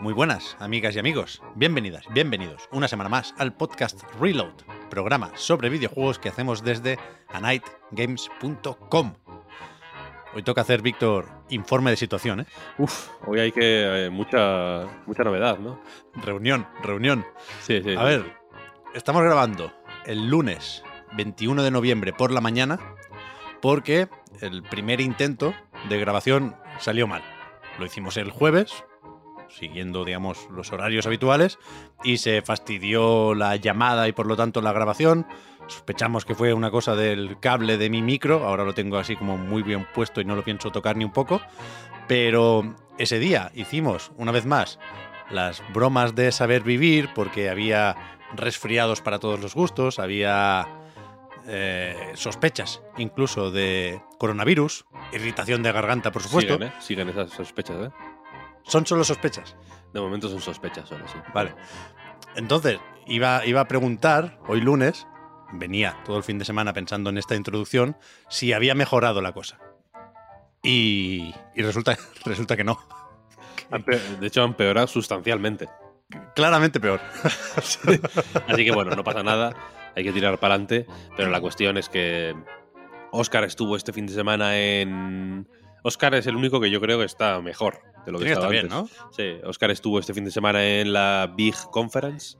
Muy buenas, amigas y amigos. Bienvenidas, bienvenidos una semana más al podcast Reload, programa sobre videojuegos que hacemos desde anightgames.com. Hoy toca hacer, Víctor, informe de situación, ¿eh? Uf, hoy hay que. eh, mucha, mucha novedad, ¿no? Reunión, reunión. Sí, sí. A ver, estamos grabando el lunes 21 de noviembre por la mañana porque el primer intento de grabación salió mal. Lo hicimos el jueves, siguiendo, digamos, los horarios habituales, y se fastidió la llamada y por lo tanto la grabación. Sospechamos que fue una cosa del cable de mi micro, ahora lo tengo así como muy bien puesto y no lo pienso tocar ni un poco, pero ese día hicimos, una vez más, las bromas de saber vivir, porque había resfriados para todos los gustos, había eh, sospechas incluso de coronavirus, irritación de garganta, por supuesto. Siguen, ¿eh? Siguen esas sospechas, ¿eh? Son solo sospechas. De momento son sospechas solo, sí. Vale. Entonces, iba, iba a preguntar, hoy lunes, venía todo el fin de semana pensando en esta introducción, si había mejorado la cosa. Y, y resulta, resulta que no. De hecho, han empeorado sustancialmente. Claramente peor. Así que bueno, no pasa nada. Hay que tirar para adelante. Pero la cuestión es que Oscar estuvo este fin de semana en. Oscar es el único que yo creo que está mejor de lo que estaba estar bien, antes. ¿no? Sí, Oscar estuvo este fin de semana en la Big Conference,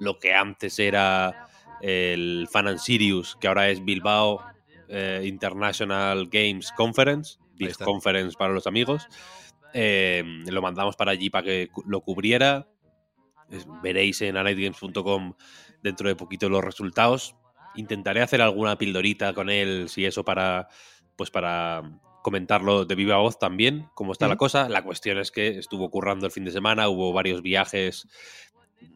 lo que antes era el Fan and Sirius, que ahora es Bilbao eh, International Games Conference, Big está. Conference para los amigos. Eh, lo mandamos para allí para que lo cubriera. Veréis en anightgames.com dentro de poquito los resultados. Intentaré hacer alguna pildorita con él, si eso, para pues para comentarlo de viva voz también, cómo está la cosa. La cuestión es que estuvo currando el fin de semana, hubo varios viajes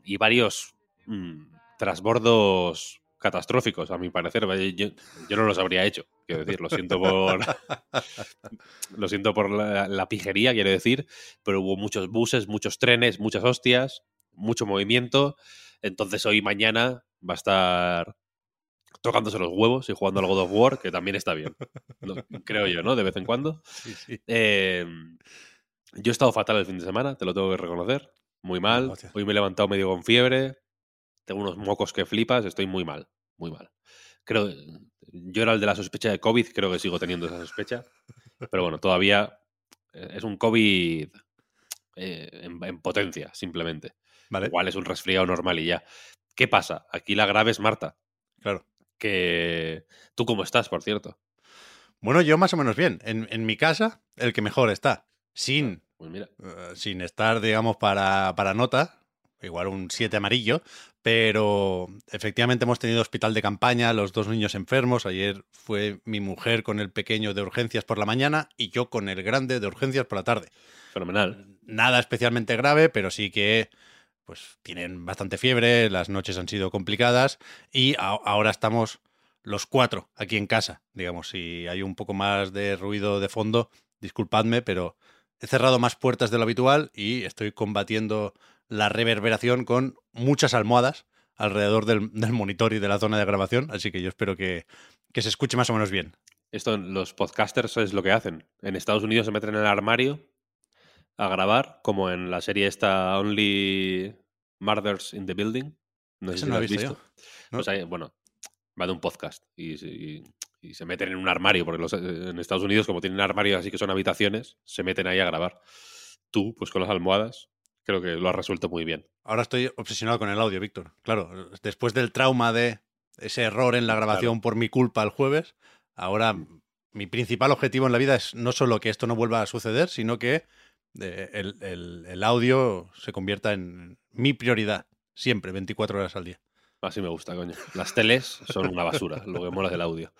y varios mm, trasbordos catastróficos, a mi parecer. Yo, yo no los habría hecho, quiero decir, lo siento por. lo siento por la, la pijería, quiero decir, pero hubo muchos buses, muchos trenes, muchas hostias, mucho movimiento. Entonces hoy y mañana va a estar tocándose los huevos y jugando al God of War, que también está bien. No- creo yo, ¿no? De vez en cuando. Sí, sí. Eh, yo he estado fatal el fin de semana, te lo tengo que reconocer. Muy mal. Hostia. Hoy me he levantado medio con fiebre. Tengo unos mocos que flipas. Estoy muy mal. Muy mal. Creo. Yo era el de la sospecha de COVID. Creo que sigo teniendo esa sospecha. Pero bueno, todavía eh, es un COVID eh, en, en potencia, simplemente. Vale, Igual es un resfriado normal y ya. ¿Qué pasa? Aquí la grave es Marta. claro. Que. ¿Tú cómo estás, por cierto? Bueno, yo más o menos bien. En, en mi casa, el que mejor está. Sin, Pues mira. eh, sin estar, digamos, para, para nota. Igual un 7 amarillo. Pero efectivamente hemos tenido hospital de campaña, los dos niños enfermos. Ayer fue mi mujer con el pequeño de urgencias por la mañana y yo con el grande de urgencias por la tarde. Fenomenal. Nada especialmente grave, pero sí que pues tienen bastante fiebre, las noches han sido complicadas y ahora estamos los cuatro aquí en casa. Digamos, si hay un poco más de ruido de fondo, disculpadme, pero he cerrado más puertas de lo habitual y estoy combatiendo la reverberación con muchas almohadas alrededor del, del monitor y de la zona de grabación, así que yo espero que, que se escuche más o menos bien. Esto los podcasters es lo que hacen. En Estados Unidos se meten en el armario a grabar, como en la serie esta Only Murders in the Building. No sé si no lo has visto visto. yo. ¿no? Pues bueno, va de un podcast y, y- y se meten en un armario, porque los- en Estados Unidos, como tienen armarios así que son habitaciones, se meten ahí a grabar. Tú, pues con las almohadas, creo que lo has resuelto muy bien. Ahora estoy obsesionado con el audio, Víctor. Claro, después del trauma de ese error en la grabación por mi culpa el jueves, ahora Mm. mi principal objetivo en la vida es no solo que esto no vuelva a suceder, sino que eh, el, el- el audio se convierta en mi prioridad, siempre, 24 horas al día. Así me gusta, coño. Las teles son una basura, lo que mola es el audio.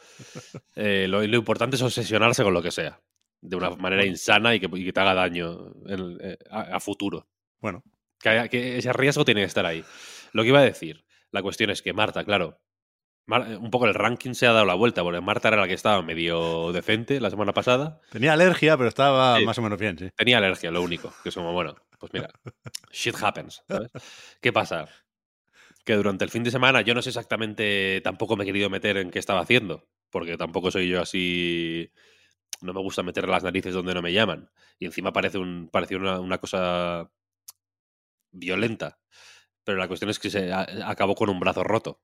Eh, lo, lo importante es obsesionarse con lo que sea, de una manera insana y que, y que te haga daño en- eh, a, a futuro. Bueno, Que, ese riesgo tiene que estar ahí. Lo que iba a decir, la cuestión es que Marta, claro, un poco el ranking se ha dado la vuelta, porque Marta era la que estaba medio decente la semana pasada. tenía alergia, pero estaba Sí. más o menos bien, sí. Tenía alergia, lo único. Que es como, bueno, pues mira, shit happens. ¿sabes? ¿Qué pasa? Que durante el fin de semana yo no sé exactamente, tampoco me he querido meter en qué estaba haciendo, porque tampoco soy yo así. No me gusta meter las narices donde no me llaman. Y encima parece un, pareció una, una cosa violenta. Pero la cuestión es que se a- acabó con un brazo roto.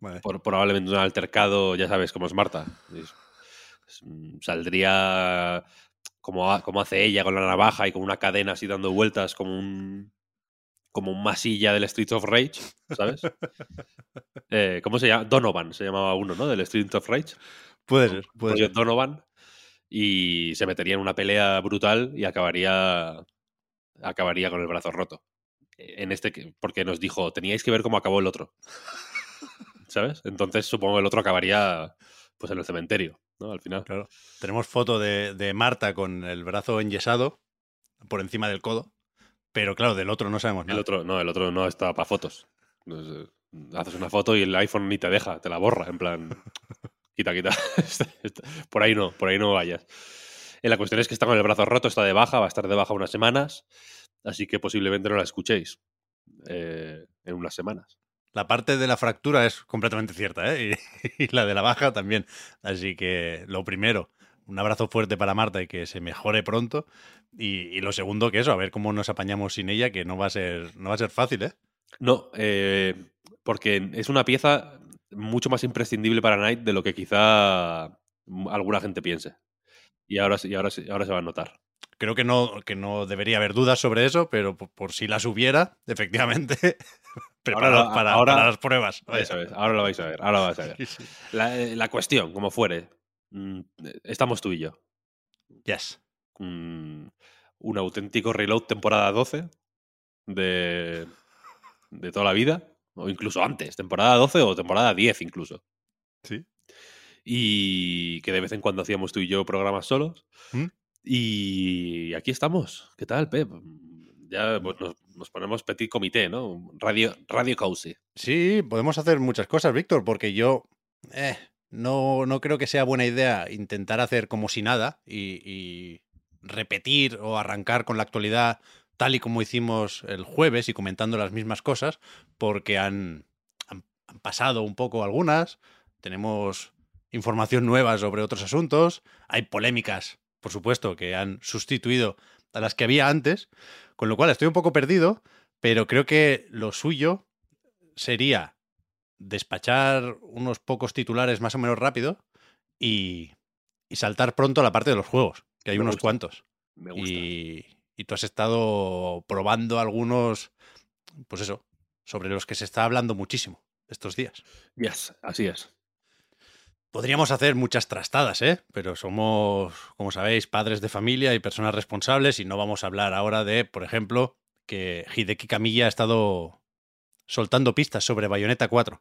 Vale. Por, probablemente un altercado, ya sabes cómo es Marta. Es- es- mm, saldría como, como hace ella con la navaja y con una cadena así dando vueltas como un como un masilla del Street of Rage, ¿sabes? Eh, ¿Cómo se llama? Donovan se llamaba uno, ¿no? Del Street of Rage. Puede ser, puede ser. Donovan. Y se metería en una pelea brutal y acabaría acabaría con el brazo roto. En este que- porque nos dijo, teníais que ver cómo acabó el otro. ¿Sabes? Entonces supongo que el otro acabaría pues en el cementerio, ¿no? Al final. Claro. Tenemos foto de, de Marta con el brazo enyesado por encima del codo, pero claro, del otro no sabemos El nada. otro, no, el otro no está para fotos. No sé, Haces una foto y el iPhone ni te deja, te la borra, en plan. Quita, quita. por ahí no, por ahí no vayas. Eh, la cuestión es que está con el brazo roto, está de baja, va a estar de baja unas semanas, así que posiblemente no la escuchéis eh, en unas semanas. La parte de la fractura es completamente cierta, ¿eh? Y, la de la baja también. Así que lo primero, un abrazo fuerte para Marta y que se mejore pronto. Y, lo segundo, que eso, a ver cómo nos apañamos sin ella, que no va a ser, no va a ser fácil, ¿eh? No, eh, porque es una pieza mucho más imprescindible para Knight de lo que quizá alguna gente piense. Y ahora, y ahora, ahora se va a notar. Creo que no, que no debería haber dudas sobre eso, pero por, por si las hubiera, efectivamente, preparados Ahora- para, ahora- para las pruebas. Vaya. Eso es, ahora lo vais a ver, ahora lo vais a ver. Sí, sí. La, eh, la cuestión, como fuere, mm, estamos tú y yo. Yes. Mm, un auténtico reload temporada 12 de, de toda la vida, o incluso antes, temporada 12 o temporada 10 incluso. Sí. Y que de vez en cuando hacíamos tú y yo programas solos. ¿Mm? Y aquí estamos. ¿Qué tal, Pep? Ya pues, nos, ponemos petit comité, ¿no? Radio, radio cozy. Sí, podemos hacer muchas cosas, Víctor, porque yo eh, no, no creo que sea buena idea intentar hacer como si nada y, y repetir o arrancar con la actualidad tal y como hicimos el jueves y comentando las mismas cosas, porque han, han, han pasado un poco algunas, tenemos información nueva sobre otros asuntos, hay polémicas, por supuesto, que han sustituido a las que había antes, con lo cual estoy un poco perdido, pero creo que lo suyo sería despachar unos pocos titulares más o menos rápido y, y saltar pronto a la parte de los juegos, que hay Me unos gusta. cuantos. Me gusta. Y, y tú has estado probando algunos, pues eso, sobre los que se está hablando muchísimo estos días. Yes, así es. Podríamos hacer muchas trastadas, ¿eh? Pero somos, como sabéis, padres de familia y personas responsables y no vamos a hablar ahora de, por ejemplo, que Hideki Kamiya ha estado soltando pistas sobre Bayonetta 4.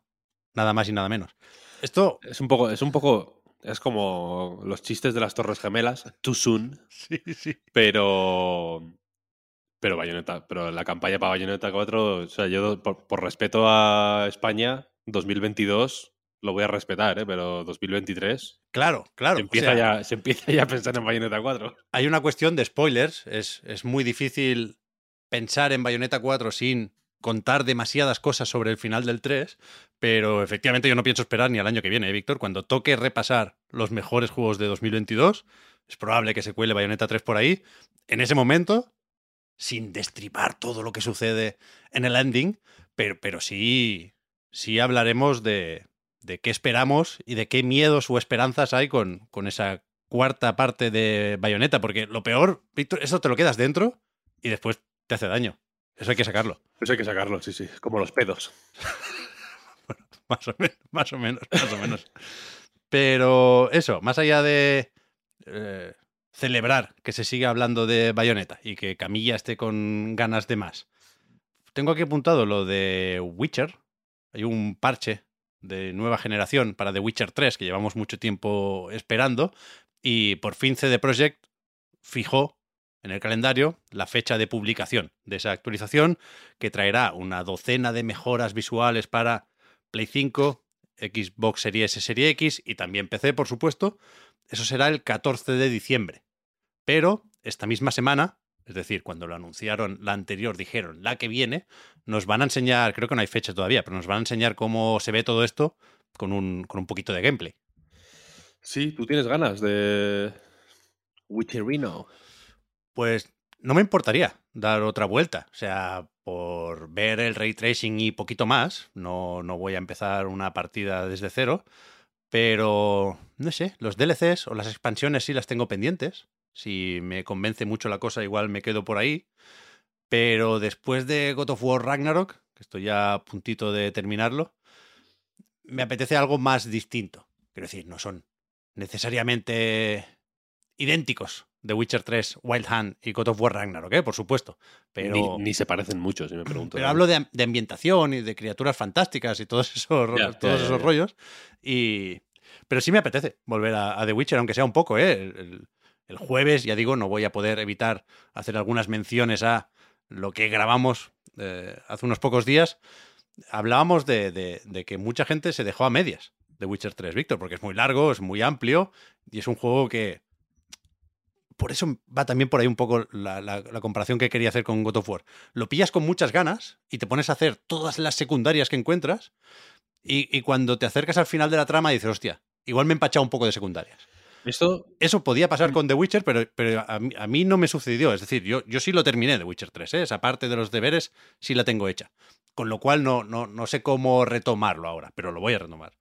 Nada más y nada menos. Esto... Es un poco, es un poco, es como los chistes de las Torres Gemelas, too soon, Sí, sí. pero, pero Bayonetta, pero la campaña para Bayonetta 4, o sea, yo por, por respeto a España, 2022 lo voy a respetar, ¿eh? pero 2023 Claro, claro. se, o empieza sea, ya, se empieza ya a pensar en Bayonetta 4. Hay una cuestión de spoilers. Es, es muy difícil pensar en Bayonetta 4 sin contar demasiadas cosas sobre el final del 3, pero efectivamente yo no pienso esperar ni al año que viene, ¿eh, Víctor. Cuando toque repasar los mejores juegos de 2022, es probable que se cuele Bayonetta 3 por ahí. En ese momento, sin destripar todo lo que sucede en el ending, pero, pero sí, sí hablaremos de, de qué esperamos y de qué miedos o esperanzas hay con, con esa cuarta parte de Bayonetta, porque lo peor, Víctor, eso te lo quedas dentro y después te hace daño. Eso hay que sacarlo. Eso hay que sacarlo, sí, sí, como los pedos. Más o menos, más o menos, más o menos. Pero eso, más allá de eh, celebrar que se siga hablando de Bayonetta y que Camilla esté con ganas de más. Tengo aquí apuntado lo de Witcher, hay un parche de nueva generación para The Witcher 3 que llevamos mucho tiempo esperando y por fin CD Projekt fijó en el calendario la fecha de publicación de esa actualización que traerá una docena de mejoras visuales para Play 5, Xbox Series S, Serie X y también PC, por supuesto. Eso será el 14 de diciembre. Pero esta misma semana, es decir, cuando lo anunciaron la anterior, dijeron la que viene, nos van a enseñar, creo que no hay fecha todavía, pero nos van a enseñar cómo se ve todo esto con un, con un poquito de gameplay. Sí, tú tienes ganas de Witcherino. Pues no me importaría dar otra vuelta. O sea, por ver el ray tracing y poquito más, no, no voy a empezar una partida desde cero. Pero, no sé, los DLCs o las expansiones sí las tengo pendientes. Si me convence mucho la cosa, igual me quedo por ahí. Pero después de God of War Ragnarok, que estoy ya a puntito de terminarlo, me apetece algo más distinto. Quiero decir, no son necesariamente idénticos The Witcher 3, Wild Hunt y God of War Ragnarok, ¿eh? por supuesto. Pero, ni, ni, se parecen mucho, si me pregunto. Pero hablo de, de, ambientación y de criaturas fantásticas y todos esos, Ya, todos esos rollos. Y, pero sí me apetece volver a, a The Witcher, aunque sea un poco. ¿eh? El, el- el jueves, ya digo, no voy a poder evitar hacer algunas menciones a lo que grabamos eh, hace unos pocos días. Hablábamos de, que mucha gente se dejó a medias de Witcher 3, Víctor, porque es muy largo, es muy amplio y es un juego que por eso va también por ahí un poco la, comparación que quería hacer con God of War. Lo pillas con muchas ganas y te pones a hacer todas las secundarias que encuentras y, y cuando te acercas al final de la trama dices, hostia, igual me he empachado un poco de secundarias. Esto, Eso podía pasar con The Witcher, pero, pero a, mí, a mí no me sucedió. Es decir, yo, yo sí lo terminé The Witcher 3, ¿eh? esa parte de los deberes sí la tengo hecha. Con lo cual no, no, no sé cómo retomarlo ahora, pero lo voy a retomar.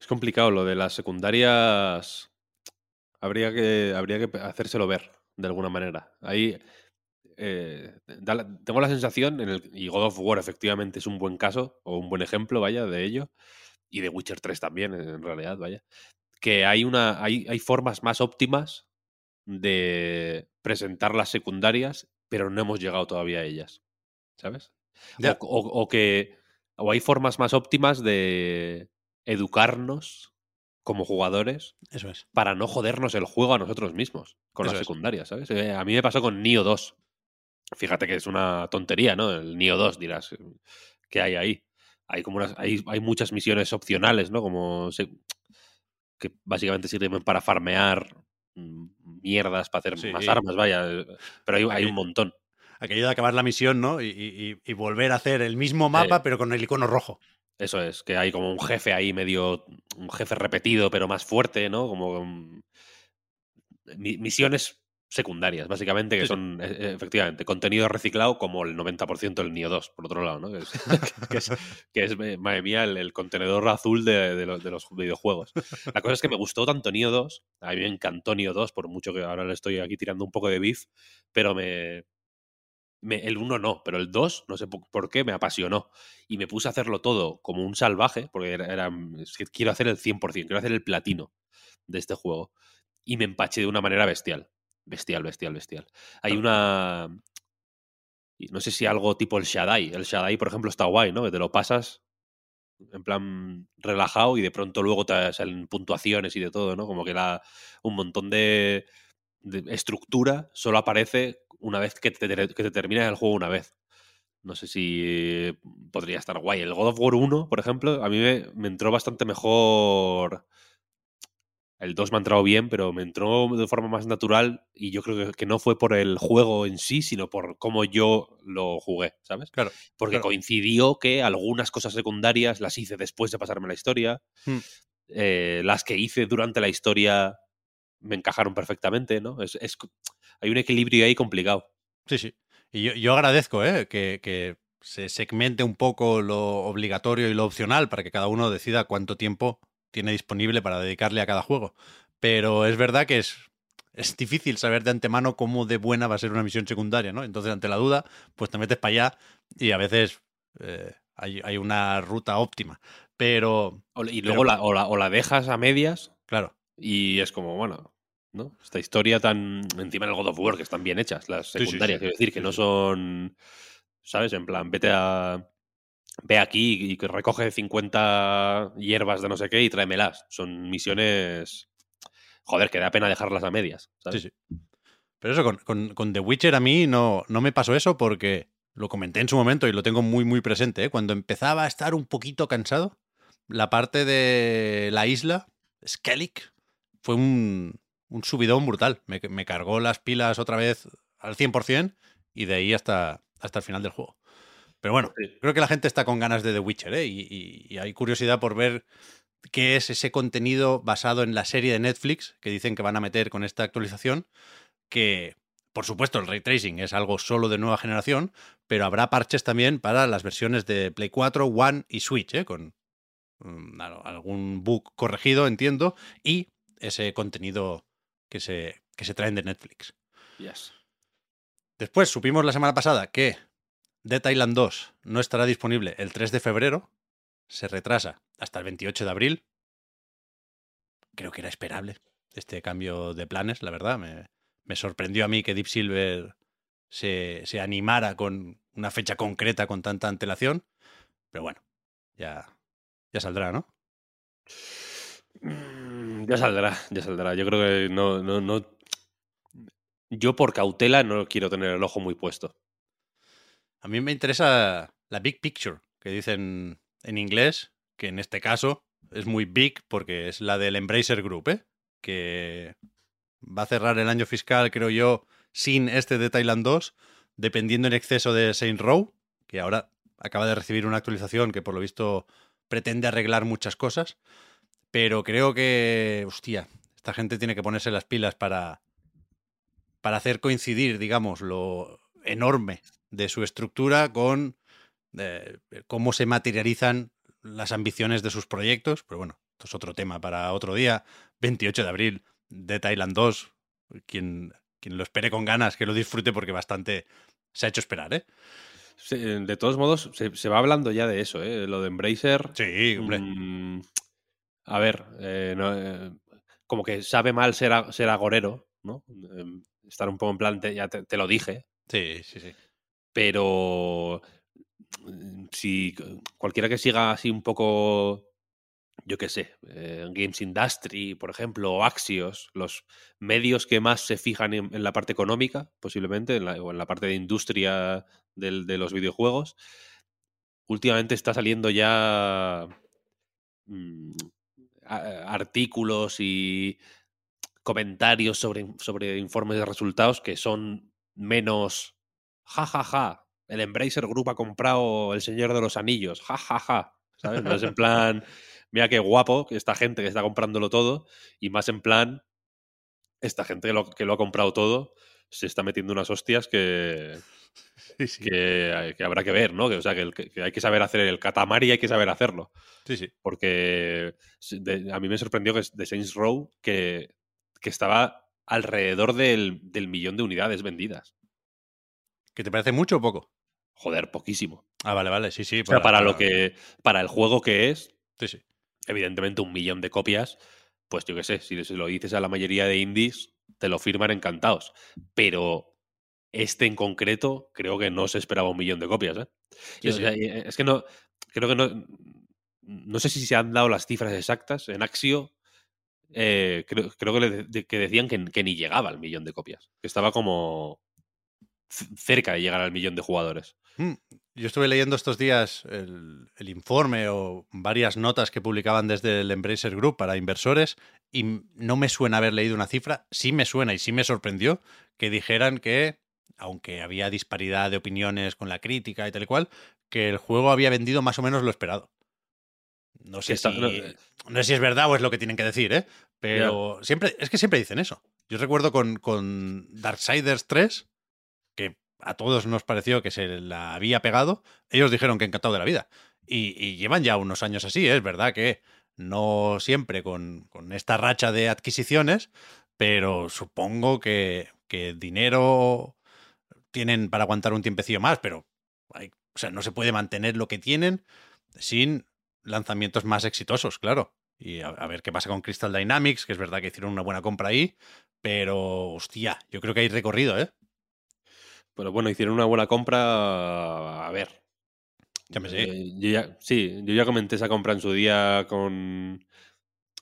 es complicado lo de las secundarias. Habría que, habría que hacérselo ver de alguna manera. Ahí eh, da tengo la sensación, en el, y God of War efectivamente es un buen caso, o un buen ejemplo, vaya, de ello, y de Witcher 3 también, en realidad, vaya, que hay, una, hay, hay formas más óptimas de presentar las secundarias, pero no hemos llegado todavía a ellas, ¿sabes? O, o- o que o hay formas más óptimas de educarnos como jugadores Eso es. para no jodernos el juego a nosotros mismos con Eso las es. secundarias, ¿sabes? Eh, a mí me pasó con Nio 2. Fíjate que es una tontería, ¿no? El Nio 2, dirás, ¿qué hay ahí? Hay como unas, hay, hay muchas misiones opcionales, ¿no? Como se- que básicamente sirven para farmear mm, mierdas, para hacer Sí. más armas, vaya. Pero hay, un montón. Aquello de acabar la misión, ¿no? Y, y- y- y volver a hacer el mismo mapa, Eh. pero con el icono rojo. Eso es, que hay como un jefe ahí medio, un jefe repetido pero más fuerte, ¿no? Como mi- misiones secundarias, básicamente, que Sí, son eh, eh, efectivamente contenido reciclado como el 90% del Nio 2, por otro lado, ¿no? Que es, que es, que es, eh, madre mía, el, el contenedor azul de, de los, de los videojuegos. La cosa es que me gustó tanto Nio 2, a mí me encantó Nio 2, por mucho que ahora le estoy aquí tirando un poco de beef, pero me, me- el 1 no, pero el 2, no sé po- por qué, me apasionó. Y me puse a hacerlo todo como un salvaje, porque era, era- es que quiero hacer el 100%, quiero hacer el platino de este juego. Y me empaché de una manera bestial. Bestial, bestial, bestial. Hay una... No sé si algo tipo el Shaddai. El Shaddai, por ejemplo, está guay, ¿no? Que te lo pasas en plan relajado y de pronto luego te salen puntuaciones y de todo, ¿no? Como que la, un montón de, de estructura solo aparece una vez que te, que te terminas el juego una vez. No sé si podría estar guay. El God of War 1, por ejemplo, a mí me, me entró bastante mejor. El 2 me ha entrado bien, pero me entró de forma más natural y yo creo que, que no fue por el juego en sí, sino por cómo yo lo jugué, ¿sabes? Claro. Porque claro. coincidió que algunas cosas secundarias las hice después de pasarme la historia. Hmm. Eh, las que hice durante la historia me encajaron perfectamente, ¿no? Es, es- hay un equilibrio ahí complicado. Sí, sí. Y yo, yo agradezco ¿eh? que, que se segmente un poco lo obligatorio y lo opcional para que cada uno decida cuánto tiempo tiene disponible para dedicarle a cada juego. Pero es verdad que es, es difícil saber de antemano cómo de buena va a ser una misión secundaria, ¿no? Entonces, ante la duda, pues te metes para allá y a veces eh, hay, hay una ruta óptima. Pero, Y luego la, o, la, o la dejas a medias claro, y es como, bueno, ¿no? Esta historia tan. Encima en el God of War, que están bien hechas, las Sí, sí, secundarias, sí. quiero decir, que no son. ¿Sabes? En plan, vete a. ve aquí y que recoge 50 hierbas de no sé qué y tráemelas. Son misiones. Joder, que da pena dejarlas a medias. ¿sabes? Sí, sí. Pero eso, con, con- con The Witcher a mí no, no me pasó eso porque lo comenté en su momento y lo tengo muy, muy presente. ¿eh? Cuando empezaba a estar un poquito cansado, la parte de la isla, Skellig, fue un, un subidón brutal. Me, me cargó las pilas otra vez al 100% y de ahí hasta, hasta el final del juego. Pero bueno, Sí. creo que la gente está con ganas de The Witcher ¿eh? y, y- y hay curiosidad por ver qué es ese contenido basado en la serie de Netflix que dicen que van a meter con esta actualización que, por supuesto, el ray tracing es algo solo de nueva generación, pero habrá parches también para las versiones de Play 4, One y Switch, ¿eh? con mm, al- algún bug corregido, entiendo, y ese contenido que se, que se traen de Netflix. Yes. Después supimos la semana pasada que Dead Island 2 no estará disponible el 3 de febrero, se retrasa hasta el 28 de abril. Creo que era esperable este cambio de planes, la verdad. Me, me sorprendió a mí que Deep Silver se, se animara con una fecha concreta con tanta antelación. Pero bueno, ya, ya saldrá, ¿no? Mm, Ya saldrá, ya saldrá. Yo creo que no, no, no. Yo por cautela no quiero tener el ojo muy puesto. A mí me interesa la big picture, que dicen en inglés, que en este caso es muy big porque es la del Embracer Group, ¿eh? que va a cerrar el año fiscal, creo yo, sin este de Thailand 2, dependiendo en exceso de Saint Row, que ahora acaba de recibir una actualización que por lo visto pretende arreglar muchas cosas, pero creo que, hostia, esta gente tiene que ponerse las pilas para, para hacer coincidir, digamos, lo enorme de su estructura con eh, cómo se materializan las ambiciones de sus proyectos. Pero bueno, esto es otro tema para otro día. 28 de abril de Thailand 2. Quien, quien lo espere con ganas, que lo disfrute porque bastante se ha hecho esperar, ¿eh? Se- De todos modos, se, se va hablando ya de eso, ¿eh? Lo de Embracer. Sí, hombre. Mm, a ver, eh, no, eh, como que sabe mal ser, a- ser agorero, ¿no? Em, Estar un poco en plan, te- ya te, te lo dije, Sí, sí, sí. Pero mm, si cualquiera que siga así un poco, yo qué sé, eh, Games Industry, por ejemplo, o Axios, los medios que más se fijan en, la parte económica, posiblemente, en la- o en la parte de industria del- de los videojuegos, últimamente está saliendo ya mm, artículos y comentarios sobre, sobre informes de resultados que son menos ja ja ja. El Embracer Group ha comprado El Señor de los Anillos. Ja ja ja. ¿Sabes? No es en plan, mira qué guapo que esta gente que está comprándolo todo. Y más en plan, esta gente que lo, que lo ha comprado todo se está metiendo unas hostias que, Sí, sí. que, que habrá que ver, ¿no? Que, o sea, que, hay que saber hacer el katamari y hay que saber hacerlo. sí, sí. Porque de- a mí me sorprendió que de Saints Row que, que estaba alrededor del, del millón de unidades vendidas. ¿Que te parece mucho o poco? Joder, poquísimo. Ah, vale, vale, sí, sí. O sea, para lo que. Para el juego que es, Sí, sí. evidentemente un millón de copias, pues yo qué sé, si se lo dices a la mayoría de indies, te lo firman encantados. Pero este en concreto, creo que no se esperaba un millón de copias, ¿eh? Sí. y, eh, es que no. Creo que no. No sé si se han dado las cifras exactas. En Axio, eh, creo, creo que, le- que decían que, que ni llegaba al millón de copias. Que estaba como cerca de llegar al millón de jugadores. Mm, Yo estuve leyendo estos días el, el informe o varias notas que publicaban desde el Embracer Group para inversores y no me suena haber leído una cifra, sí me suena y sí me sorprendió que dijeran que, aunque había disparidad de opiniones con la crítica y tal y cual, que el juego había vendido más o menos lo esperado. No sé, está- si, no, no, sé si es verdad o es lo que tienen que decir, ¿eh? Pero siempre, es que siempre dicen eso. Yo recuerdo con, con Darksiders 3, que a todos nos pareció que se la había pegado, ellos dijeron que encantado de la vida. Y, llevan ya unos años así, ¿eh? es verdad que no siempre con, esta racha de adquisiciones, pero supongo que, que dinero tienen para aguantar un tiempecillo más, pero hay- o sea, no se puede mantener lo que tienen sin lanzamientos más exitosos, claro. Y a, a ver qué pasa con Crystal Dynamics, que es verdad que hicieron una buena compra ahí, pero hostia, yo creo que hay recorrido, ¿eh? Pero bueno, hicieron una buena compra. A ver. Ya me sé. Eh, yo ya, sí, yo ya comenté esa compra en su día con...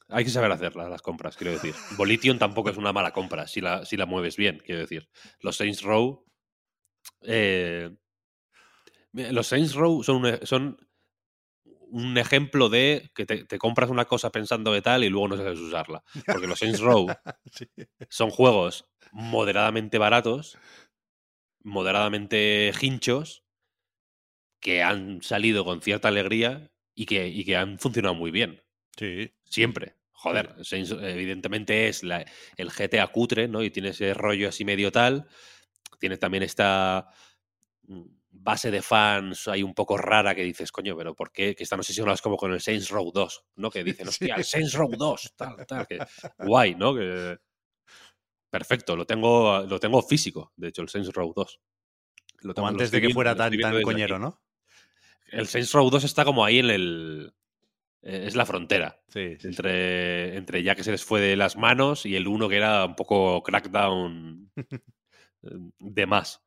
Hay que saber hacerlas, las compras, quiero decir. Volition tampoco es una mala compra si la, si la mueves bien, quiero decir. Los Saints Row... eh, los Saints Row son un, son un ejemplo de que te, te compras una cosa pensando de tal y luego no sabes usarla. Porque los Saints Row Sí. son juegos moderadamente baratos, moderadamente hinchos, que han salido con cierta alegría y que, y que han funcionado muy bien. Sí. Siempre. Joder, Saints, evidentemente es la- el GTA cutre, ¿no? Y tiene ese rollo así medio tal. Tiene también esta mm, base de fans ahí un poco rara que dices, coño, pero ¿por qué? Que están obsesionados como con el Saints Row 2, ¿no? Que dicen, hostia, el Saints Row 2, tal, tal. Que, guay, ¿no? Que, perfecto, lo tengo, lo tengo físico, de hecho, el Saints Row 2. Lo Como tengo- antes de que viendo- fuera tan, tan coñero, aquí. ¿no? El Saints Row 2 está como ahí en el... eh, Es la frontera Sí, sí, sí. entre, entre ya que se les fue de las manos y el uno que era un poco crackdown eh, de más.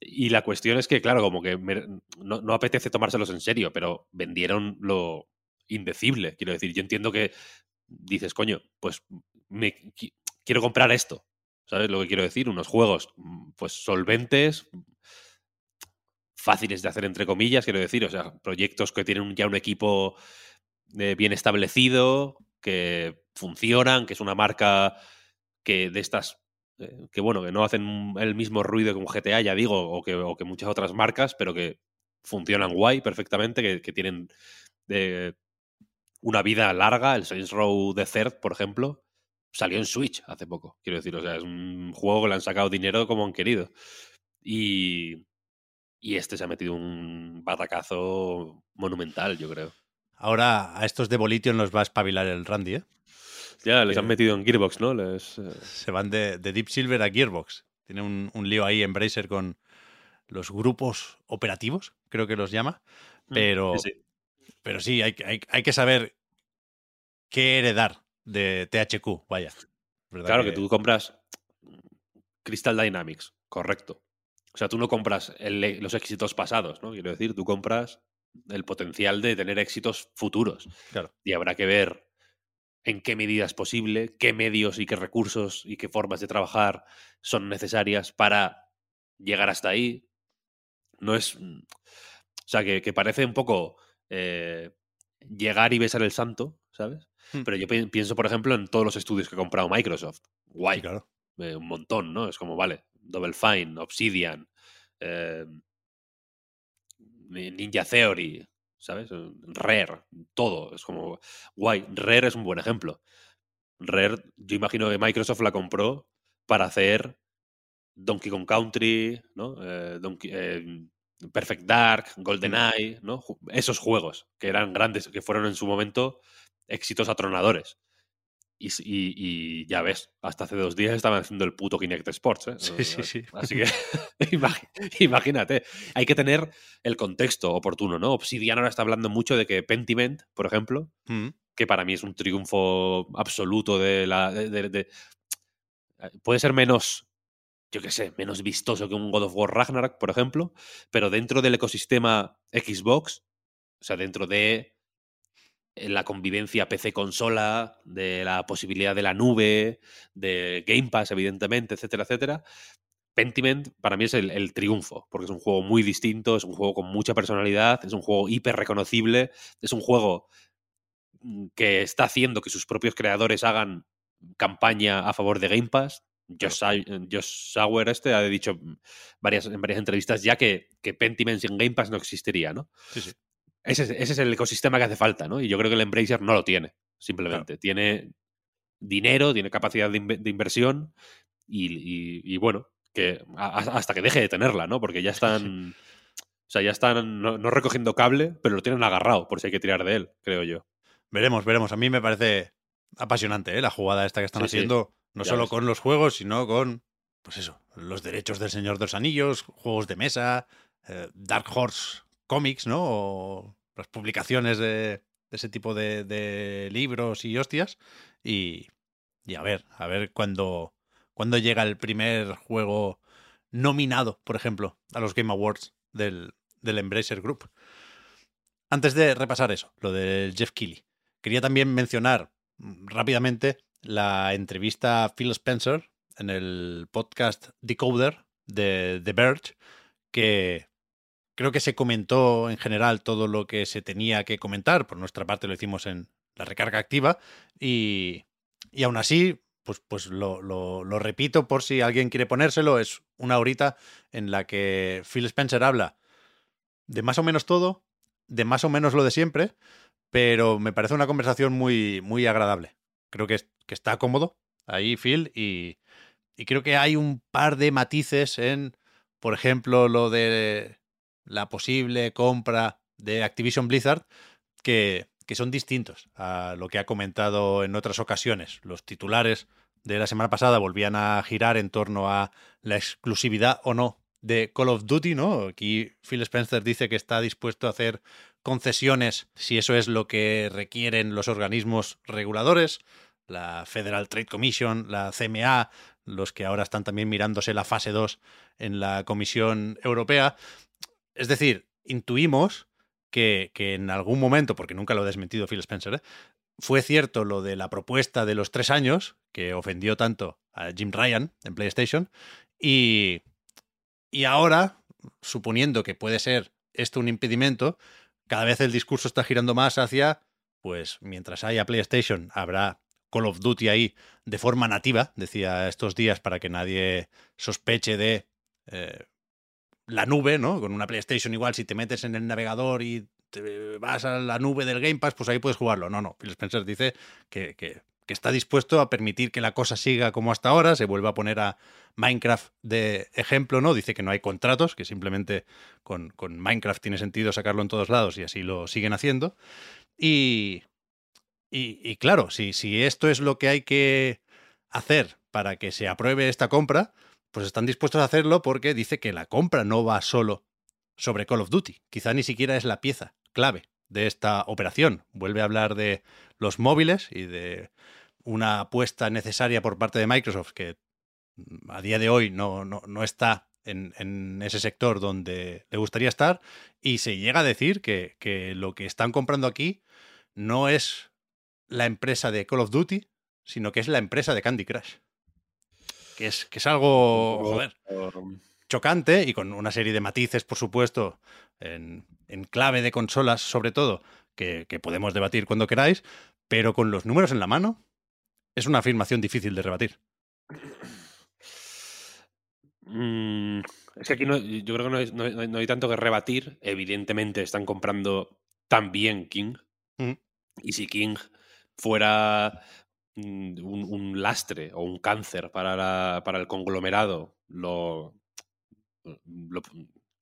Y la cuestión es que, claro, como que me- no, no apetece tomárselos en serio, pero vendieron lo indecible. Quiero decir, yo entiendo que dices, coño, pues me qui- quiero comprar esto. ¿Sabes lo que quiero decir? Unos juegos mm, pues solventes, fáciles de hacer entre comillas, quiero decir, o sea, proyectos que tienen ya un equipo eh, bien establecido, que funcionan, que es una marca que de estas eh, que bueno, que no hacen el mismo ruido que un GTA, ya digo, o que, o que muchas otras marcas, pero que funcionan guay perfectamente, que, que tienen eh, una vida larga. El Saints Row The Third, por ejemplo, salió en Switch hace poco, quiero decir, o sea, es un juego que le han sacado dinero como han querido. Y, y este se ha metido un batacazo monumental, yo creo. Ahora a estos de Volition los va a espabilar el Randy, ¿eh? Ya, les han metido en Gearbox, ¿no? Les, eh, Se van de, de Deep Silver a Gearbox. Tiene un, un lío ahí en Bracer con los grupos operativos, creo que los llama. Pero sí, sí. pero sí, hay, hay, hay que saber qué heredar de THQ, vaya. ¿Verdad Claro que tú compras Crystal Dynamics, correcto. O sea, tú no compras el- los éxitos pasados, ¿no? Quiero decir, tú compras el potencial de tener éxitos futuros. Claro. Y habrá que ver en qué medida es posible, qué medios y qué recursos y qué formas de trabajar son necesarias para llegar hasta ahí. No es. O sea, que, que parece un poco eh, llegar y besar el santo, ¿sabes? Hmm. Pero yo pi- pienso, por ejemplo, en todos los estudios que ha comprado Microsoft. Guay Sí, claro. eh, un montón, ¿no? Es como, vale, Double Fine, Obsidian, eh, Ninja Theory, ¿sabes? Eh, Rare, todo. Es como, guay. Rare es un buen ejemplo. Rare, yo imagino que Microsoft la compró para hacer Donkey Kong Country, ¿no? Eh, Donkey- eh, Perfect Dark, GoldenEye, ¿no? Esos juegos que eran grandes, que fueron en su momento éxitos atronadores. Y, s- y- y ya ves, hasta hace dos días estaban haciendo el puto Kinect Sports. ¿eh? Sí, sí, sí. Así que imagínate, hay que tener el contexto oportuno, ¿no? Obsidian ahora está hablando mucho de que Pentiment, por ejemplo, Mm. que para mí es un triunfo absoluto de la. de- de- de- puede ser menos, yo qué sé, menos vistoso que un God of War Ragnarok, por ejemplo, pero dentro del ecosistema Xbox, o sea, dentro de la convivencia PC-consola, de la posibilidad de la nube, de Game Pass, evidentemente, etcétera, etcétera. Pentiment para mí es el, el triunfo, porque es un juego muy distinto, es un juego con mucha personalidad, es un juego hiper reconocible, es un juego mm, que está haciendo que sus propios creadores hagan campaña a favor de Game Pass. Josh, Sa- Josh Sauer este ha dicho mm, varias, en varias entrevistas ya que, que Pentiment sin Game Pass no existiría, ¿no? Sí, sí. Ese, es- ese es el ecosistema que hace falta, ¿no? Y yo creo que el Embracer no lo tiene, simplemente. Tiene dinero, tiene capacidad de, inve- de inversión y, y- y bueno, que a- hasta que deje de tenerla, ¿no? Porque ya están... O sea, ya están no, no recogiendo cable, pero lo tienen agarrado, por si hay que tirar de él, creo yo. Veremos, veremos. A mí me parece apasionante ¿eh? la jugada esta que están Sí, sí. haciendo, no Ya solo ves. con los juegos, sino con, pues eso, los derechos del Señor de los Anillos, juegos de mesa, eh, Dark Horse Comics, ¿no? O las publicaciones de, ese tipo de, libros y hostias. Y, y a ver, a ver cuándo, cuándo llega el primer juego nominado, por ejemplo, a los Game Awards del, del Embracer Group. Antes de repasar eso, lo del Jeff Keighley, quería también mencionar rápidamente la entrevista a Phil Spencer en el podcast Decoder de The Verge, que creo que se comentó en general todo lo que se tenía que comentar. Por nuestra parte lo hicimos en la recarga activa y, y aún así, pues, pues lo, lo, repito por si alguien quiere ponérselo. Es una horita en la que Phil Spencer habla de más o menos todo, de más o menos lo de siempre, pero me parece una conversación muy, muy agradable. Creo que, que está cómodo ahí, Phil, y, y creo que hay un par de matices en, por ejemplo, lo de la posible compra de Activision Blizzard, que, que son distintos a lo que ha comentado en otras ocasiones. Los titulares de la semana pasada volvían a girar en torno a la exclusividad o no de Call of Duty, ¿no? Aquí Phil Spencer dice que está dispuesto a hacer concesiones si eso es lo que requieren los organismos reguladores, la Federal Trade Commission, la CMA, los que ahora están también mirándose la fase 2 en la Comisión Europea. Es decir, intuimos que, que en algún momento, porque nunca lo ha desmentido Phil Spencer, ¿eh? fue cierto lo de la propuesta de los tres años, que ofendió tanto a Jim Ryan en PlayStation, y, y ahora, suponiendo que puede ser esto un impedimento, cada vez el discurso está girando más hacia, pues mientras haya PlayStation, habrá Call of Duty ahí de forma nativa, decía estos días, para que nadie sospeche de eh, la nube, ¿no? Con una PlayStation igual, si te metes en el navegador y te vas a la nube del Game Pass, pues ahí puedes jugarlo. No, no. Phil Spencer dice que, que, que está dispuesto a permitir que la cosa siga como hasta ahora. Se vuelve a poner a Minecraft de ejemplo, ¿no? Dice que no hay contratos, que simplemente con, con Minecraft tiene sentido sacarlo en todos lados y así lo siguen haciendo. Y, y, y, claro, si, si esto es lo que hay que hacer para que se apruebe esta compra, pues están dispuestos a hacerlo porque dice que la compra no va solo sobre Call of Duty. Quizá ni siquiera es la pieza clave de esta operación. Vuelve a hablar de los móviles y de una apuesta necesaria por parte de Microsoft que mm, a día de hoy no, no, no está en, en, ese sector donde le gustaría estar y se llega a decir que, que lo que están comprando aquí no es la empresa de Call of Duty, sino que es la empresa de Candy Crush. Que es, que es algo, joder, chocante y con una serie de matices, por supuesto, en, en clave de consolas sobre todo, que, que, podemos debatir cuando queráis, pero con los números en la mano, es una afirmación difícil de rebatir. Mm, es que aquí no, yo creo que no hay, no, no hay, tanto que rebatir. Evidentemente están comprando también King. Mm. Y si King fuera un, lastre o un cáncer para, para el conglomerado, lo,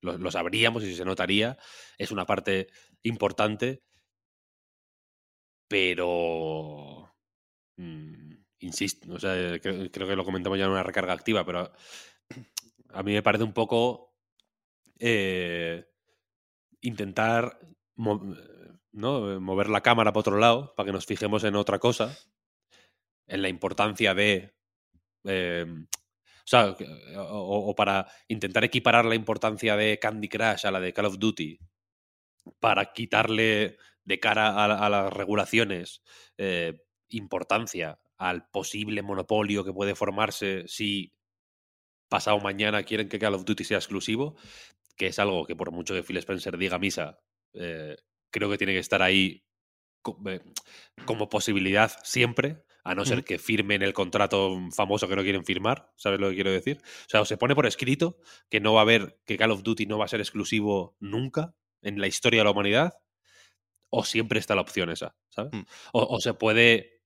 lo, sabríamos y se notaría. Es una parte importante, pero... Mmm, insisto, o sea, creo, creo, que lo comentamos ya en una recarga activa, pero a mí me parece un poco eh, intentar ¿no? mover la cámara para otro lado para que nos fijemos en otra cosa, en la importancia de... Eh, o sea, o, o, para intentar equiparar la importancia de Candy Crush a la de Call of Duty, para quitarle de cara a, las regulaciones eh, importancia al posible monopolio que puede formarse si pasado mañana quieren que Call of Duty sea exclusivo, que es algo que por mucho que Phil Spencer diga misa, eh, creo que tiene que estar ahí eh, como posibilidad siempre, a no ser que firmen el contrato famoso que no quieren firmar, ¿sabes lo que quiero decir? O sea, o se pone por escrito que no va a haber, que Call of Duty no va a ser exclusivo nunca en la historia de la humanidad, o siempre está la opción esa, ¿sabes? Mm. O, o, se puede,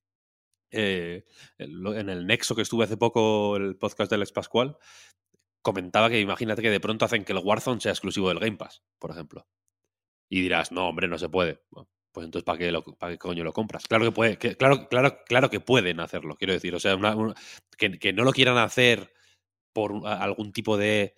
eh, en el Nexo que estuve hace poco, el podcast del Ex Pascual, comentaba que imagínate que de pronto hacen que el Warzone sea exclusivo del Game Pass, por ejemplo. Y dirás, no, hombre, no se puede. Bueno, pues entonces, ¿para qué, lo, ¿para qué coño lo compras? Claro que puede, que, claro, claro, claro que pueden hacerlo, quiero decir. O sea, una, que, que, no lo quieran hacer por algún tipo de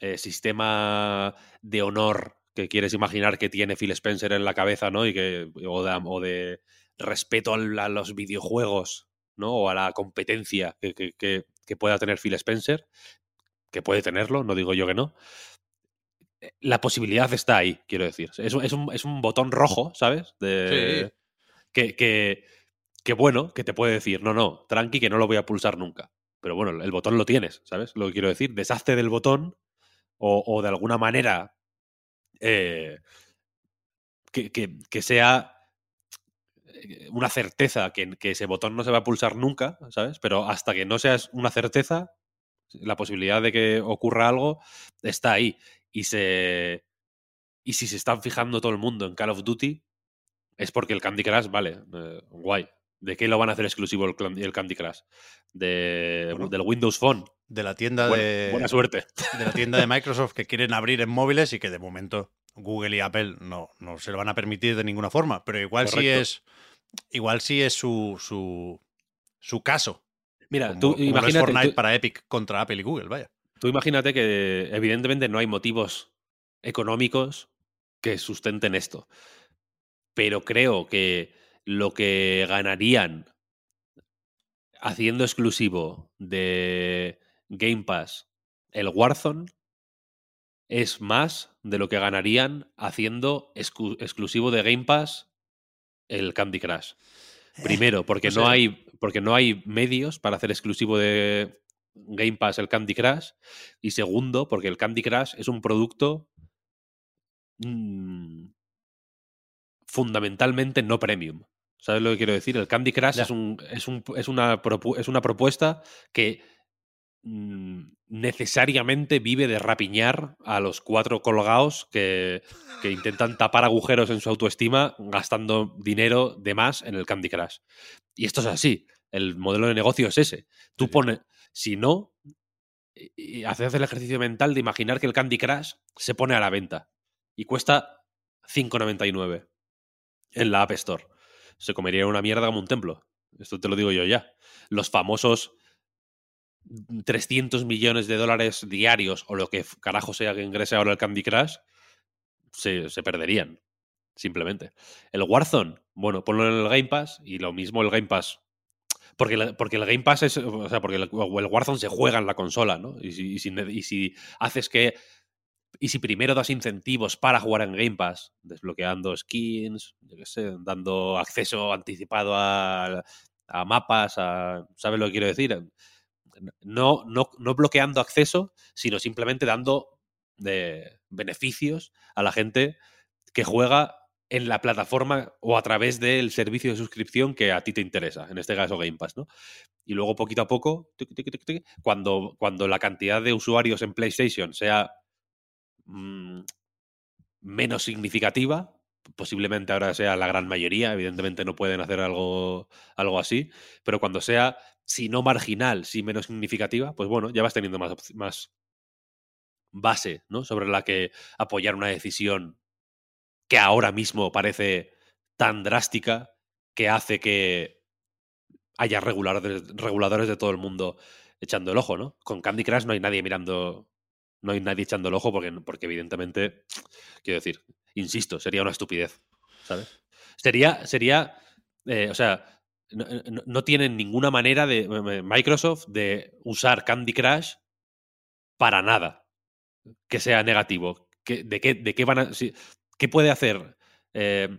eh, sistema de honor que quieres imaginar que tiene Phil Spencer en la cabeza, ¿no? Y que, o de, o de respeto a, los videojuegos, ¿no? O a la competencia que, que, pueda tener Phil Spencer, que puede tenerlo, no digo yo que no la posibilidad está ahí, quiero decir. Es, un- es un, es un botón rojo, ¿sabes? De, que, que, que bueno, que te puede decir, no, no, tranqui, que no lo voy a pulsar nunca. Pero bueno, el botón lo tienes, ¿sabes? Lo que quiero decir, deshazte del botón o, o de alguna manera eh, que, que- que sea eh, una certeza que, que ese botón no se va a pulsar nunca, ¿sabes? Pero hasta que no seas una certeza, la posibilidad de que ocurra algo está ahí. Y se. Y si se están fijando todo el mundo en Call of Duty, es porque el Candy Crush, vale, eh, guay. ¿De qué lo van a hacer exclusivo el, el Candy Crush? De, Bueno. del Windows Phone. De la tienda Buena, de. buena suerte. de la tienda de Microsoft que quieren abrir en móviles y que de momento Google y Apple no, no se lo van a permitir de ninguna forma. Pero igual sí es. Igual sí es su, su, su caso. Mira, Como, tú como es imagínate, Fortnite tú- para Epic contra Apple y Google, vaya. Tú imagínate que evidentemente no hay motivos económicos que sustenten esto. Pero creo que lo que ganarían haciendo exclusivo de Game Pass el Warzone es más de lo que ganarían haciendo exclusivo de Game Pass el Candy Crush. Primero, porque no, sé. hay, porque no hay medios para hacer exclusivo de Game Pass el Candy Crush. Y segundo, porque el Candy Crush es un producto mm, fundamentalmente no premium. ¿Sabes lo que quiero decir? El Candy Crush es, un, es, un- es una, es una propuesta que mm, necesariamente vive de rapiñar a los cuatro colgados que, que intentan tapar agujeros en su autoestima gastando dinero de más en el Candy Crush. Y esto es así. El modelo de negocio es ese. Tú pones, si no, y- y haces el ejercicio mental de imaginar que el Candy Crush se pone a la venta y cuesta 5,99 en la App Store. Se comería una mierda como un templo. Esto te lo digo yo ya. Los famosos 300 millones de dólares diarios o lo que carajo sea que ingrese ahora el Candy Crush se, se perderían. Simplemente. El Warzone, bueno, ponlo en el Game Pass y lo mismo el Game Pass. Porque, la- porque el Game Pass es. O sea, porque el, el Warzone se juega en la consola, ¿no? Y si, y si y si haces que. Y si primero das incentivos para jugar en Game Pass, desbloqueando skins, yo qué sé, dando acceso anticipado a, a mapas, a, ¿sabes lo que quiero decir? No, no, no bloqueando acceso, sino simplemente dando de beneficios a la gente que juega en la plataforma o a través del servicio de suscripción que a ti te interesa, en este caso Game Pass, ¿no? Y luego poquito a poco, cuando, cuando la cantidad de usuarios en PlayStation sea mm, menos significativa, posiblemente ahora sea la gran mayoría, evidentemente no pueden hacer algo, algo así, pero cuando sea, si no marginal, si menos significativa, pues bueno, ya vas teniendo más, más base, ¿no? Sobre la que apoyar una decisión que ahora mismo parece tan drástica que hace que haya reguladores, reguladores de todo el mundo echando el ojo, ¿no? Con Candy Crush no hay nadie mirando, no hay nadie echando el ojo porque, porque evidentemente, quiero decir, insisto, sería una estupidez, ¿sabes? Sería, sería, eh, o sea, no, tienen ninguna manera de eh, Microsoft de usar Candy Crush para nada que sea negativo. ¿Qué- de, qué, ¿De qué van a.? ¿Qué puede hacer eh,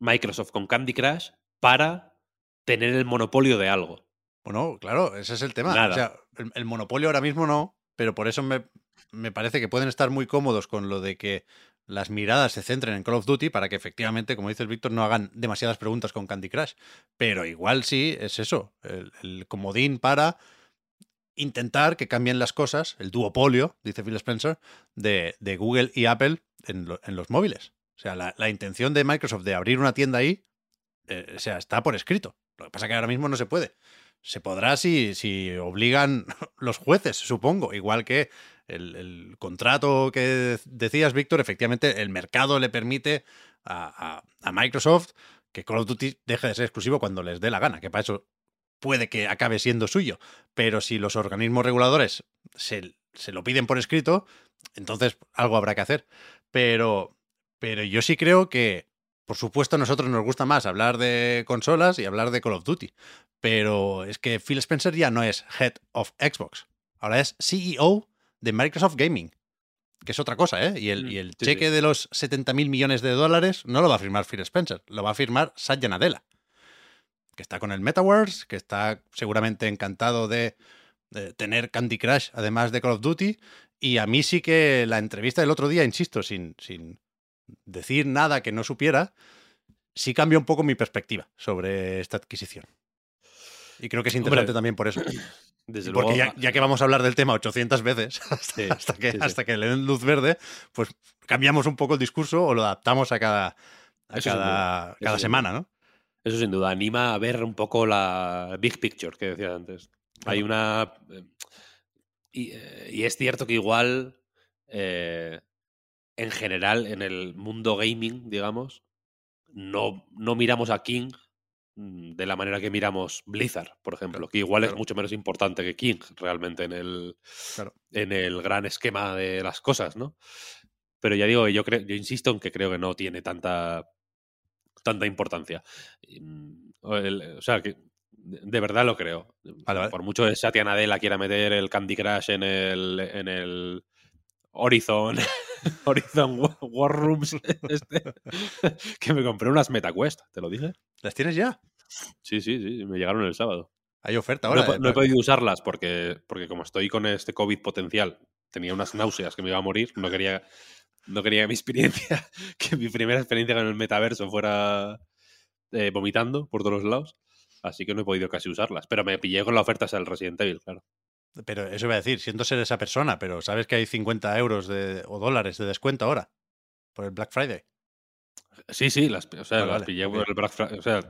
Microsoft con Candy Crush para tener el monopolio de algo? Bueno, claro, ese es el tema. Nada. O sea, el, el monopolio ahora mismo no, pero por eso me, me parece que pueden estar muy cómodos con lo de que las miradas se centren en Call of Duty para que efectivamente, como dice el Víctor, no hagan demasiadas preguntas con Candy Crush. Pero igual sí es eso, el, el comodín para intentar que cambien las cosas, el duopolio, dice Phil Spencer, de, Google y Apple en, lo- en los móviles. O sea, la, intención de Microsoft de abrir una tienda ahí, eh, o sea, está por escrito. Lo que pasa es que ahora mismo no se puede. Se podrá si, si obligan los jueces, supongo. Igual que el, contrato que decías, Víctor, efectivamente el mercado le permite a, a- a Microsoft que Call of Duty deje de ser exclusivo cuando les dé la gana, que para eso puede que acabe siendo suyo. Pero si los organismos reguladores se, se lo piden por escrito, entonces algo habrá que hacer. Pero, pero yo sí creo que, por supuesto, a nosotros nos gusta más hablar de consolas y hablar de Call of Duty. Pero es que Phil Spencer ya no es Head of Xbox. Ahora es CEO de Microsoft Gaming. que es otra cosa, ¿eh? Y el, Mm, y el sí, cheque sí. de los 70 mil millones de dólares no lo va a firmar Phil Spencer, lo va a firmar Satya Nadella, que está con el Metaverse, que está seguramente encantado de, de tener Candy Crush, además de Call of Duty. Y a mí sí que la entrevista del otro día, insisto, sin, sin decir nada que no supiera, sí cambia un poco mi perspectiva sobre esta adquisición. Y creo que es Hombre, interesante también por eso. Desde Porque luego, ya, ya que vamos a hablar del tema 800 veces, hasta, Sí, hasta que, sí, sí. hasta que le den luz verde, pues cambiamos un poco el discurso o lo adaptamos a cada, a cada, cada semana, ¿no? Eso sin duda anima a ver un poco la big picture que decías antes. Hay una. eh, Y, eh, y es cierto que igual. eh, en general, en el mundo gaming, digamos, no, no miramos a King mm, de la manera que miramos Blizzard, por ejemplo, Claro, que igual claro. es mucho menos importante que King realmente en el, Claro. en el gran esquema de las cosas, ¿no? Pero ya digo, yo, creo, yo insisto en que creo que no tiene tanta, tanta importancia. Mm, o sea, que de verdad lo creo. Vale, vale. Por mucho que Satya Nadella quiera meter el Candy Crush en el, en el Horizon, Horizon Wa- War Rooms, este, que me compré unas MetaQuest, ¿te lo dije? ¿Las tienes ya? Sí, sí, sí, me llegaron el sábado. Hay oferta No ahora. eh, no he para- podido usarlas porque, porque como estoy con este COVID potencial, tenía unas náuseas que me iba a morir, no quería, no quería que mi experiencia, que mi primera experiencia con el metaverso fuera eh, vomitando por todos los lados. Así que no he podido casi usarlas. Pero me pillé con la oferta del Resident Evil, claro. Pero eso iba a decir, siento ser esa persona, pero sabes que hay 50 euros de, o dólares de descuento ahora por el Black Friday. Sí, sí, las, o sea, Vale, las pillé por el Black Friday. O sea,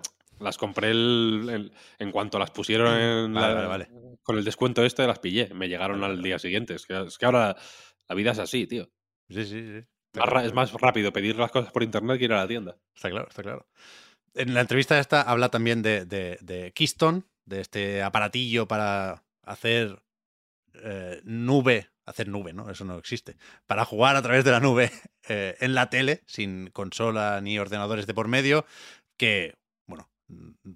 las compré el- el- en cuanto las pusieron en Vale, la- vale, con el descuento este, las pillé. Me llegaron al día siguiente. Es que, es que ahora la vida es así, tío. Sí, sí, sí. Más es más rápido pedir las cosas por internet que ir a la tienda. Está claro, está claro. En la entrevista esta habla también de, de, de Keystone, de este aparatillo para hacer eh, nube, hacer nube, ¿no? Eso no existe. Para jugar a través de la nube eh, en la tele, sin consola ni ordenadores de por medio, que, bueno,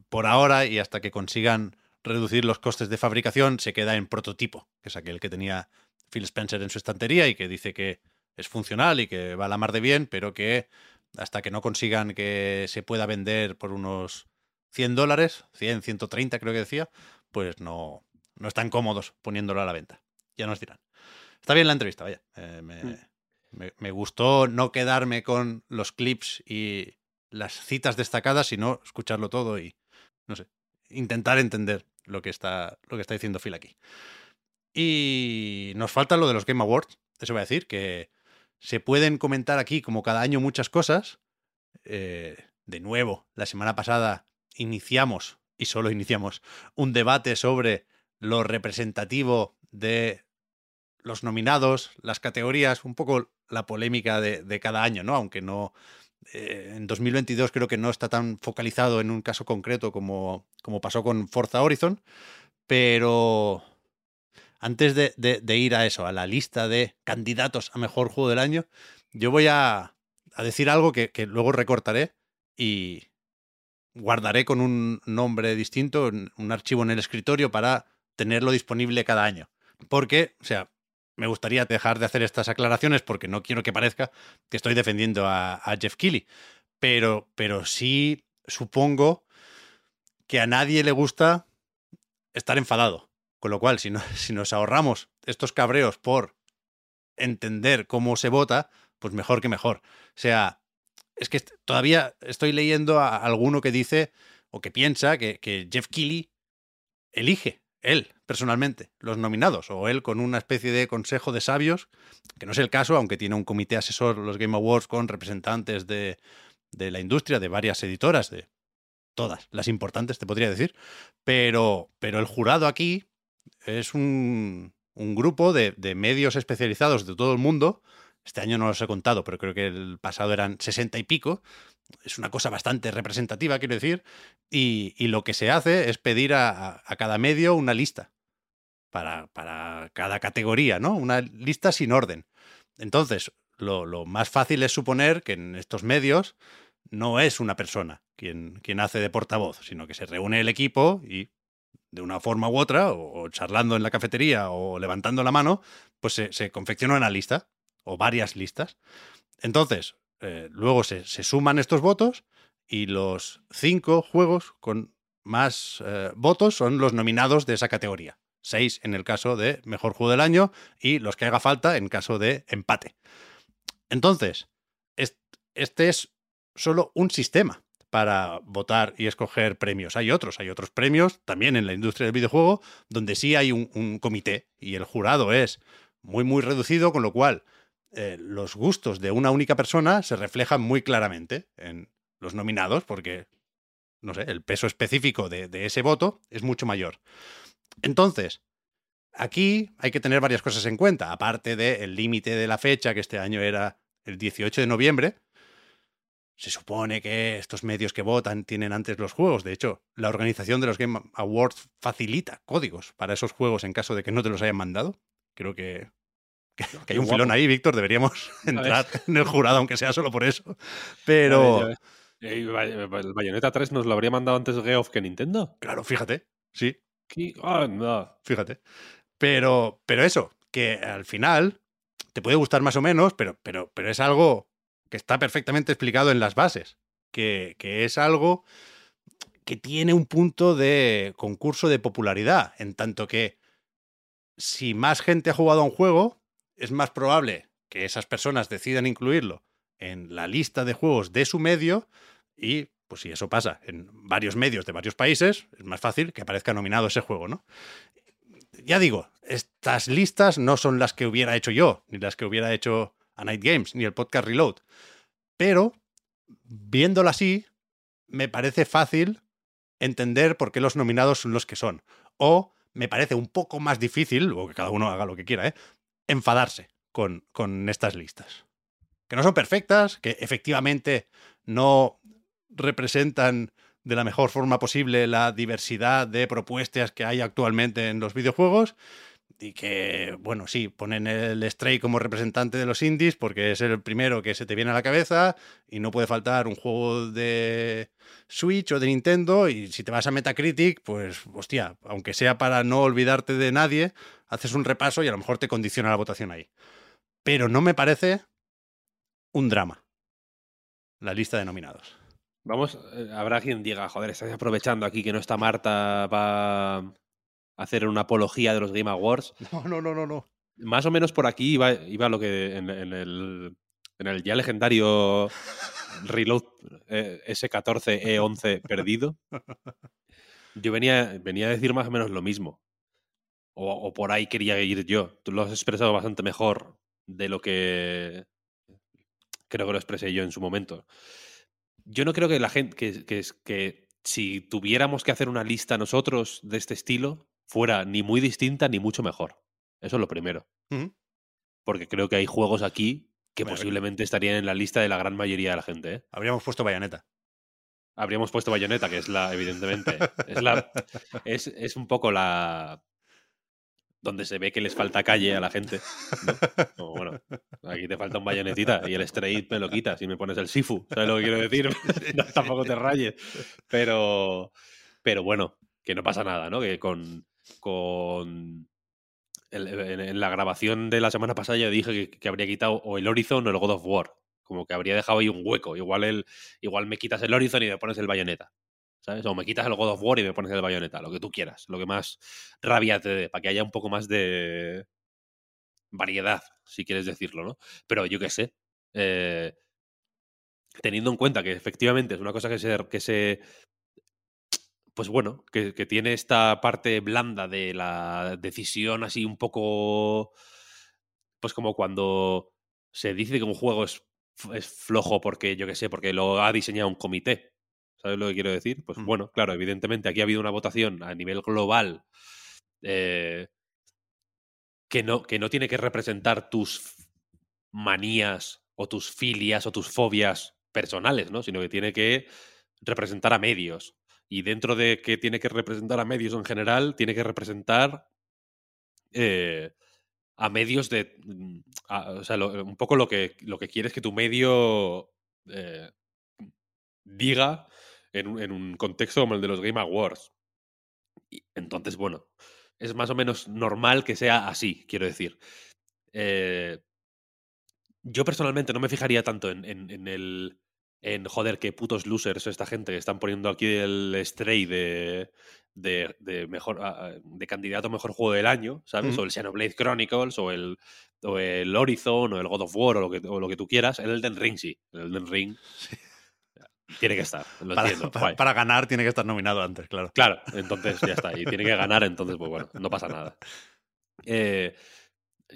por ahora y hasta que consigan reducir los costes de fabricación, se queda en prototipo, que es aquel que tenía Phil Spencer en su estantería y que dice que es funcional y que va a la mar de bien, pero que hasta que no consigan que se pueda vender por unos 100 dólares, 100, 130 creo que decía, pues no, no están cómodos poniéndolo a la venta. Ya nos dirán. Está bien la entrevista, vaya. Eh, me, Mm. me- me gustó no quedarme con los clips y las citas destacadas, sino escucharlo todo y, no sé, intentar entender lo que está, lo que está diciendo Phil aquí. Y nos falta lo de los Game Awards. Eso voy a decir, que se pueden comentar aquí como cada año muchas cosas. Eh, de nuevo, la semana pasada iniciamos, y solo iniciamos, un debate sobre lo representativo de los nominados, las categorías, un poco la polémica de, de cada año, ¿no? Aunque no. eh, en 2022 creo que no está tan focalizado en un caso concreto como, como pasó con Forza Horizon, pero antes de, ir a eso, a la lista de candidatos a mejor juego del año, yo voy a, decir algo que, luego recortaré y guardaré con un nombre distinto, un archivo en el escritorio para tenerlo disponible cada año. Porque, o sea, me gustaría dejar de hacer estas aclaraciones porque no quiero que parezca que estoy defendiendo a, a Jeff Keighley. Pero, pero sí supongo que a nadie le gusta estar enfadado. Con lo cual, si, no- si nos ahorramos estos cabreos por entender cómo se vota, pues mejor que mejor. O sea, es que todavía estoy leyendo a alguno que dice o que piensa que, que Jeff Keighley elige, él personalmente, los nominados, o él con una especie de consejo de sabios, que no es el caso, aunque tiene un comité asesor, los Game Awards, con representantes de, de la industria, de varias editoras, de todas, las importantes, te podría decir, pero, pero el jurado aquí es un, un grupo de, de medios especializados de todo el mundo. Este año no los he contado, pero creo que el pasado eran sesenta y pico. Es una cosa bastante representativa, quiero decir. Y, y lo que se hace es pedir a, a- a cada medio una lista para, para cada categoría, ¿no? Una lista sin orden. Entonces, lo, lo más fácil es suponer que en estos medios no es una persona quien, quien hace de portavoz, sino que se reúne el equipo y de una forma u otra, o, charlando en la cafetería o levantando la mano, pues se, se confecciona una lista o varias listas. Entonces, eh, luego se, se, suman estos votos y los cinco juegos con más eh, votos son los nominados de esa categoría. Seis en el caso de mejor juego del año y los que haga falta en caso de empate. Entonces, este es solo un sistema para votar y escoger premios. Hay otros, hay otros premios también en la industria del videojuego donde sí hay un, comité y el jurado es muy, muy reducido, con lo cual eh, los gustos de una única persona se reflejan muy claramente en los nominados porque, no sé, el peso específico de, de ese voto es mucho mayor. Entonces, aquí hay que tener varias cosas en cuenta, aparte del límite de la fecha, que este año era el 18 de noviembre, se supone que estos medios que votan tienen antes los juegos. De hecho, la organización de los Game Awards facilita códigos para esos juegos en caso de que no te los hayan mandado. Creo que, hay un filón ahí, Víctor. Deberíamos entrar en el jurado, aunque sea solo por eso. Pero. ¿El Bayonetta 3 nos lo habría mandado antes Geoff que Nintendo? Claro, fíjate. Sí. no. Fíjate. Pero, pero eso, que al final te puede gustar más o menos, pero, pero, pero es algo que está perfectamente explicado en las bases, que, es algo que tiene un punto de concurso de popularidad, en tanto que si más gente ha jugado a un juego, es más probable que esas personas decidan incluirlo en la lista de juegos de su medio y pues si eso pasa en varios medios de varios países, es más fácil que aparezca nominado ese juego, ¿no? Ya digo, estas listas no son las que hubiera hecho yo, ni las que hubiera hecho a Night Games, ni el podcast Reload. Pero, viéndolo así, me parece fácil entender por qué los nominados son los que son. O me parece un poco más difícil, o que cada uno haga lo que quiera, ¿eh? enfadarse con, con estas listas. Que no son perfectas, que efectivamente no representan de la mejor forma posible la diversidad de propuestas que hay actualmente en los videojuegos y que, bueno, sí, ponen el Stray como representante de los indies porque es el primero que se te viene a la cabeza y no puede faltar un juego de Switch o de Nintendo y si te vas a Metacritic, pues, hostia, aunque sea para no olvidarte de nadie, haces un repaso y a lo mejor te condiciona la votación ahí. Pero no me parece un drama la lista de nominados. Vamos, eh, habrá quien diga, joder, estás aprovechando aquí que no está Marta para hacer una apología de los Game Awards. No, no, no, no, no. Más o menos por aquí iba, iba lo que en, el, en el ya legendario Reload eh, S14E11 perdido. Yo venía, venía a decir más o menos lo mismo. O, por ahí quería ir yo. Tú lo has expresado bastante mejor de lo que creo que lo expresé yo en su momento. Yo no creo que la gente, que, que, que si tuviéramos que hacer una lista nosotros de este estilo, fuera ni muy distinta ni mucho mejor. Eso es lo primero. Porque creo que hay juegos aquí que posiblemente estarían en la lista de la gran mayoría de la gente. ¿eh? Habríamos puesto Bayonetta. Habríamos puesto Bayonetta, que es la, evidentemente. es, la, es, es un poco la, donde se ve que les falta calle a la gente. bueno, aquí te falta un bayonetita y el straight me lo quitas y me pones el sifu. ¿Sabes lo que quiero decir? tampoco te rayes. Pero, pero bueno, que no pasa nada, ¿no? Que con, con en, la grabación de la semana pasada ya dije que, habría quitado o el Horizon o el God of War. Como que habría dejado ahí un hueco. Igual, el, igual me quitas el Horizon y me pones el bayoneta. ¿Sabes? O me quitas el God of War y me pones el bayoneta. Lo que tú quieras. Lo que más rabia te dé. Para que haya un poco más de variedad, si quieres decirlo, ¿no? Pero yo qué sé. Eh, teniendo en cuenta que efectivamente es una cosa que se, que se pues bueno, que, tiene esta parte blanda de la decisión así un poco, pues como cuando se dice que un juego es, es flojo porque, yo qué sé, porque lo ha diseñado un comité. ¿Sabes lo que quiero decir? Pues mm. bueno, claro, evidentemente aquí ha habido una votación a nivel global eh, que, no, que no tiene que representar tus manías o tus filias o tus fobias personales, ¿no? Sino que tiene que representar a medios. Y dentro de que tiene que representar a medios en general, tiene que representar eh, a medios de. Mm, o sea, un poco lo que, lo que quieres que tu medio eh, diga en, en, un contexto como el de los Game Awards. Entonces, bueno, es más o menos normal que sea así, quiero decir. Eh, Yo personalmente no me fijaría tanto en- en el. En joder, qué putos losers esta gente que están poniendo aquí el stray de, de, de mejor de candidato a mejor juego del año, ¿sabes? O el Xenoblade Chronicles, o el, o el Horizon, o el God of War, o lo que, o lo que tú quieras. El Elden Ring sí. El Elden Ring tiene que estar, lo Para, entiendo. para- ganar tiene que estar nominado antes, claro. Claro, entonces ya está. Y tiene que ganar, entonces, pues bueno, no pasa nada. Eh,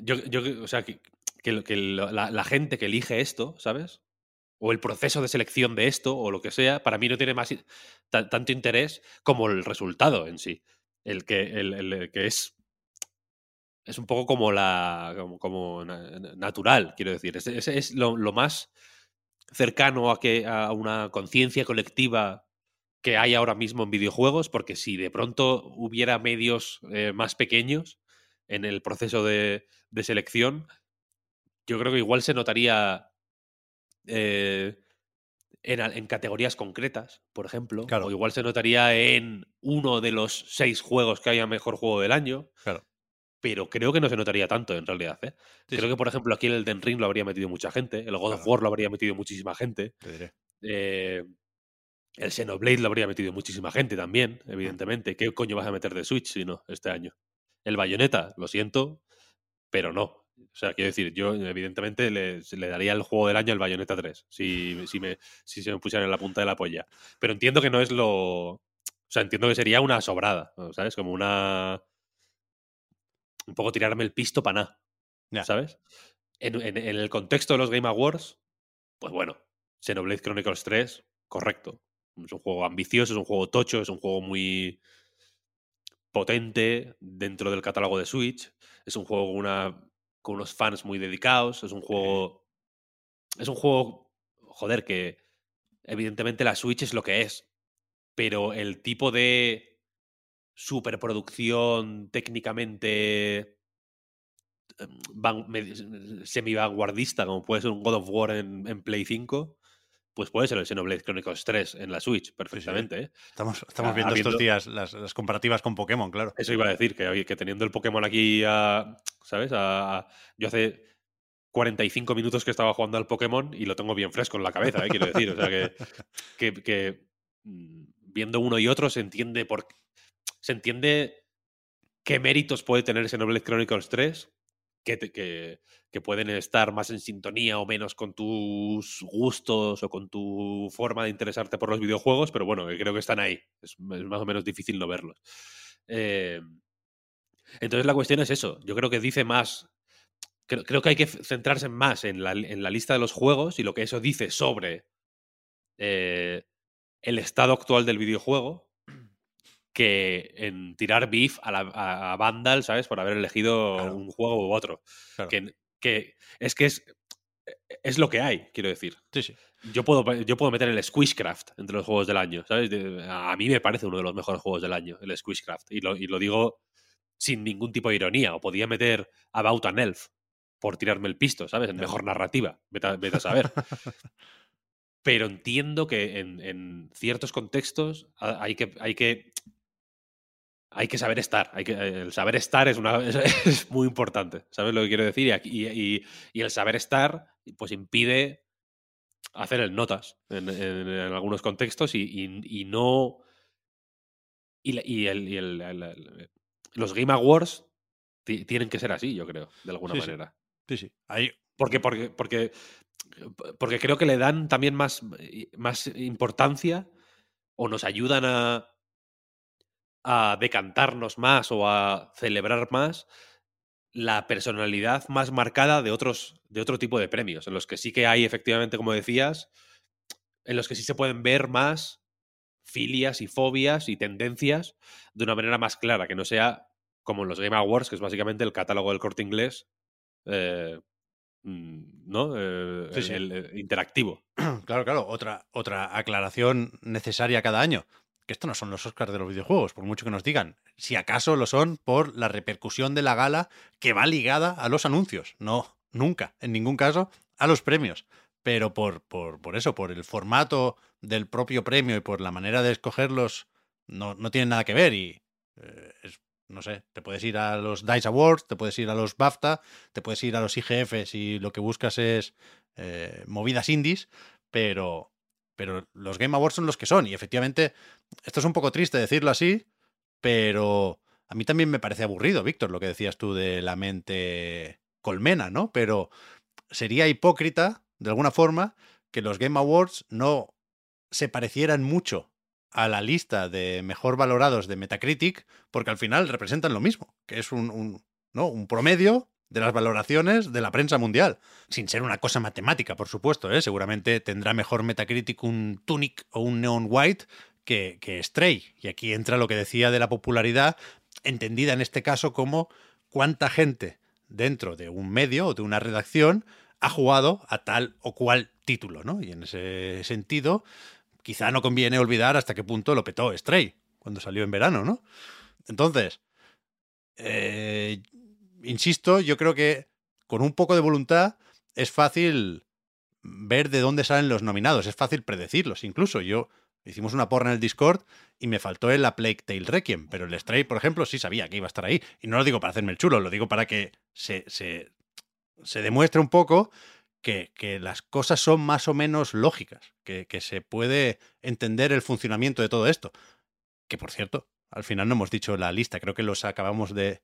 yo, yo, o sea, que, que que la gente que elige esto, ¿sabes? O el proceso de selección de esto, o lo que sea, para mí no tiene más tanto interés como el resultado en sí. El que, el, que es. Es un poco como la. como, como na- na- natural, quiero decir. Es, es- lo más cercano a que a una conciencia colectiva que hay ahora mismo en videojuegos, porque si de pronto hubiera medios eh, más pequeños en el proceso de, de selección, yo creo que igual se notaría eh, en, categorías concretas, por ejemplo, Claro. o igual se notaría en uno de los seis juegos que haya mejor juego del año, Claro. pero creo que no se notaría tanto en realidad. ¿eh? Sí, creo sí, que, por ejemplo, aquí el Elden Ring lo habría metido mucha gente, el God of. War lo habría metido muchísima gente. te diré. Eh, el Xenoblade lo habría metido muchísima gente también, evidentemente. ¿Qué coño vas a meter de Switch si no este año? El Bayonetta, lo siento, pero no. O sea, quiero decir, yo evidentemente le, le daría el juego del año al Bayonetta 3, si, si, me, si se me pusieran en la punta de la polla. Pero entiendo que no es lo... O sea, entiendo que sería una sobrada. ¿sabes? Como una... Un poco tirarme el pisto para nada. ¿sabes? En, en- en el contexto de los Game Awards, pues bueno, Xenoblade Chronicles 3, correcto. Es un juego ambicioso, es un juego tocho, es un juego muy potente dentro del catálogo de Switch. Es un juego con, una, con unos fans muy dedicados. Es un juego. Es un juego. Joder, que evidentemente la Switch es lo que es. Pero el tipo de superproducción técnicamente em, van- semi-vanguardista, como puede ser un God of War en, en Play 5, pues puede ser el Xenoblade Chronicles 3 en la Switch, perfectamente. ¿eh? Estamos, estamos Ah, viendo estos días las, las comparativas con Pokémon, claro. Eso iba a decir, que, que teniendo el Pokémon aquí, a, ¿sabes? A- a- yo hace 45 minutos que estaba jugando al Pokémon y lo tengo bien fresco en la cabeza, ¿eh? quiero decir. O sea, que, que, que, mm, viendo uno y otro se entiende por se entiende qué méritos puede tener Xenoblade Chronicles 3 que, pueden estar más en sintonía o menos con tus gustos o con tu forma de interesarte por los videojuegos, pero bueno, creo que están ahí. Es, más o menos difícil no verlos. Eh, entonces la cuestión es eso. Yo creo que dice más. Creo, que hay que centrarse más en la, en la lista de los juegos y lo que eso dice sobre eh, el estado actual del videojuego que en tirar beef a, la, a, Vandal, ¿sabes? Por haber elegido Claro. un juego u otro. Claro. Que, que es que es, es lo que hay, quiero decir. Sí, sí. Yo puedo, yo puedo meter el Squishcraft entre los juegos del año, ¿sabes? A mí me parece uno de los mejores juegos del año, el Squishcraft. Y lo, y lo digo sin ningún tipo de ironía. O podía meter About an Elf por tirarme el pisto, ¿sabes? En mejor narrativa. Vete a, vete a saber. Pero entiendo que en, en ciertos contextos ha- hay que, hay que hay que saber estar. Hay que, el saber estar es, una, es, es muy importante. ¿Sabes lo que quiero decir? Y, el saber estar, pues impide hacer el notas en, en- en algunos contextos y, no. Y, el- los Game Awards ti- tienen que ser así, yo creo, de alguna Sí, manera. Sí, sí. Porque, porque, porque, porque creo que le dan también más, más importancia o nos ayudan a, a decantarnos más o a celebrar más la personalidad más marcada de otros de otro tipo de premios, en los que sí que hay, efectivamente, como decías, en los que sí se pueden ver más filias y fobias y tendencias de una manera más clara, que no sea como en los Game Awards, que es básicamente el catálogo del corte inglés, eh, mm, ¿no? Eh, Sí, sí. el- el interactivo. Claro, claro. Otra, otra aclaración necesaria cada año. Que esto no son los Oscars de los videojuegos, por mucho que nos digan. Si acaso lo son por la repercusión de la gala que va ligada a los anuncios. No, nunca, en ningún caso, a los premios. Pero por, por, por eso, por el formato del propio premio y por la manera de escogerlos, no, no tienen nada que ver. Y eh, no sé, te puedes ir a los DICE Awards, te puedes ir a los BAFTA, te puedes ir a los IGFs y lo que buscas es eh, movidas indies, pero, pero los Game Awards son los que son. Y efectivamente, esto es un poco triste decirlo así, pero a mí también me parece aburrido, Víctor, lo que decías tú de la mente colmena, ¿no? Pero sería hipócrita, de alguna forma, que los Game Awards no se parecieran mucho a la lista de mejor valorados de Metacritic, porque al final representan lo mismo, que es un, ¿no? un promedio de las valoraciones de la prensa mundial, sin ser una cosa matemática, por supuesto. ¿eh? Seguramente tendrá mejor Metacritic un Tunic o un Neon White que, que Stray. Y aquí entra lo que decía de la popularidad, entendida en este caso como cuánta gente dentro de un medio o de una redacción ha jugado a tal o cual título, ¿no? Y en ese sentido, quizá no conviene olvidar hasta qué punto lo petó Stray cuando salió en verano, ¿no? Entonces, eh, insisto, yo creo que con un poco de voluntad es fácil ver de dónde salen los nominados, es fácil predecirlos. Incluso yo hicimos una porra en el Discord y me faltó el La Plague Tale Requiem, pero el Stray, por ejemplo, sí sabía que iba a estar ahí. Y no lo digo para hacerme el chulo, lo digo para que se, se, se demuestre un poco que, las cosas son más o menos lógicas, que, se puede entender el funcionamiento de todo esto. Que por cierto, al final no hemos dicho la lista, creo que los acabamos de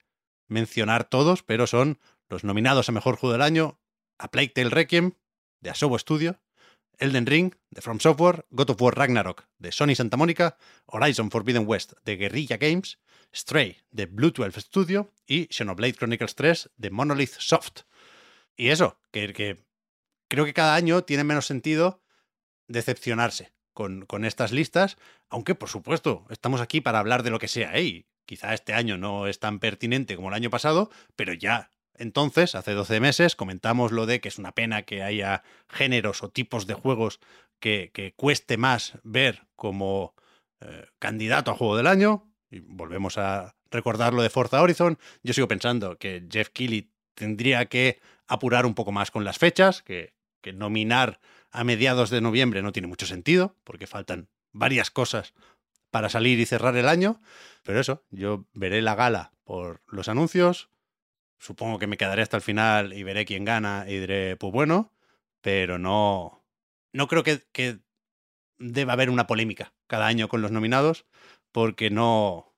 mencionar todos, pero son los nominados a Mejor Juego del Año, A Plague Tale Requiem, de Asobo Studio, Elden Ring, de From Software, God of War Ragnarok, de Sony Santa Mónica, Horizon Forbidden West, de Guerrilla Games, Stray, de Blue 12 Studio y Xenoblade Chronicles 3, de Monolith Soft. Y eso, que, creo que cada año tiene menos sentido decepcionarse con, con, estas listas, aunque por supuesto estamos aquí para hablar de lo que sea, y quizá este año no es tan pertinente como el año pasado, pero ya entonces, hace 12 meses, comentamos lo de que es una pena que haya géneros o tipos de juegos que, que cueste más ver como eh, candidato a juego del año, y volvemos a recordar lo de Forza Horizon, yo sigo pensando que Jeff Keighley tendría que apurar un poco más con las fechas, que que nominar a mediados de noviembre no tiene mucho sentido, porque faltan varias cosas para salir y cerrar el año. Pero eso, yo veré la gala por los anuncios. Supongo que me quedaré hasta el final y veré quién gana y diré, pues bueno, pero no. No creo que, que deba haber una polémica cada año con los nominados, porque no,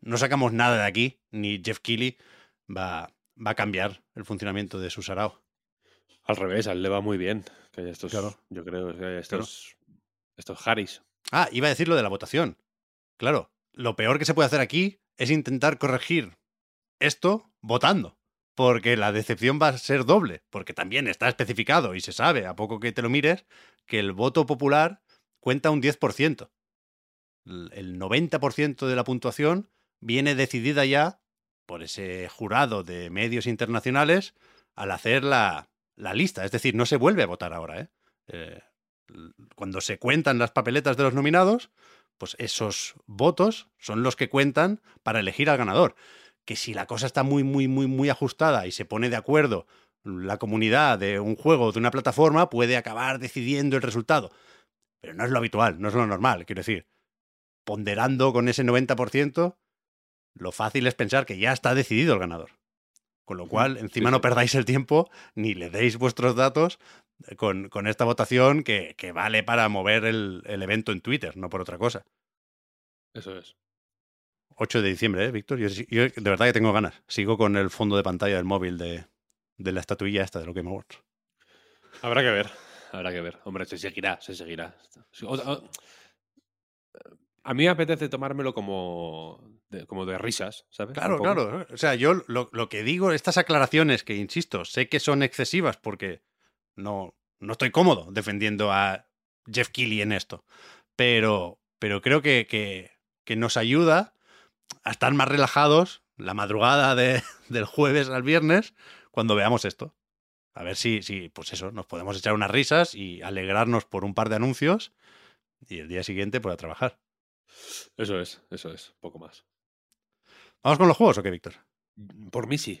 no sacamos nada de aquí, ni Jeff Keighley va, va a cambiar el funcionamiento de su sarao. Al revés, a él le va muy bien. Que estos, claro. Yo creo que estos, estos Harris. Ah, iba a decir lo de la votación. Claro, lo peor que se puede hacer aquí es intentar corregir esto votando. Porque la decepción va a ser doble. Porque también está especificado y se sabe, a poco que te lo mires, que el voto popular cuenta un 10%. El 90% de la puntuación viene decidida ya por ese jurado de medios internacionales al hacer la, la lista. Es decir, no se vuelve a votar ahora. ¿eh? ¿eh? cuando se cuentan las papeletas de los nominados, pues esos votos son los que cuentan para elegir al ganador. Que si la cosa está muy, muy, muy, muy ajustada y se pone de acuerdo la comunidad de un juego, de una plataforma, puede acabar decidiendo el resultado. Pero no es lo habitual, no es lo normal. Quiero decir, ponderando con ese 90%, lo fácil es pensar que ya está decidido el ganador. Con lo cual, encima no perdáis el tiempo ni le deis vuestros datos con, con esta votación que, que, vale para mover el, el, evento en Twitter, no por otra cosa. Eso es. 8 de diciembre, ¿eh, Víctor? Yo, yo, de verdad que tengo ganas. Sigo con el fondo de pantalla del móvil de, de la estatuilla esta de lo que me Awards. Habrá que ver, habrá que ver. Hombre, se seguirá, se seguirá. A mí me apetece tomármelo como como de risas, ¿sabes? Claro, claro. O sea, yo lo, lo, que digo, estas aclaraciones que, insisto, sé que son excesivas porque no, no estoy cómodo defendiendo a Jeff Keighley en esto, pero, pero creo que, que, que nos ayuda a estar más relajados la madrugada de, del jueves al viernes cuando veamos esto. A ver si, si, pues eso, nos podemos echar unas risas y alegrarnos por un par de anuncios y el día siguiente pues a trabajar. Eso es, eso es, poco más. ¿Vamos con los juegos o qué, Víctor? Por mí sí.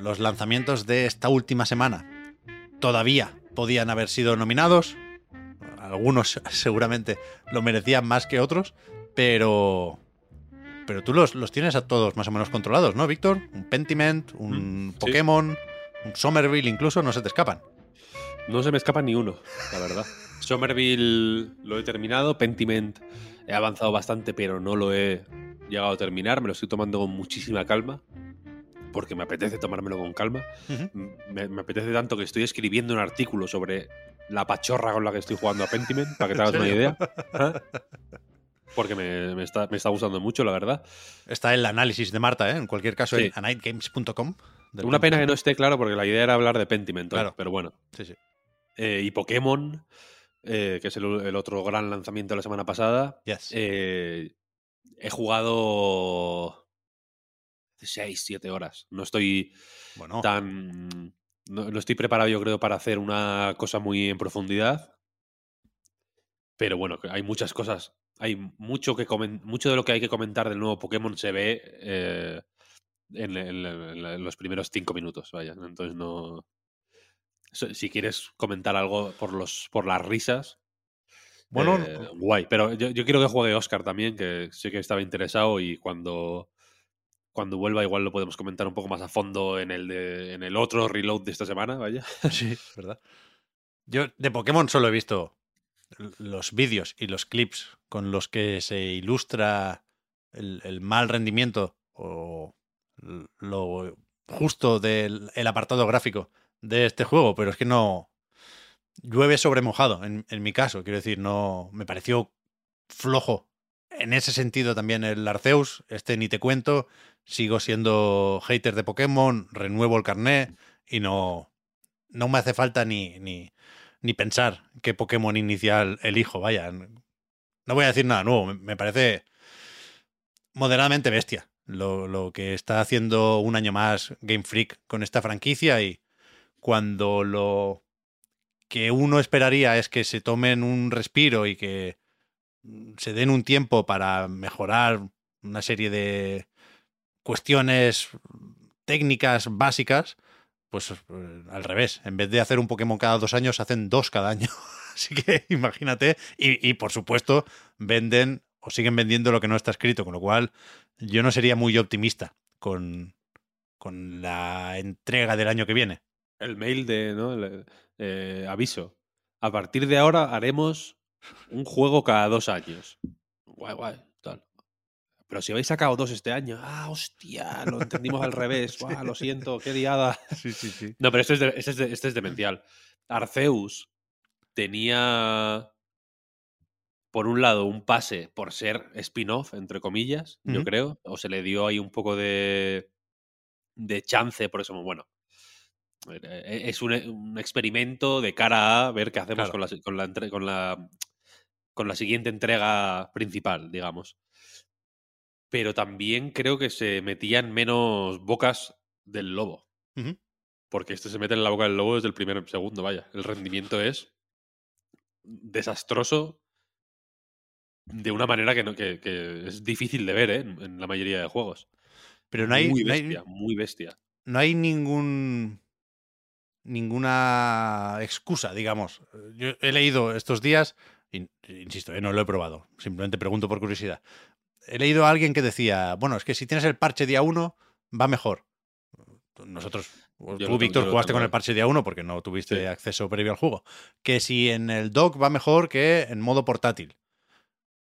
los lanzamientos de esta última semana todavía podían haber sido nominados. Algunos seguramente lo merecían más que otros, pero. Pero tú los, los tienes a todos más o menos controlados, ¿no, Víctor? Un Pentiment, un Mm, sí. Pokémon, un Somerville incluso, no se te escapan. No se me escapa ni uno, la verdad. Somerville lo he terminado, Pentiment he avanzado bastante, pero no lo he llegado a terminar. Me lo estoy tomando con muchísima calma, porque me apetece tomármelo con calma. Me, me apetece tanto que estoy escribiendo un artículo sobre la pachorra con la que estoy jugando a Pentiment, para que te hagas una idea. Ajá. Porque me, me está, me está gustando mucho, la verdad. Está el análisis de Marta, ¿eh? En cualquier caso, Sí. en anightgames.com. Una pena que no esté claro, porque la idea era hablar de Pentiment, Claro. pero bueno. Sí, sí. Eh, y Pokémon, eh, que es el, el otro gran lanzamiento de la semana pasada. Yes. Eh, he jugado 6, 7 horas. No estoy bueno, tan. No, no estoy preparado, yo creo, para hacer una cosa muy en profundidad. Pero bueno, hay muchas cosas. Hay mucho que comen- mucho de lo que hay que comentar del nuevo Pokémon se ve eh, en, en- en- en los primeros cinco minutos. Vaya. Entonces no. Si quieres comentar algo por los por las risas. Bueno, eh, guay. Pero yo, yo quiero que juegue Oscar también, que sé que estaba interesado y cuando cuando vuelva igual lo podemos comentar un poco más a fondo en el de, en el otro reload de esta semana, vaya. Sí, verdad. Yo de Pokémon solo he visto los vídeos y los clips con los que se ilustra el, el mal rendimiento o lo justo del el apartado gráfico de este juego, pero es que no llueve sobre mojado en, en mi caso. Quiero decir, no me pareció flojo en ese sentido también el Arceus. Este ni te cuento. Sigo siendo hater de Pokémon, renuevo el carné y no, no me hace falta ni, ni, ni pensar qué Pokémon inicial elijo. Vaya, no voy a decir nada nuevo. Me, me parece moderadamente bestia lo, lo que está haciendo un año más Game Freak con esta franquicia y cuando lo que uno esperaría es que se tomen un respiro y que mm, se den un tiempo para mejorar una serie de cuestiones técnicas básicas, pues eh, al revés. En vez de hacer un Pokémon cada dos años, hacen dos cada año. Así que imagínate. Y, por supuesto, venden o siguen vendiendo lo que no está escrito, con lo cual yo no sería muy optimista con, con la entrega del año que viene. El mail de, eh, aviso. A partir de ahora haremos un juego cada dos años. Guay, guay, tal. Pero si habéis sacado dos este año, ah, hostia, lo entendimos al revés. Lo siento, qué liada. Sí, sí, sí. No, pero este es, de- este es, de- este es demencial. Arceus tenía, por un lado, un pase por ser spin-off, entre comillas, yo creo. O se le dio ahí un poco de, de chance, por eso, bueno. eh, Es un, un experimento de cara a ver qué hacemos Claro. con, la, con, la, con, la, con la siguiente entrega principal, digamos. Pero también creo que se metían menos bocas del lobo. Porque este se mete en la boca del lobo desde el primer segundo, vaya. El rendimiento es desastroso de una manera que, no, que, que es difícil de ver ¿eh? en, en la mayoría de juegos. Pero no hay, muy no hay- bestia, muy bestia. no hay ningún ninguna excusa, digamos. Yo he leído estos días, in- insisto, eh, no lo he probado, simplemente pregunto por curiosidad. He leído a alguien que decía, bueno, es que si tienes el parche día 1, va mejor. Nosotros, Yo tú, Víctor, jugaste con el parche día 1 porque no tuviste Sí. acceso previo al juego. Que si en el dock va mejor que en modo portátil.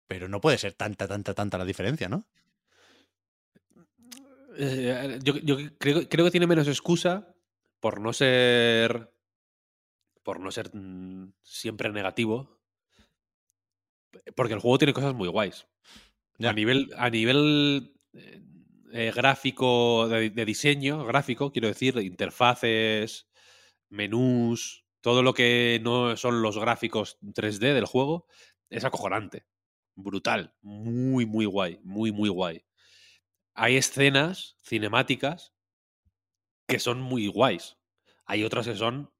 Pero no puede ser tanta, tanta, tanta la diferencia, ¿no? Eh, yo yo creo, creo que tiene menos excusa por no ser. Por no ser mm, siempre negativo. Porque el juego tiene cosas muy guays. Ya. A nivel, a nivel eh, eh, gráfico, de, de diseño gráfico, quiero decir, de interfaces, menús, todo lo que no son los gráficos 3D del juego, es acojonante. Brutal. Muy, muy guay. Muy, muy guay. Hay escenas cinemáticas que son muy guays. Hay otras que son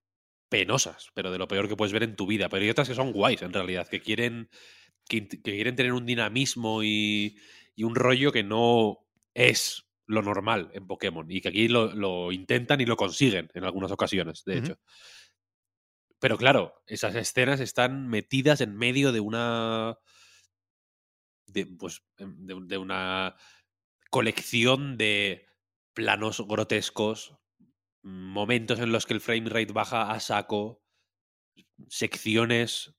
penosas, pero de lo peor que puedes ver en tu vida. Pero hay otras que son guays, en realidad, que quieren, que, quieren tener un dinamismo y, y un rollo que no es lo normal en Pokémon. Y que aquí lo, lo intentan y lo consiguen en algunas ocasiones, de hecho. Pero claro, esas escenas están metidas en medio de una. De, pues, em, de, de una colección de planos grotescos, momentos en los que el frame rate baja a saco, secciones.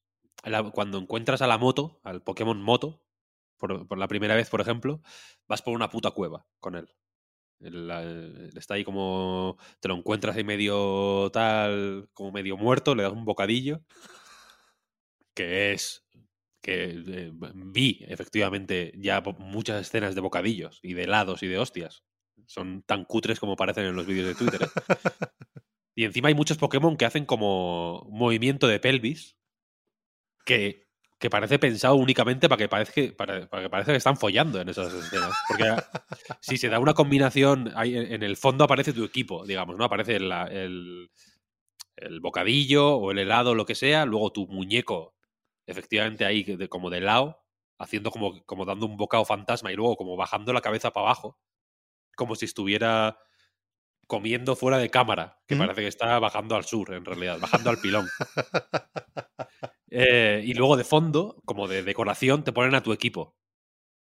La- cuando encuentras a la moto, al Pokémon Moto, por, por la primera vez, por ejemplo, vas por una puta cueva con él. Él, él está ahí como. Te lo encuentras ahí medio tal, como medio muerto, le das un bocadillo. Que es. Que eh, vi, efectivamente, ya muchas escenas de bocadillos y de helados y de hostias. Son tan cutres como parecen en los vídeos de Twitter. ¿eh? y encima hay muchos Pokémon que hacen como movimiento de pelvis que, que parece pensado únicamente para que, parezca, para, para que parezca que están follando en esas escenas. Porque si se da una combinación, ahí en el fondo aparece tu equipo, digamos, ¿no? Aparece el, el bocadillo o el helado lo que sea, luego tu muñeco, efectivamente ahí de- como de lado, haciendo como, como dando un bocado fantasma y luego como bajando la cabeza para abajo, como si estuviera comiendo fuera de cámara, que parece que está bajando al sur, en realidad, bajando al pilón. Eh, y luego de fondo, como de decoración, te ponen a tu equipo.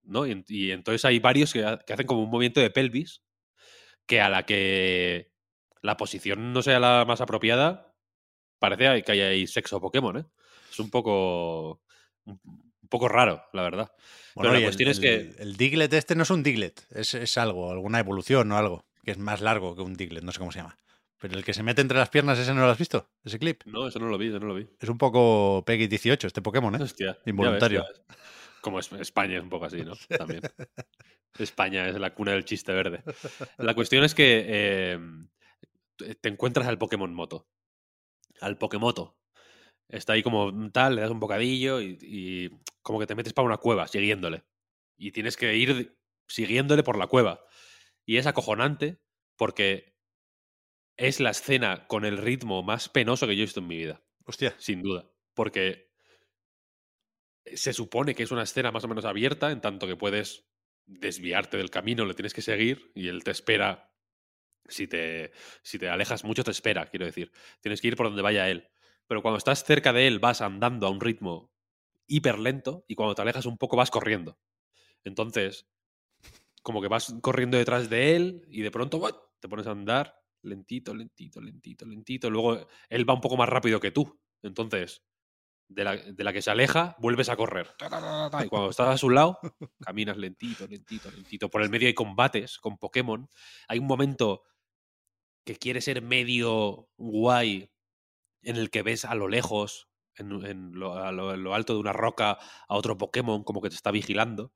¿no? Y, en- y entonces hay varios que, ha- que hacen como un movimiento de pelvis que a la que la posición no sea la más apropiada, parece que hay ahí sexo Pokémon, ¿eh? Es un poco. un poco raro, la verdad. Bueno, Pero la y el- cuestión es que- el, el Diglett este no es un Diglett, es, es algo, alguna evolución o algo, que es más largo que un Diglett, no sé cómo se llama. Pero el que se mete entre las piernas, ese no lo has visto, ese clip. No, eso no lo vi, eso no lo vi. Es un poco Peggy 18 este Pokémon, ¿eh? Hostia, ya ves, Involuntario. ya ves. Como es- España es un poco así, ¿no? También. España es la cuna del chiste verde. La cuestión es que eh, te encuentras al Pokémon Moto. Al Pokémoto. Está ahí como tal, le das un bocadillo y, y como que te metes para una cueva siguiéndole. Y tienes que ir siguiéndole por la cueva. Y es acojonante porque es la escena con el ritmo más penoso que yo he visto en mi vida Hostia. sin duda. Porque se supone que es una escena más o menos abierta, en tanto que puedes desviarte del camino, le tienes que seguir y él te espera. Si te, si te alejas mucho, te espera, quiero decir. Tienes que ir por donde vaya él. Pero cuando estás cerca de él, vas andando a un ritmo hiper lento y cuando te alejas un poco, vas corriendo. Entonces, como que vas corriendo detrás de él y de pronto ¡buah! te pones a andar lentito, lentito, lentito, lentito. Luego él va un poco más rápido que tú. Entonces, de la, de la que se aleja, vuelves a correr. Y cuando estás a su lado, caminas lentito, lentito, lentito. Por el medio hay combates con Pokémon. Hay un momento que quiere ser medio guay en el que ves a lo lejos, en, en lo, a lo- en lo alto de una roca, a otro Pokémon como que te está vigilando.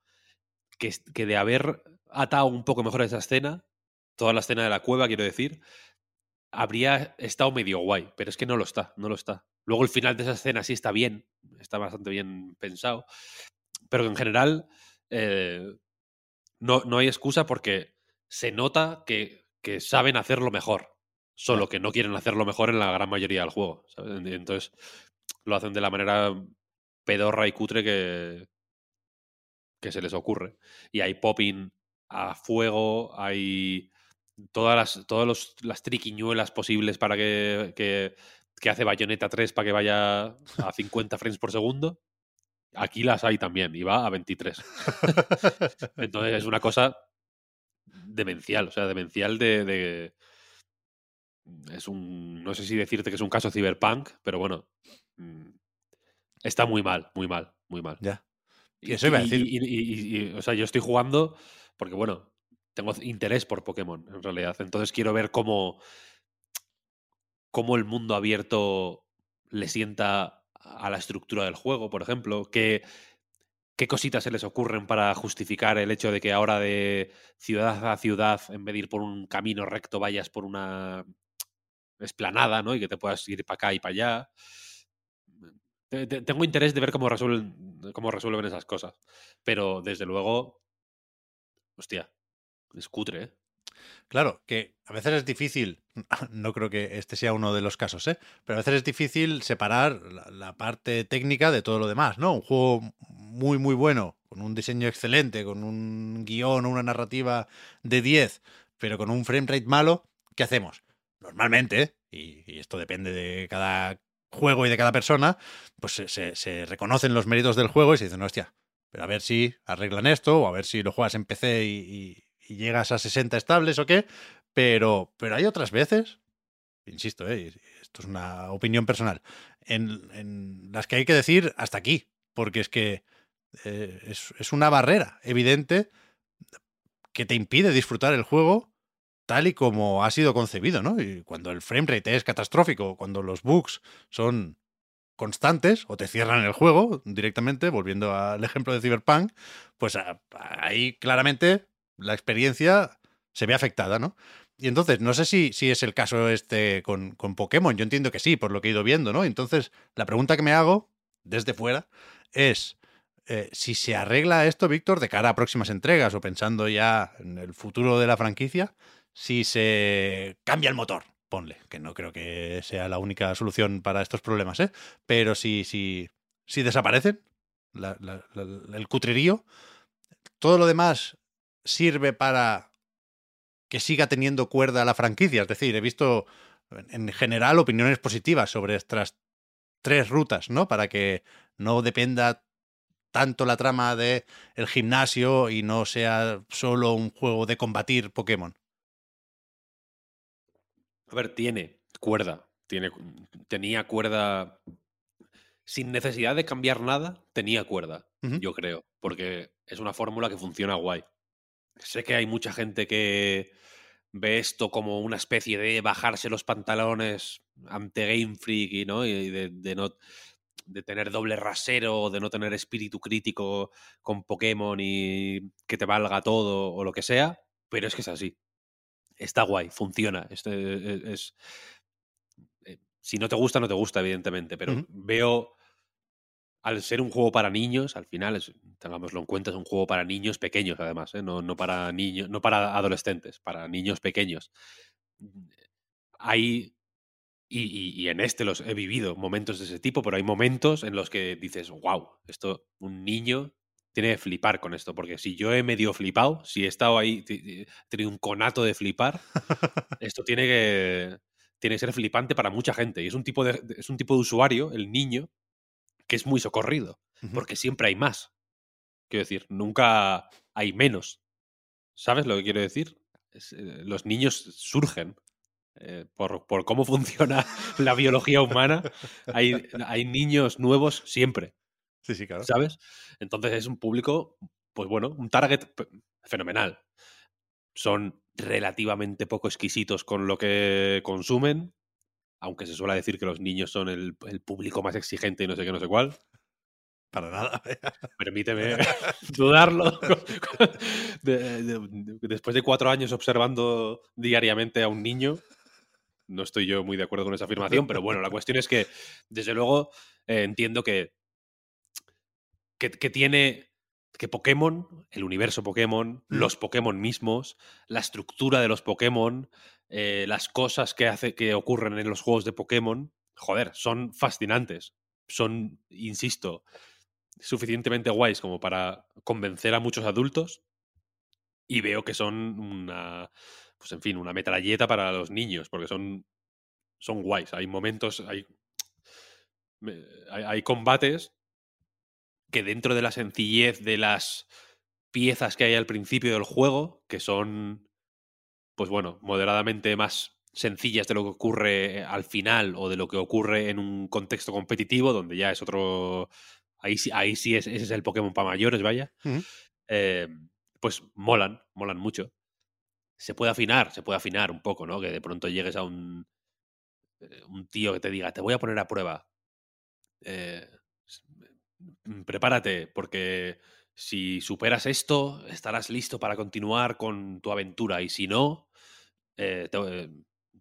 Que, que de haber atado un poco mejor esa escena, toda la escena de la cueva, quiero decir, habría estado medio guay, pero es que no lo está, no lo está. Luego el final de esa escena sí está bien, está bastante bien pensado, pero en general eh, no, no hay excusa porque se nota que, que saben hacerlo mejor, solo que no quieren hacerlo mejor en la gran mayoría del juego. ¿sabes? Entonces lo hacen de la manera pedorra y cutre que, que se les ocurre. Y hay popping a fuego, hay todas las, todas los- las triquiñuelas posibles para que, que, que hace Bayonetta 3 para que vaya a 50 frames por segundo. Aquí las hay también y va a 23. Entonces es una cosa demencial, o sea, demencial de, de- Es un... No sé si decirte que es un caso cyberpunk, pero bueno. mm, Está muy mal, muy mal, muy mal. Ya. Y eso iba a decir. y- y- y- y- o sea, yo estoy jugando porque, bueno, tengo interés por Pokémon, en realidad. Entonces quiero ver cómo, cómo el mundo abierto le sienta a la estructura del juego, por ejemplo. Qué, qué cositas se les ocurren para justificar el hecho de que ahora de ciudad a ciudad, en vez de ir por un camino recto, vayas por una esplanada, ¿no? Y que te puedas ir para acá y para allá. Te- te- Tengo interés de ver cómo resuelven, cómo resuelven esas cosas. Pero desde luego, hostia, es ¿eh? Claro, que a veces es difícil, no creo que este sea uno de los casos, ¿eh? pero a veces es difícil separar la, parte técnica de todo lo demás, ¿no? Un juego muy, muy bueno, con un diseño excelente, con un guion una narrativa de 10, pero con un frame rate malo, ¿qué hacemos? Normalmente, y, esto depende de cada juego y de cada persona, pues se, reconocen los méritos del juego y se dicen, hostia, pero a ver si arreglan esto, o a ver si lo juegas en PC y- y llegas a 60 estables o qué. Pero, pero hay otras veces, insisto, ¿eh? esto es una opinión personal, en, las que hay que decir hasta aquí, porque es que eh, es, es una barrera evidente que te impide disfrutar el juego tal y como ha sido concebido, ¿no? Y cuando el framerate es catastrófico, cuando los bugs son constantes o te cierran el juego directamente, volviendo al ejemplo de Cyberpunk, pues a- ahí claramente la experiencia se ve afectada, ¿no? Y entonces, no sé si, si es el caso este con, con Pokémon, yo entiendo que sí, por lo que he ido viendo, ¿no? Entonces, la pregunta que me hago desde fuera es eh, si se arregla esto, Víctor, de cara a próximas entregas o pensando ya en el futuro de la franquicia, si se cambia el motor, ponle, que no creo que sea la única solución para estos problemas, ¿eh? Pero si, si, si desaparecen el cutrerío, todo lo demás sirve para que siga teniendo cuerda la franquicia. Es decir, he visto en en general opiniones positivas sobre estas tres rutas, ¿no? Para que no dependa tanto la trama de el gimnasio y no sea solo un juego de combatir Pokémon. A ver, tiene cuerda. Tiene, tenía cuerda. Sin necesidad de cambiar nada, tenía cuerda, yo creo. Porque es una fórmula que funciona guay. Sé que hay mucha gente que ve esto como una especie de bajarse los pantalones ante Game Freak y, ¿no? y de, de no de tener doble rasero, de no tener espíritu crítico con Pokémon y que te valga todo o lo que sea, pero es que es así. Está guay, funciona. Este es, eh, si no te gusta, no te gusta, evidentemente, pero veo, al ser un juego para niños, al final, es, tengámoslo en cuenta, es un juego para niños pequeños, además, ¿eh? no, no para niños, no para adolescentes, para niños pequeños. Hay y, y- y en este los he vivido momentos de ese tipo, pero hay momentos en los que dices, wow, esto, un niño tiene que flipar con esto, porque si yo he medio flipado, si he estado ahí, he tenido un conato de flipar, esto tiene que, tiene que ser flipante para mucha gente. Y es un tipo de- es un tipo de usuario, el niño, que es muy socorrido, porque siempre hay más. Quiero decir, nunca hay menos. ¿Sabes lo que quiero decir? Es, eh, los niños surgen eh, por, por cómo funciona la biología humana. Hay, hay niños nuevos siempre, Sí, sí, claro. ¿sabes? Entonces es un público, pues bueno, un target fenomenal. Son relativamente poco exquisitos con lo que consumen, aunque se suele decir que los niños son el, el público más exigente y no sé qué, no sé cuál. Para nada. Permíteme dudarlo. De- de- de- después de cuatro años observando diariamente a un niño, no estoy yo muy de acuerdo con esa afirmación, pero bueno, la cuestión es que, desde luego, eh, entiendo que, que, que tiene que Pokémon, el universo Pokémon, los Pokémon mismos, la estructura de los Pokémon, eh, las cosas que, hace, que ocurren en los juegos de Pokémon, joder, son fascinantes. Son, insisto, suficientemente guays como para convencer a muchos adultos. y veo que son una, pues en fin, una metralleta para los niños, porque son, son guays. Hay momentos, hay, me- hay, hay combates que dentro de la sencillez de las piezas que hay al principio del juego, que son, pues bueno, moderadamente más sencillas de lo que ocurre al final o de lo que ocurre en un contexto competitivo, donde ya es otro... Ahí sí, ahí sí es, ese es el Pokémon para mayores, vaya. Eh, pues molan, molan mucho. Se puede afinar, se puede afinar un poco, ¿no? Que de pronto llegues a un, eh, un tío que te diga, te voy a poner a prueba. Eh, prepárate, porque si superas esto, estarás listo para continuar con tu aventura. Y si no, eh, eh,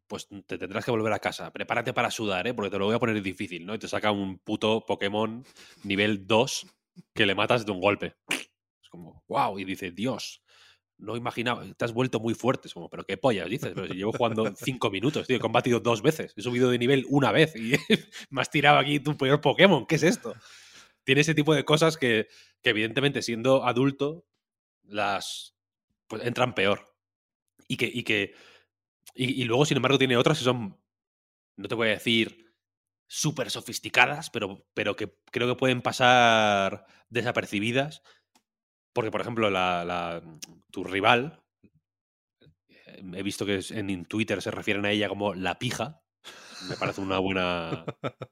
pues te tendrás que volver a casa. Prepárate para sudar, ¿eh? porque te lo voy a poner difícil, ¿no? Y te saca un puto Pokémon nivel 2 que le matas de un golpe. Es como, wow, y dice, Dios, no imaginaba, te has vuelto muy fuerte. Es como, pero qué pollas dices, pero si llevo jugando cinco minutos, tío, he combatido dos veces, he subido de nivel una vez y me has tirado aquí tu peor Pokémon, ¿qué es esto? Tiene ese tipo de cosas que, evidentemente siendo adulto las pues entran peor. Y que, y que y, luego, sin embargo, tiene otras que son, no te voy a decir súper sofisticadas, pero, pero que creo que pueden pasar desapercibidas. Porque, por ejemplo, la, tu rival, he visto que en Twitter se refieren a ella como la pija. Me parece una buena,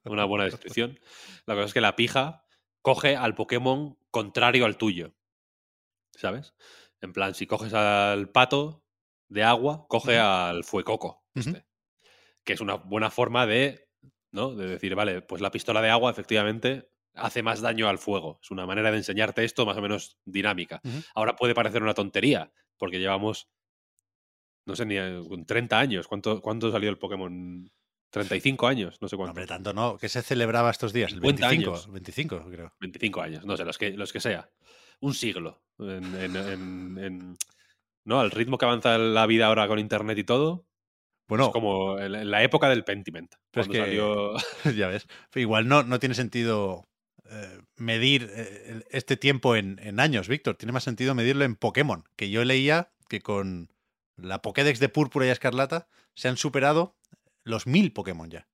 una buena descripción. La cosa es que la pija coge al Pokémon contrario al tuyo. ¿Sabes? En plan, si coges al pato de agua, coge al fuecoco. Este. Que es una buena forma de, ¿no? De decir, vale, pues la pistola de agua efectivamente hace más daño al fuego. Es una manera de enseñarte esto más o menos dinámica. Ahora puede parecer una tontería, porque llevamos, no sé, ni eh, con 30 años. ¿Cuánto, ¿Cuánto salió el Pokémon? 35 años, no sé No, cuánto. hombre, tanto no. ¿Qué se celebraba estos días? El 50 25, años. 25 creo. 25 años, no sé, los que, los que sea. Un siglo. En, en- en- en- ¿no? Al ritmo que avanza la vida ahora con internet y todo, Bueno, es como en, la época del Pentiment. Pero es Cuando que- salió. ya ves. Igual no, no tiene sentido eh, medir eh, este tiempo en, en años, Víctor. Tiene más sentido medirlo en Pokémon. Que yo leía que con la Pokédex de Púrpura y Escarlata se han superado los mil Pokémon ya.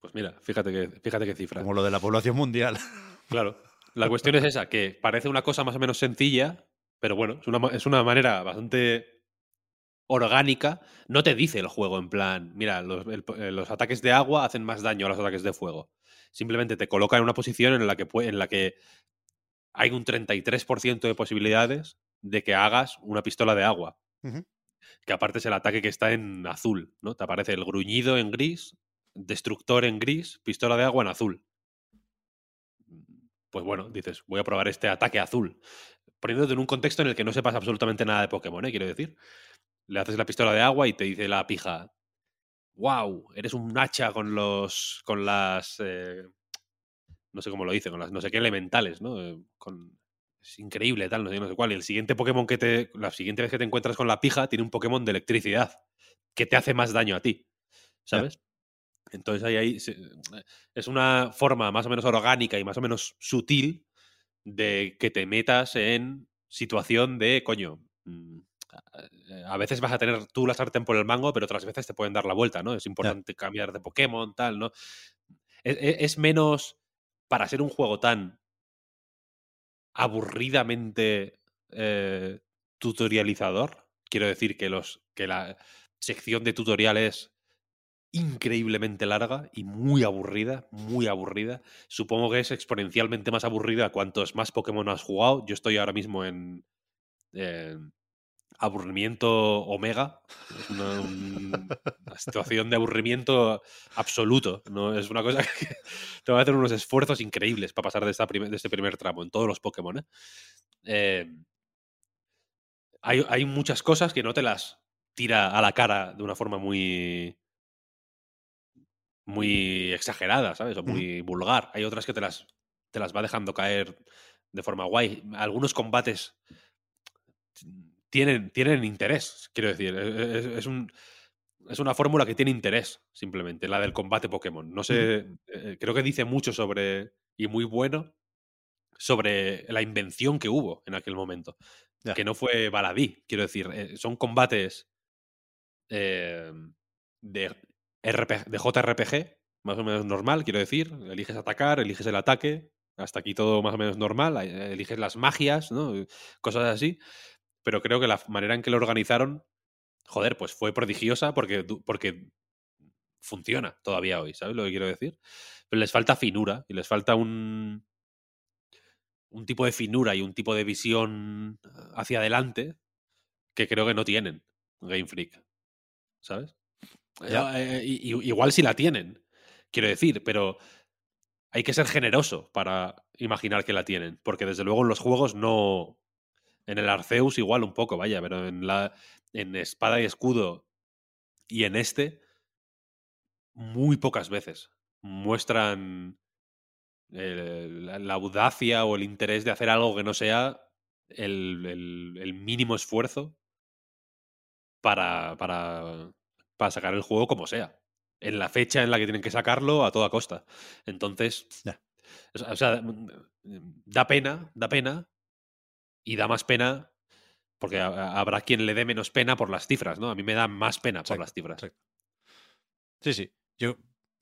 Pues mira, fíjate que, fíjate qué cifra. Como lo de la población mundial. Claro. La cuestión es esa, que parece una cosa más o menos sencilla, pero bueno, es una, es una manera bastante orgánica. No te dice el juego en plan, mira, los, el- eh, los ataques de agua hacen más daño a los ataques de fuego. Simplemente te coloca en una posición en la que, en la que hay un 33% de posibilidades de que hagas una pistola de agua. Que aparte es el ataque que está en azul, ¿no? Te aparece el gruñido en gris, destructor en gris, pistola de agua en azul pues bueno, dices, voy a probar este ataque azul. Poniéndote en un contexto en el que no sepas absolutamente nada de Pokémon, ¿eh? quiero decir. Le haces la pistola de agua y te dice la pija, wow, eres un hacha con los. con las. eh, no sé cómo lo dice, con las no sé qué elementales, ¿no? Eh, Con, es increíble, tal, no sé, no sé cuál. Y el siguiente Pokémon que te. La siguiente vez que te encuentras con la pija, tiene un Pokémon de electricidad. Que te hace más daño a ti. ¿Sabes? Entonces ahí, ahí se- es una forma más o menos orgánica y más o menos sutil de que te metas en situación de, coño, mm, a- a veces vas a tener tú la sartén por el mango, pero otras veces te pueden dar la vuelta, ¿no? Es importante cambiar de Pokémon, tal, ¿no? Es, es- es menos, para ser un juego tan aburridamente eh, tutorializador, quiero decir que, los, que la sección de tutorial es increíblemente larga y muy aburrida, muy aburrida. Supongo que es exponencialmente más aburrida cuantos más Pokémon has jugado. Yo estoy ahora mismo en aburrimiento omega. Es una, un- una situación de aburrimiento absoluto. ¿no? Es una cosa que tengo que hacer unos esfuerzos increíbles para pasar de, esta primer- de este primer tramo en todos los Pokémon. ¿eh? Eh, hay, hay muchas cosas que no te las tira a la cara de una forma muy muy exagerada, ¿sabes? O muy vulgar. Hay otras que te las, te las va dejando caer de forma guay. Algunos combates tienen, tienen interés, quiero decir. e- Es, es un, es una fórmula que tiene interés, simplemente, la del combate Pokémon. No sé, eh, creo que dice mucho sobre, y muy bueno, sobre la invención que hubo en aquel momento. Que no fue baladí. Quiero decir, eh, son combates eh, de, RPG, de JRPG, más o menos normal, quiero decir. Eliges atacar, eliges el ataque, hasta aquí todo más o menos normal. eh, Eliges las magias, ¿no? Cosas así. Pero creo que la manera en que lo organizaron, joder, pues fue prodigiosa porque, porque funciona todavía hoy, ¿sabes lo que quiero decir? Pero les falta finura y les falta un, un tipo de finura y un tipo de visión hacia adelante que creo que no tienen Game Freak, ¿sabes? Ya. Eh, eh, igual si la tienen, quiero decir, pero hay que ser generoso para imaginar que la tienen, porque desde luego en los juegos no... En el Arceus igual un poco, vaya, pero en la en Espada y Escudo y en este muy pocas veces muestran el- la, la audacia o el interés de hacer algo que no sea el, el- el mínimo esfuerzo para, para, para sacar el juego como sea. En la fecha en la que tienen que sacarlo a toda costa. Entonces, Ya. o sea, o sea, mm, mm, da pena, da pena. Y da más pena porque ha- ha- habrá quien le dé menos pena por las cifras, ¿no? A mí me da más pena por Exacto, las cifras. exacto. Sí, sí. Yo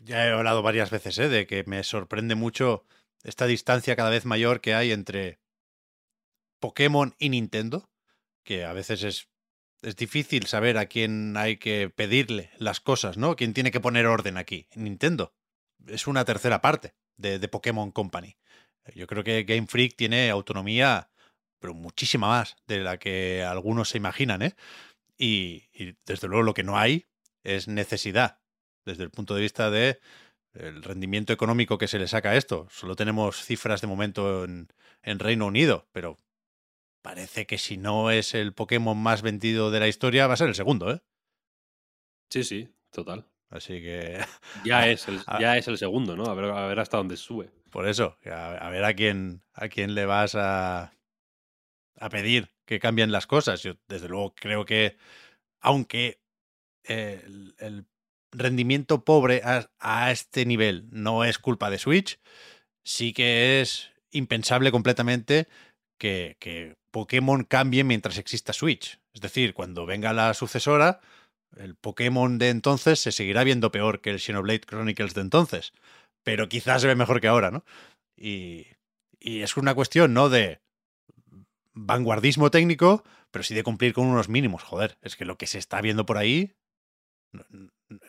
ya he hablado varias veces ¿eh? de que me sorprende mucho esta distancia cada vez mayor que hay entre Pokémon y Nintendo, que a veces es, es difícil saber a quién hay que pedirle las cosas, ¿no? ¿Quién tiene que poner orden aquí? Nintendo. Es una tercera parte de, de Pokémon Company. Yo creo que Game Freak tiene autonomía, pero muchísima más de la que algunos se imaginan, ¿eh? Y, y desde luego lo que no hay es necesidad desde el punto de vista de el rendimiento económico que se le saca a esto. Solo tenemos cifras de momento en, en Reino Unido, pero parece que si no es el Pokémon más vendido de la historia, va a ser el segundo, ¿eh? Sí, sí, total. Así que Ya es el, ya es el segundo, ¿no? A ver, a ver hasta dónde sube. por eso, a, a ver a quién, a quién le vas a, a pedir que cambien las cosas. Yo, desde luego, creo que, aunque eh, el, rendimiento pobre a, a este nivel no es culpa de Switch, sí que es impensable completamente que, que Pokémon cambie mientras exista Switch. Es decir, cuando venga la sucesora, el Pokémon de entonces se seguirá viendo peor que el Xenoblade Chronicles de entonces, pero quizás se ve mejor que ahora, ¿no? Y, y es una cuestión, ¿no? De vanguardismo técnico, pero sí de cumplir con unos mínimos. Joder, es que lo que se está viendo por ahí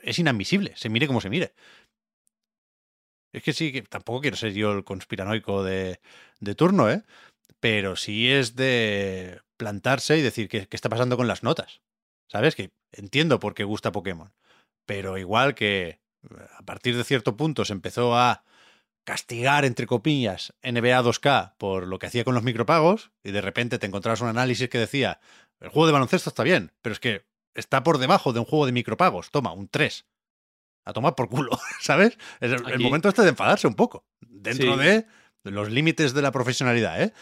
es inadmisible, se mire como se mire. Es que sí, que tampoco quiero ser yo el conspiranoico de, de turno, ¿eh? Pero sí es de plantarse y decir qué, qué está pasando con las notas. ¿Sabes? Que entiendo por qué gusta Pokémon. Pero igual que eh, a partir de cierto punto se empezó a castigar, entre comillas, NBA 2K por lo que hacía con los micropagos y de repente te encontrabas un análisis que decía, el juego de baloncesto está bien, pero es que está por debajo de un juego de micropagos. Toma, un 3. A tomar por culo, ¿sabes? Es el, momento este de enfadarse un poco. Dentro Sí. de los límites de la profesionalidad, ¿eh?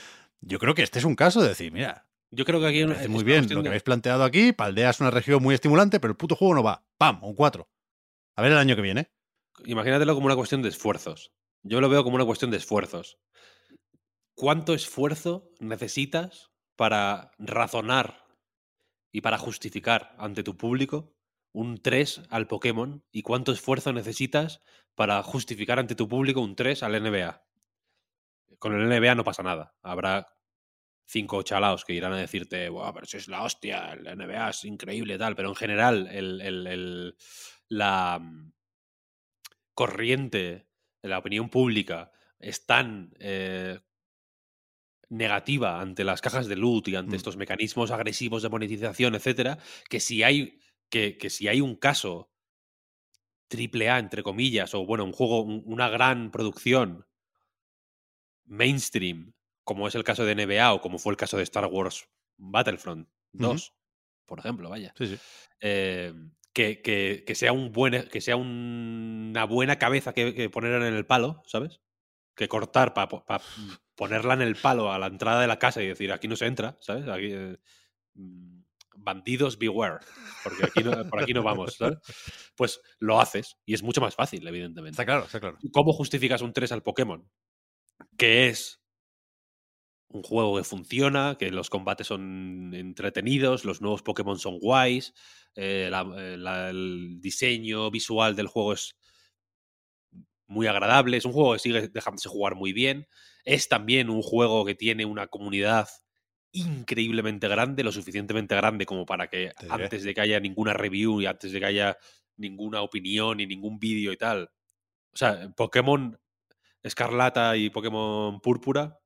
Yo creo que este es un caso de decir, mira, Yo creo que aquí es muy bien lo que habéis planteado aquí, Paldea es una región muy estimulante, pero el puto juego no va. ¡Pam! Un 4. A ver el año que viene. Imagínatelo como una cuestión de esfuerzos. Yo lo veo como una cuestión de esfuerzos. ¿Cuánto esfuerzo necesitas para razonar y para justificar ante tu público un 3 al Pokémon? ¿Y cuánto esfuerzo necesitas para justificar ante tu público un 3 al NBA? Con el NBA no pasa nada. Habrá cinco chalaos que irán a decirte, Buah, pero si es la hostia, el NBA es increíble, tal. Pero en general, el, la mm, corriente la opinión pública es tan eh, negativa ante las cajas de loot y ante Mm. estos mecanismos agresivos de monetización, etcétera, que si hay, que, que si hay un caso triple A, entre comillas, o bueno, un juego, un- una gran producción mainstream, como es el caso de NBA o como fue el caso de Star Wars Battlefront 2, por ejemplo, vaya. Sí, sí. eh, que, que- que sea un buen, que sea un- una buena cabeza que, que poner en el palo, ¿sabes? Que cortar para ponerla en el palo a la entrada de la casa y decir aquí no se entra, ¿sabes? Aquí, eh, mm, bandidos beware, porque aquí no, por aquí no vamos, ¿sabes? Pues lo haces y es mucho más fácil, evidentemente. Está claro, está claro. ¿Cómo justificas un 3 al Pokémon? Que es un juego que funciona, que los combates son entretenidos, los nuevos Pokémon son guays, eh, la- eh, la- el diseño visual del juego es muy agradable, es un juego que sigue dejándose jugar muy bien, es también un juego que tiene una comunidad increíblemente grande, lo suficientemente grande como para que antes de que haya ninguna review y antes de que haya ninguna opinión y ningún vídeo y tal. O sea, Pokémon Escarlata y Pokémon Púrpura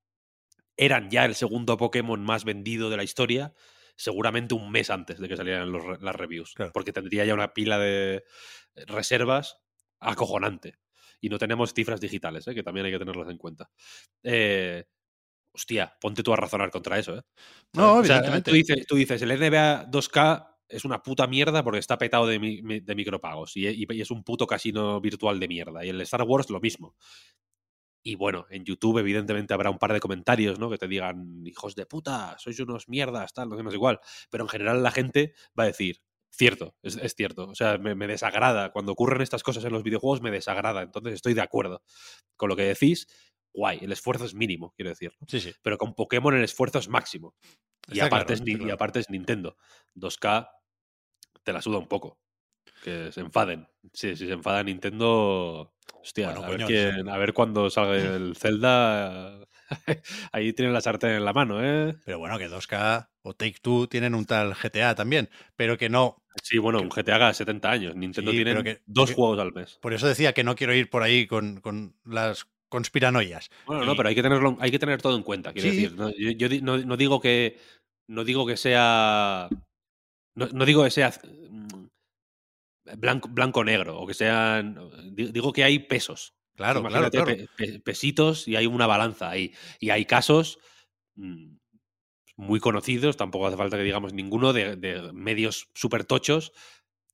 eran ya el segundo Pokémon más vendido de la historia, seguramente un mes antes de que salieran los las reviews, Claro. porque tendría ya una pila de reservas acojonante. Y no tenemos cifras digitales, ¿eh? que también hay que tenerlas en cuenta. Eh, hostia, ponte tú a razonar contra eso. ¿eh? No, O sea, evidentemente. tú, dices, tú dices, el NBA 2K es una puta mierda porque está petado de, mi- mi- de micropagos y- y es un puto casino virtual de mierda. Y el Star Wars lo mismo. Y bueno, en YouTube evidentemente habrá un par de comentarios, ¿no? Que te digan, hijos de puta, sois unos mierdas, tal, no sé, no sé igual. Pero en general la gente va a decir, cierto, es, es cierto. O sea, me, me desagrada. Cuando ocurren estas cosas en los videojuegos me desagrada. Entonces estoy de acuerdo con lo que decís. Guay, el esfuerzo es mínimo, quiero decir. ¿no? Sí, sí. Pero con Pokémon el esfuerzo es máximo. Y aparte, claro, es, y aparte es Nintendo. 2K te la suda un poco. Que se enfaden. Sí, si se enfada Nintendo. Hostia, Bueno, a, ver quién- a ver cuando salga el Zelda. Ahí tienen la sartén en la mano, ¿eh? Pero bueno, que 2K o Take Two tienen un tal GTA también, pero que no. Sí, bueno, un GTA haga 70 años. Nintendo Sí, tiene que- dos que- juegos al mes. Por eso decía que no quiero ir por ahí con, con las conspiranoias. Bueno, Y- no, pero hay que tenerlo, hay que tener todo en cuenta, quiero Sí. decir. ¿no? Yo, no, no digo que. No digo que sea. No, no digo que sea blanco, blanco negro. O que sean. di- Digo que hay pesos. Claro, claro, claro. pe- pe- pesitos y hay una balanza ahí. Y hay casos mm, muy conocidos, tampoco hace falta que digamos ninguno, de, de medios súper tochos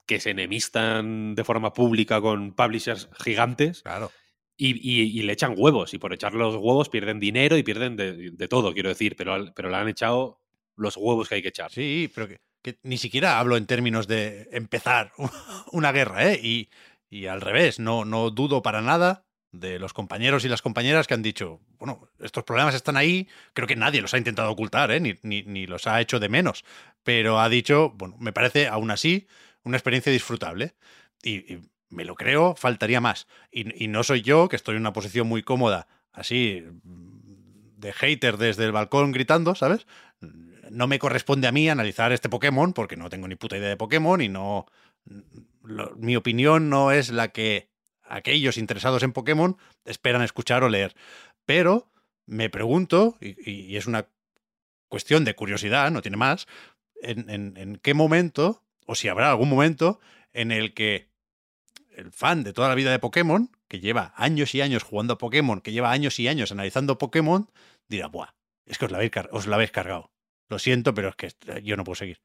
que se enemistan de forma pública con publishers gigantes Claro. y, y- y le echan huevos. Y por echarle los huevos pierden dinero y pierden de, de todo, quiero decir. Pero, pero le han echado los huevos que hay que echar. Sí, pero que, que ni siquiera hablo en términos de empezar una guerra, ¿eh? Y, y al revés, no, no dudo para nada de los compañeros y las compañeras que han dicho, bueno, estos problemas están ahí, creo que nadie los ha intentado ocultar, ¿eh? Ni, ni, ni los ha hecho de menos, pero ha dicho, bueno, me parece aún así una experiencia disfrutable. Y, me lo creo, faltaría más. Y, y no soy yo, que estoy en una posición muy cómoda, así, de hater desde el balcón gritando, ¿sabes? No me corresponde a mí analizar este Pokémon porque no tengo ni puta idea de Pokémon y no. mi opinión no es la que aquellos interesados en Pokémon esperan escuchar o leer. Pero me pregunto, y, es una cuestión de curiosidad, no tiene más, en, qué momento, o si habrá algún momento, en el que el fan de toda la vida de Pokémon, que lleva años y años jugando a Pokémon, que lleva años y años analizando Pokémon, dirá, buah, es que os la os la habéis cargado. Lo siento, pero es que eh, yo no puedo seguir.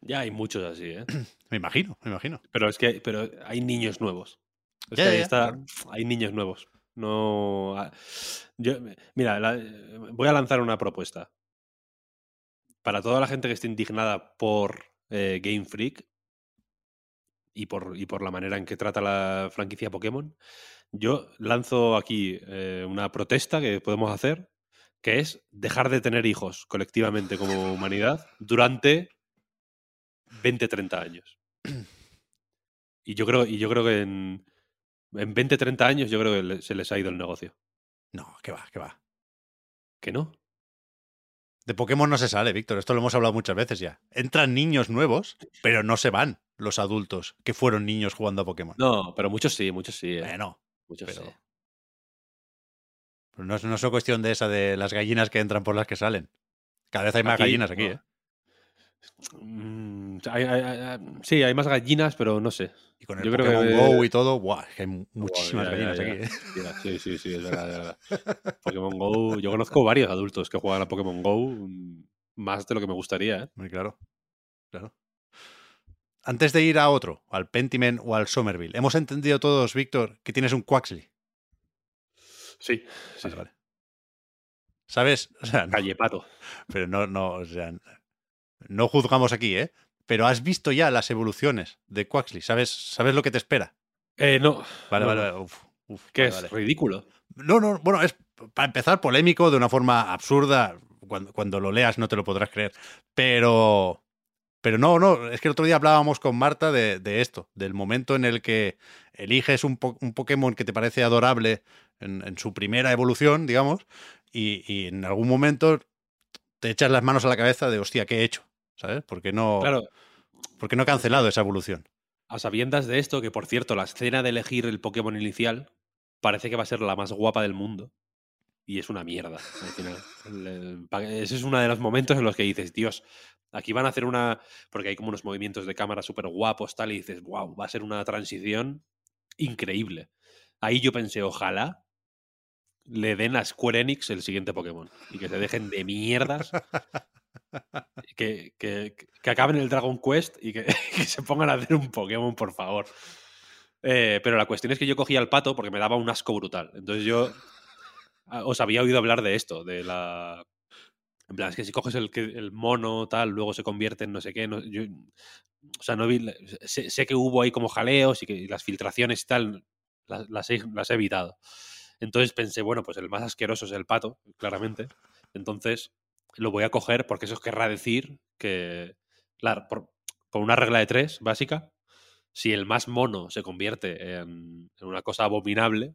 Ya hay muchos así, ¿eh? Me imagino, me imagino. Pero es que pero hay niños nuevos. Es Ya, que ahí ya, está, claro. hay niños nuevos. No. ah, Yo, mira, la- voy a lanzar una propuesta. Para toda la gente que esté indignada por eh, Game Freak y por, y por la manera en que trata la franquicia Pokémon, yo lanzo aquí eh, una protesta que podemos hacer, que es dejar de tener hijos colectivamente como humanidad durante 20, 30 años. Y yo creo, y yo creo que en, en 20, 30 años yo creo que se les ha ido el negocio. No, que va, que va. ¿Que no? De Pokémon no se sale, Víctor. Esto lo hemos hablado muchas veces ya. Entran niños nuevos, pero no se van los adultos que fueron niños jugando a Pokémon. No, pero muchos sí, muchos sí. eh. Bueno, muchos pero- sí. Pero no, es- no es una cuestión de esa de las gallinas que entran por las que salen. Cada vez hay más Aquí, gallinas aquí, no. ¿eh? Mm, hay- hay- hay- sí, hay más gallinas, pero no sé. Y con el Yo creo Pokémon que- Go y todo, ¡buah! que hay mu- muchísimas Buah, ya, gallinas ya, ya. aquí, ¿eh? Sí, sí, sí, es verdad, es verdad. Pokémon Go. Yo conozco varios adultos que juegan a Pokémon Go mm, más de lo que me gustaría, ¿eh? Muy claro. Claro. Antes de ir a otro, al Pentiment o al Somerville, hemos entendido todos, Víctor, que tienes un Quaxley. Sí, sí. Vale. ¿Sabes? O sea, no- Calle Pato. pero no, no, o sea, no juzgamos aquí, ¿eh? Pero has visto ya las evoluciones de Quaxley, ¿sabes, sabes lo que te espera? Eh, no. Vale, no, vale, no. vale. Uf, uf, Que vale, es vale. ridículo. No, no, bueno, es para empezar polémico de una forma absurda. cuando, cuando lo leas no te lo podrás creer. Pero, pero no, no, es que el otro día hablábamos con Marta de, de esto, del momento en el que eliges un, po- un Pokémon que te parece adorable en, en su primera evolución, digamos, y, y en algún momento te echas las manos a la cabeza de, hostia, ¿qué he hecho? ¿Sabes? Porque no, Claro, porque no he cancelado esa evolución. a sabiendas de esto, que por cierto, la escena de elegir el Pokémon inicial parece que va a ser la más guapa del mundo. Y es una mierda, al final. El- el- pa- Ese es uno de los momentos en los que dices, Dios, aquí van a hacer una. Porque hay como unos movimientos de cámara súper guapos, tal, y dices, wow, va a ser una transición increíble. Ahí yo pensé, ojalá le den a Square Enix el siguiente Pokémon y que se dejen de mierdas. Que, que, que acaben el Dragon Quest y que, que se pongan a hacer un Pokémon, por favor. Eh, pero la cuestión es que yo cogía al pato porque me daba un asco brutal. Entonces yo os había oído hablar de esto, de la... En plan, es que si coges el, que- el mono, tal, luego se convierte en no sé qué. no- yo- o sea, no vi, sé, sé que hubo ahí como jaleos y que las filtraciones y tal, las, las he, las he evitado. Entonces pensé, bueno, pues el más asqueroso es el pato, claramente. Entonces lo voy a coger porque eso querrá decir que, claro, por, una regla de tres básica, si el más mono se convierte en, en una cosa abominable,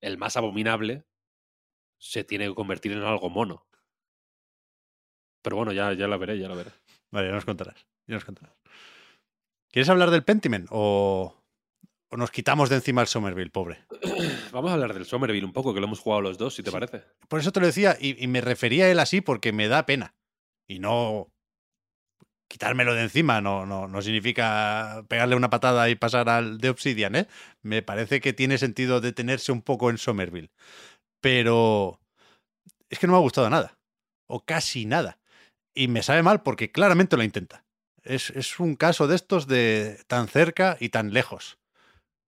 el más abominable se tiene que convertir en algo mono. Pero bueno, ya, ya la veré, ya la veré. Vale, ya nos contarás. Ya nos contarás. ¿Quieres hablar del Pentiment o, o nos quitamos de encima el Somerville, pobre? Vamos a hablar del Somerville un poco, que lo hemos jugado los dos, si te Sí. parece. Por eso te lo decía y, y me refería a él así porque me da pena. Y no quitármelo de encima no, no, no significa pegarle una patada y pasar al de Obsidian, ¿eh? Me parece que tiene sentido detenerse un poco en Somerville. Pero es que no me ha gustado nada. O casi nada. Y me sabe mal porque claramente lo intenta. Es, es un caso de estos de tan cerca y tan lejos.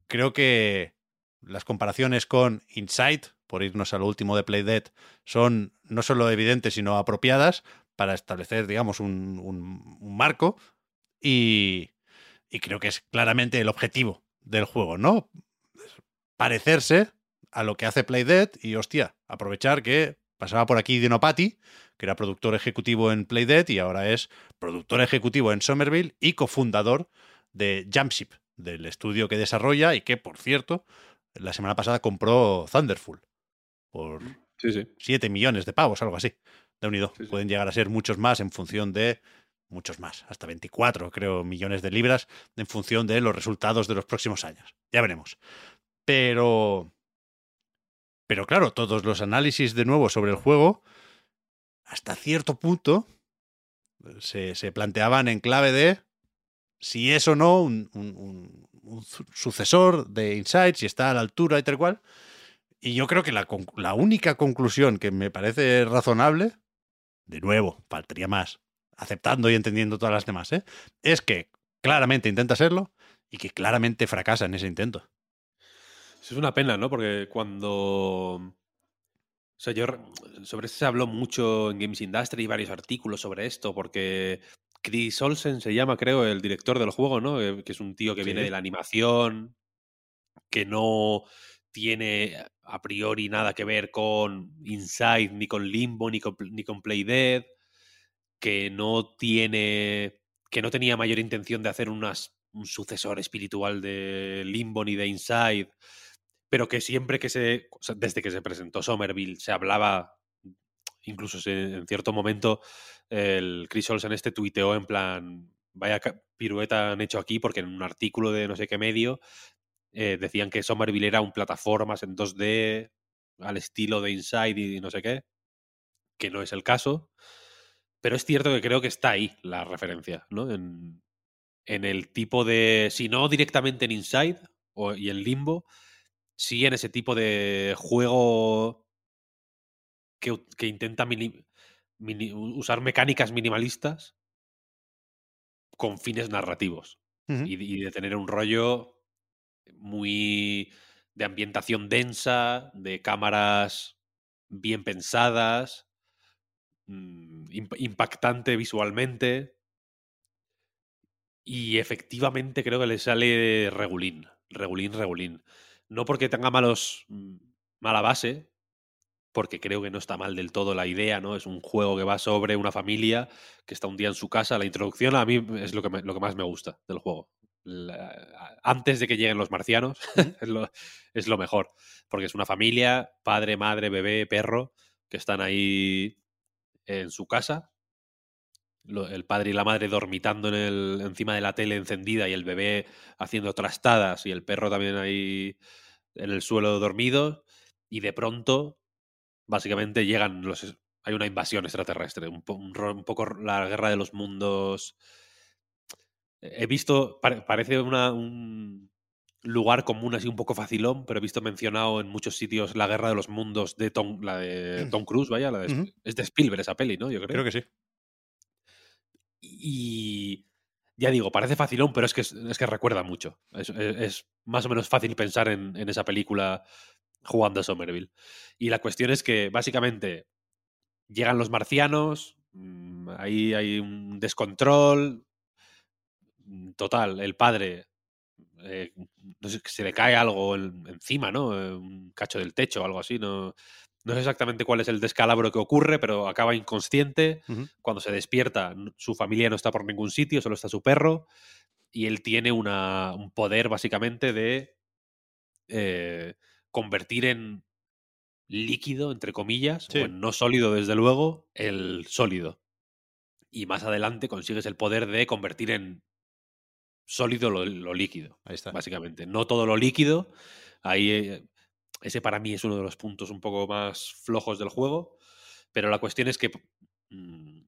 Creo que las comparaciones con Inside, por irnos a lo último de Playdead, son no solo evidentes, sino apropiadas para establecer, digamos, un, un- marco. Y, y creo que es claramente el objetivo del juego, ¿no? Parecerse a lo que hace Playdead y, hostia, aprovechar que pasaba por aquí Dino Patti, que era productor ejecutivo en Playdead y ahora es productor ejecutivo en Somerville y cofundador de Jumpship, del estudio que desarrolla y que, por cierto, la semana pasada compró Thunderful por Sí, sí. 7 millones de pavos, algo así, de unido. Sí. Pueden llegar a ser muchos más en función de muchos más, hasta 24, creo, millones de libras en función de los resultados de los próximos años. Ya veremos. Pero pero claro, todos los análisis de nuevo sobre el juego hasta cierto punto se, se planteaban en clave de si es o no un, un- un- un su- sucesor de Insight, si está a la altura y tal cual. Y yo creo que la, única conclusión que me parece razonable, de nuevo, faltaría más, aceptando y entendiendo todas las demás, ¿eh? es que claramente intenta serlo y que claramente fracasa en ese intento. Es una pena, ¿no? Porque cuando. O sea, yo. re- Sobre esto se habló mucho en Games Industry y varios artículos sobre esto, porque Chris Olsen se llama, creo, el director del juego, ¿no? Eh, Que es un tío que viene de la animación, que no tiene a priori nada que ver con Inside, ni con Limbo, ni con, ni con Playdead, que no tiene. que no tenía mayor intención de hacer unas, un sucesor espiritual de Limbo ni de Inside pero que siempre que se, desde que se presentó Somerville, se hablaba, incluso en cierto momento, el Chris Olsen este tuiteó en plan, vaya pirueta han hecho aquí, porque en un artículo de no sé qué medio eh, decían que Somerville era un plataformas en 2D al estilo de Inside y no sé qué, que no es el caso, pero es cierto que creo que está ahí la referencia, ¿no? En, en el tipo de, si no directamente en Inside o, y en Limbo, sí en ese tipo de juego que, que intenta mini- mini- usar mecánicas minimalistas con fines narrativos y, de- y de tener un rollo muy de ambientación densa, de cámaras bien pensadas, mm, imp- impactante visualmente. Y efectivamente creo que le sale regulín, regulín, regulín. No porque tenga malos, mm, mala base, porque creo que no está mal del todo la idea, ¿no? Es un juego que va sobre una familia que está un día en su casa. La introducción a mí es lo que, me- lo que más me gusta del juego. La- antes de que lleguen los marcianos, es, lo, es lo mejor. Porque es una familia, padre, madre, bebé, perro, que están ahí en su casa. Lo- el padre y la madre dormitando en el, encima de la tele encendida y el bebé haciendo trastadas y el perro también ahí en el suelo dormido. Y de pronto, básicamente, llegan los. Hay una invasión extraterrestre, un, po- un poco la guerra de los mundos. He visto, pare- parece una, un lugar común así un poco facilón, pero he visto mencionado en muchos sitios la guerra de los mundos de Tom, la de Tom Cruise, vaya, la de, es de Spielberg esa peli, ¿no? Yo creo. Creo que sí. Y ya digo, parece facilón, pero es que, es, es que recuerda mucho. Es, es- es más o menos fácil pensar en, en esa película jugando a Somerville. Y la cuestión es que básicamente llegan los marcianos, mm, ahí hay un descontrol. mm, Total, el padre eh, no sé, se le cae algo en- encima, ¿no? Eh, Un cacho del techo o algo así. No, no sé exactamente cuál es el descalabro que ocurre, pero acaba inconsciente. Cuando se despierta, su familia no está por ningún sitio, solo está su perro. Y él tiene una, un poder, básicamente, de eh, convertir en líquido, entre comillas, Sí. o en no sólido, desde luego, el sólido. Y más adelante consigues el poder de convertir en sólido lo, lo líquido Ahí está. básicamente. No todo lo líquido. Ahí eh, ese para mí es uno de los puntos un poco más flojos del juego. Pero la cuestión es que mm,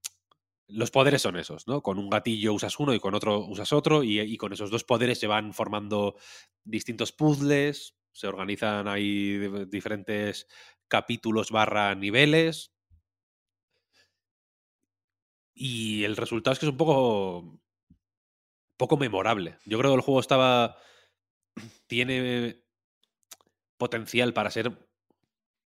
los poderes son esos, ¿no? Con un gatillo usas uno y con otro usas otro. Y, y con esos dos poderes se van formando distintos puzzles. Se organizan ahí di- diferentes capítulos barra niveles. Y el resultado es que es un poco. poco memorable. Yo creo que el juego estaba. tiene potencial para ser.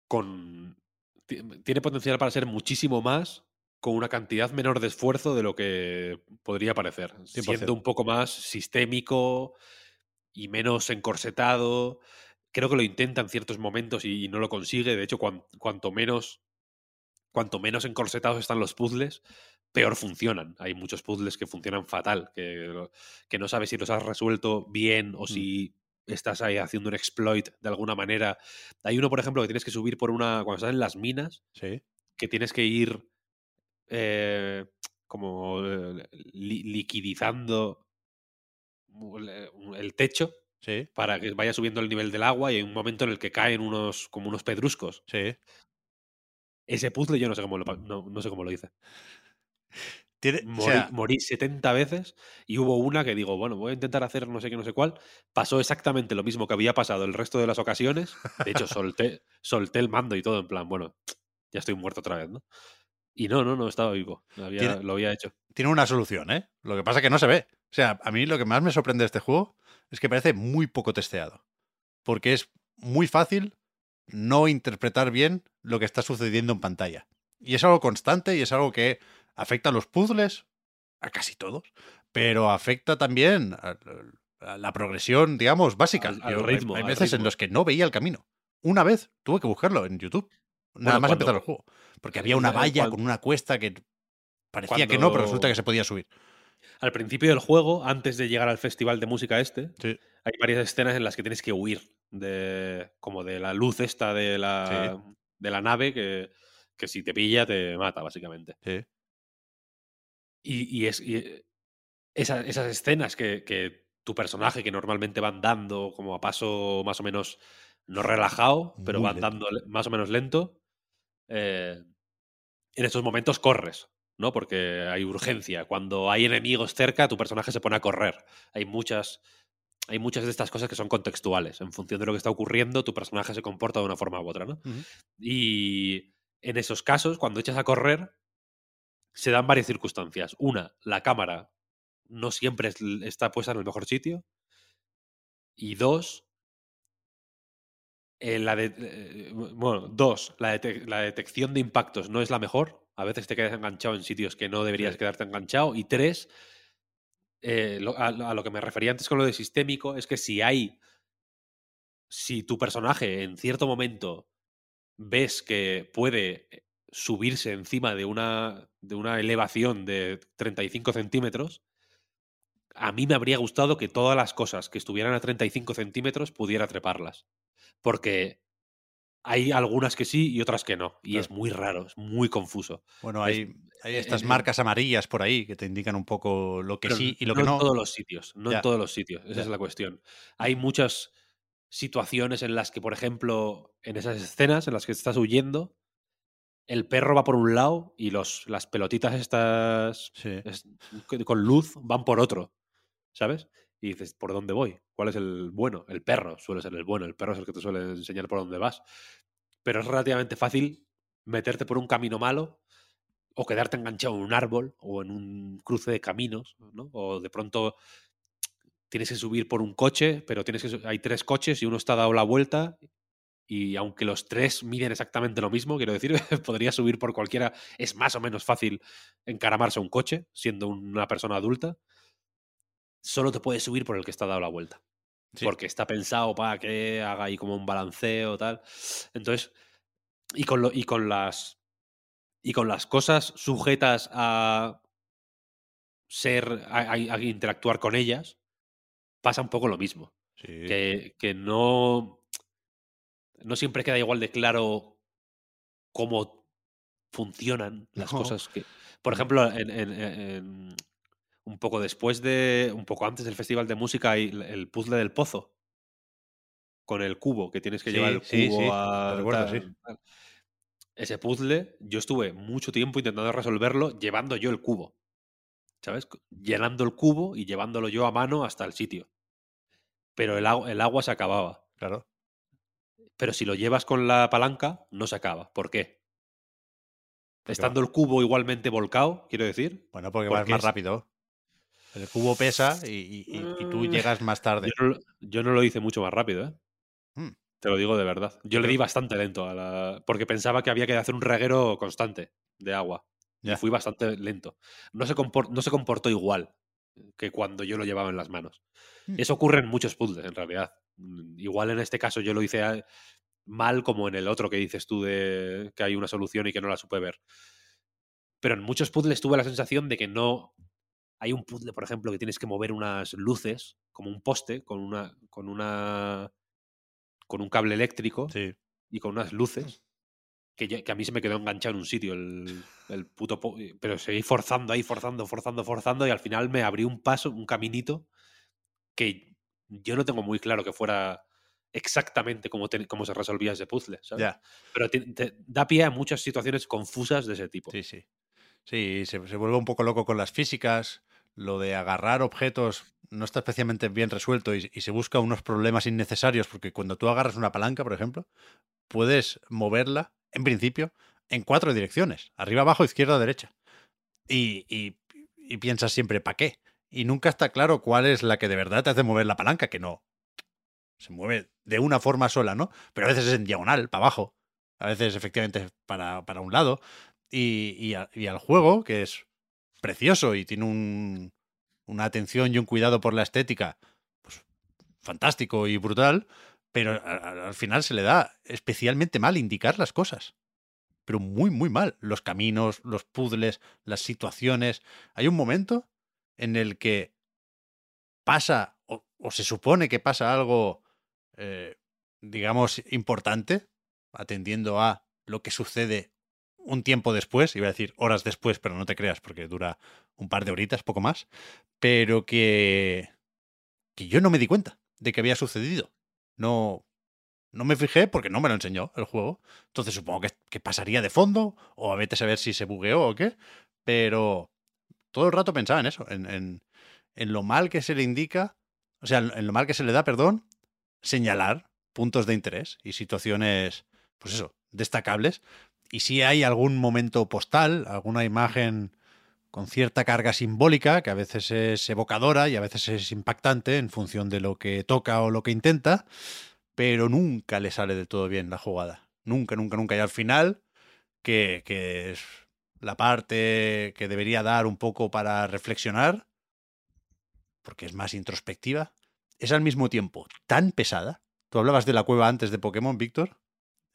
con. ti- Tiene potencial para ser muchísimo más con una cantidad menor de esfuerzo de lo que podría parecer. 100%. Siendo un poco más sistémico y menos encorsetado. Creo que lo intenta en ciertos momentos y, y no lo consigue. De hecho, cuan- cuanto menos. Cuanto menos encorsetados están los puzzles, peor funcionan. Hay muchos puzzles que funcionan fatal, que, que no sabes si los has resuelto bien o si estás ahí haciendo un exploit de alguna manera. Hay uno, por ejemplo, que tienes que subir por una. Cuando estás en las minas, Sí. que tienes que ir eh, como eh, li- liquidizando el techo Sí. para que vaya subiendo el nivel del agua y hay un momento en el que caen unos como unos pedruscos. Sí. Ese puzzle yo no sé cómo lo, no, no sé cómo lo hice. Tiene, o Morí, sea, morí 70 veces y hubo una que digo, bueno, voy a intentar hacer no sé qué, no sé cuál. Pasó exactamente lo mismo que había pasado el resto de las ocasiones. De hecho, solté, solté el mando y todo en plan, bueno, ya estoy muerto otra vez, ¿no? Y no, no, no, estaba vivo. Había- Tiene- lo había hecho. tiene una solución, ¿eh? Lo que pasa es que no se ve. O sea, a mí lo que más me sorprende de este juego es que parece muy poco testeado. Porque es muy fácil no interpretar bien lo que está sucediendo en pantalla. Y es algo constante y es algo que afecta a los puzzles, a casi todos, pero afecta también a, a la progresión, digamos, básica. Al- al Yo- hay- ritmo, hay veces en los que no veía el camino. Una vez tuve que buscarlo en YouTube. Nada Bueno, más cuando- empezar el juego. Porque había una Eh, valla con una cuesta que parecía que no, pero resulta que se podía subir. Al principio del juego, antes de llegar al festival de música este, Sí. hay varias escenas en las que tienes que huir de como de la luz esta de la, de la nave que, que si te pilla te mata, básicamente. Sí. Y, y es y, eh, esa- esas escenas que, que tu personaje, que normalmente van dando como a paso más o menos no relajado, pero Muy van lento. dando más o menos lento, eh, en estos momentos corres, ¿no? Porque hay urgencia. Cuando hay enemigos cerca, tu personaje se pone a correr. Hay muchas, hay muchas de estas cosas que son contextuales. En función de lo que está ocurriendo, tu personaje se comporta de una forma u otra, ¿no? Y en esos casos, cuando echas a correr, se dan varias circunstancias. Una, la cámara no siempre es- está puesta en el mejor sitio. Y dos, eh, la de- eh, bueno, dos, la, la detección de impactos no es la mejor. A veces te quedas enganchado en sitios que no deberías Sí. quedarte enganchado. Y tres, eh, lo- a, a lo que me refería antes con lo de sistémico, es que si hay. Si tu personaje en cierto momento ves que puede eh, subirse encima de una, de una elevación de 35 centímetros, a mí me habría gustado que todas las cosas que estuvieran a 35 centímetros pudiera treparlas. Porque hay algunas que sí y otras que no. Y es muy raro, es muy confuso. Bueno, hay, hay estas marcas amarillas por ahí que te indican un poco lo que sí y lo que no. en todos los sitios, no en todos los sitios. Esa es la cuestión. Hay muchas situaciones en las que, por ejemplo, en esas escenas en las que estás huyendo, el perro va por un lado y los, las pelotitas estas con luz van por otro. ¿Sabes? Y dices, ¿por dónde voy? ¿Cuál es el bueno? El perro suele ser el bueno, el perro es el que te suele enseñar por dónde vas. Pero es relativamente fácil meterte por un camino malo o quedarte enganchado en un árbol o en un cruce de caminos, ¿no? O de pronto tienes que subir por un coche, pero tienes que hay tres coches y uno está dado la vuelta y aunque los tres miden exactamente lo mismo, quiero decir, podría subir por cualquiera, es más o menos fácil encaramarse a un coche siendo una persona adulta solo te puedes subir por el que está dado la vuelta. Porque está pensado para que haga ahí como un balanceo tal. Entonces, y con, lo, y con las. Y con las cosas sujetas a ser. a, interactuar con ellas, pasa un poco lo mismo. Que, que no. No siempre queda igual de claro cómo funcionan las cosas que. Por ejemplo, en, un poco después de, un poco antes del Festival de Música, hay el puzzle del pozo. Con el cubo, que tienes que llevar el cubo a... Ese puzzle, yo estuve mucho tiempo intentando resolverlo llevando yo el cubo. ¿Sabes? Llenando el cubo y llevándolo yo a mano hasta el sitio. Pero el, el agua se acababa. Claro. Pero si lo llevas con la palanca, no se acaba. ¿Por qué? Estando el cubo igualmente volcado, quiero decir. Bueno, porque, vas más rápido. El cubo pesa y, tú mm. llegas más tarde. Yo no, lo hice mucho más rápido, ¿eh? Mm. Te lo digo de verdad. Yo le di bastante lento a la. Porque pensaba que había que hacer un reguero constante de agua. Y fui bastante lento. No se, no se comportó igual que cuando yo lo llevaba en las manos. Mm. Eso ocurre en muchos puzzles, en realidad. Igual en este caso yo lo hice mal como en el otro que dices tú de que hay una solución y que no la supe ver. Pero en muchos puzzles tuve la sensación de que no hay un puzzle, por ejemplo, que tienes que mover unas luces, como un poste, con una. con una. con un cable eléctrico y con unas luces. Que, que, a mí se me quedó enganchado en un sitio el, el puto. Pero seguí forzando ahí, forzando, forzando, forzando, y al final me abrí un paso, un caminito que yo no tengo muy claro que fuera exactamente cómo, cómo se resolvía ese puzzle, ¿sabes? Pero te, da pie a muchas situaciones confusas de ese tipo. Sí, sí. Sí, se, se, vuelve un poco loco con las físicas lo de agarrar objetos no está especialmente bien resuelto y, se busca unos problemas innecesarios porque cuando tú agarras una palanca, por ejemplo, puedes moverla, en principio, en cuatro direcciones, arriba, abajo, izquierda, derecha. Y, piensas siempre, ¿para qué? Y nunca está claro cuál es la que de verdad te hace mover la palanca, que no. Se mueve de una forma sola, ¿no? Pero a veces es en diagonal, para abajo. A veces efectivamente para, para un lado. Y, y, al juego, que es precioso y tiene un, una atención y un cuidado por la estética, pues fantástico y brutal, pero al, final se le da especialmente mal indicar las cosas. Pero muy, muy mal. Los caminos, los puzzles, las situaciones. Hay un momento en el que pasa, o, se supone que pasa algo, eh, digamos, importante, atendiendo a lo que sucede un tiempo después, iba a decir horas después, pero no te creas porque dura un par de horitas, poco más, pero que, que yo no me di cuenta de que había sucedido. No, no me fijé porque no me lo enseñó el juego. Entonces supongo que, pasaría de fondo o a veces a ver si se bugueó o qué, pero todo el rato pensaba en eso, en, en, en lo mal que se le indica, o sea, en lo mal que se le da, perdón, señalar puntos de interés y situaciones, pues eso, destacables y si hay algún momento postal, alguna imagen con cierta carga simbólica, que a veces es evocadora y a veces es impactante en función de lo que toca o lo que intenta, pero nunca le sale de todo bien la jugada. Nunca, nunca, nunca. Y al final, que, que es la parte que debería dar un poco para reflexionar, porque es más introspectiva, es al mismo tiempo tan pesada. Tú hablabas de la cueva antes de Pokémon, Víctor,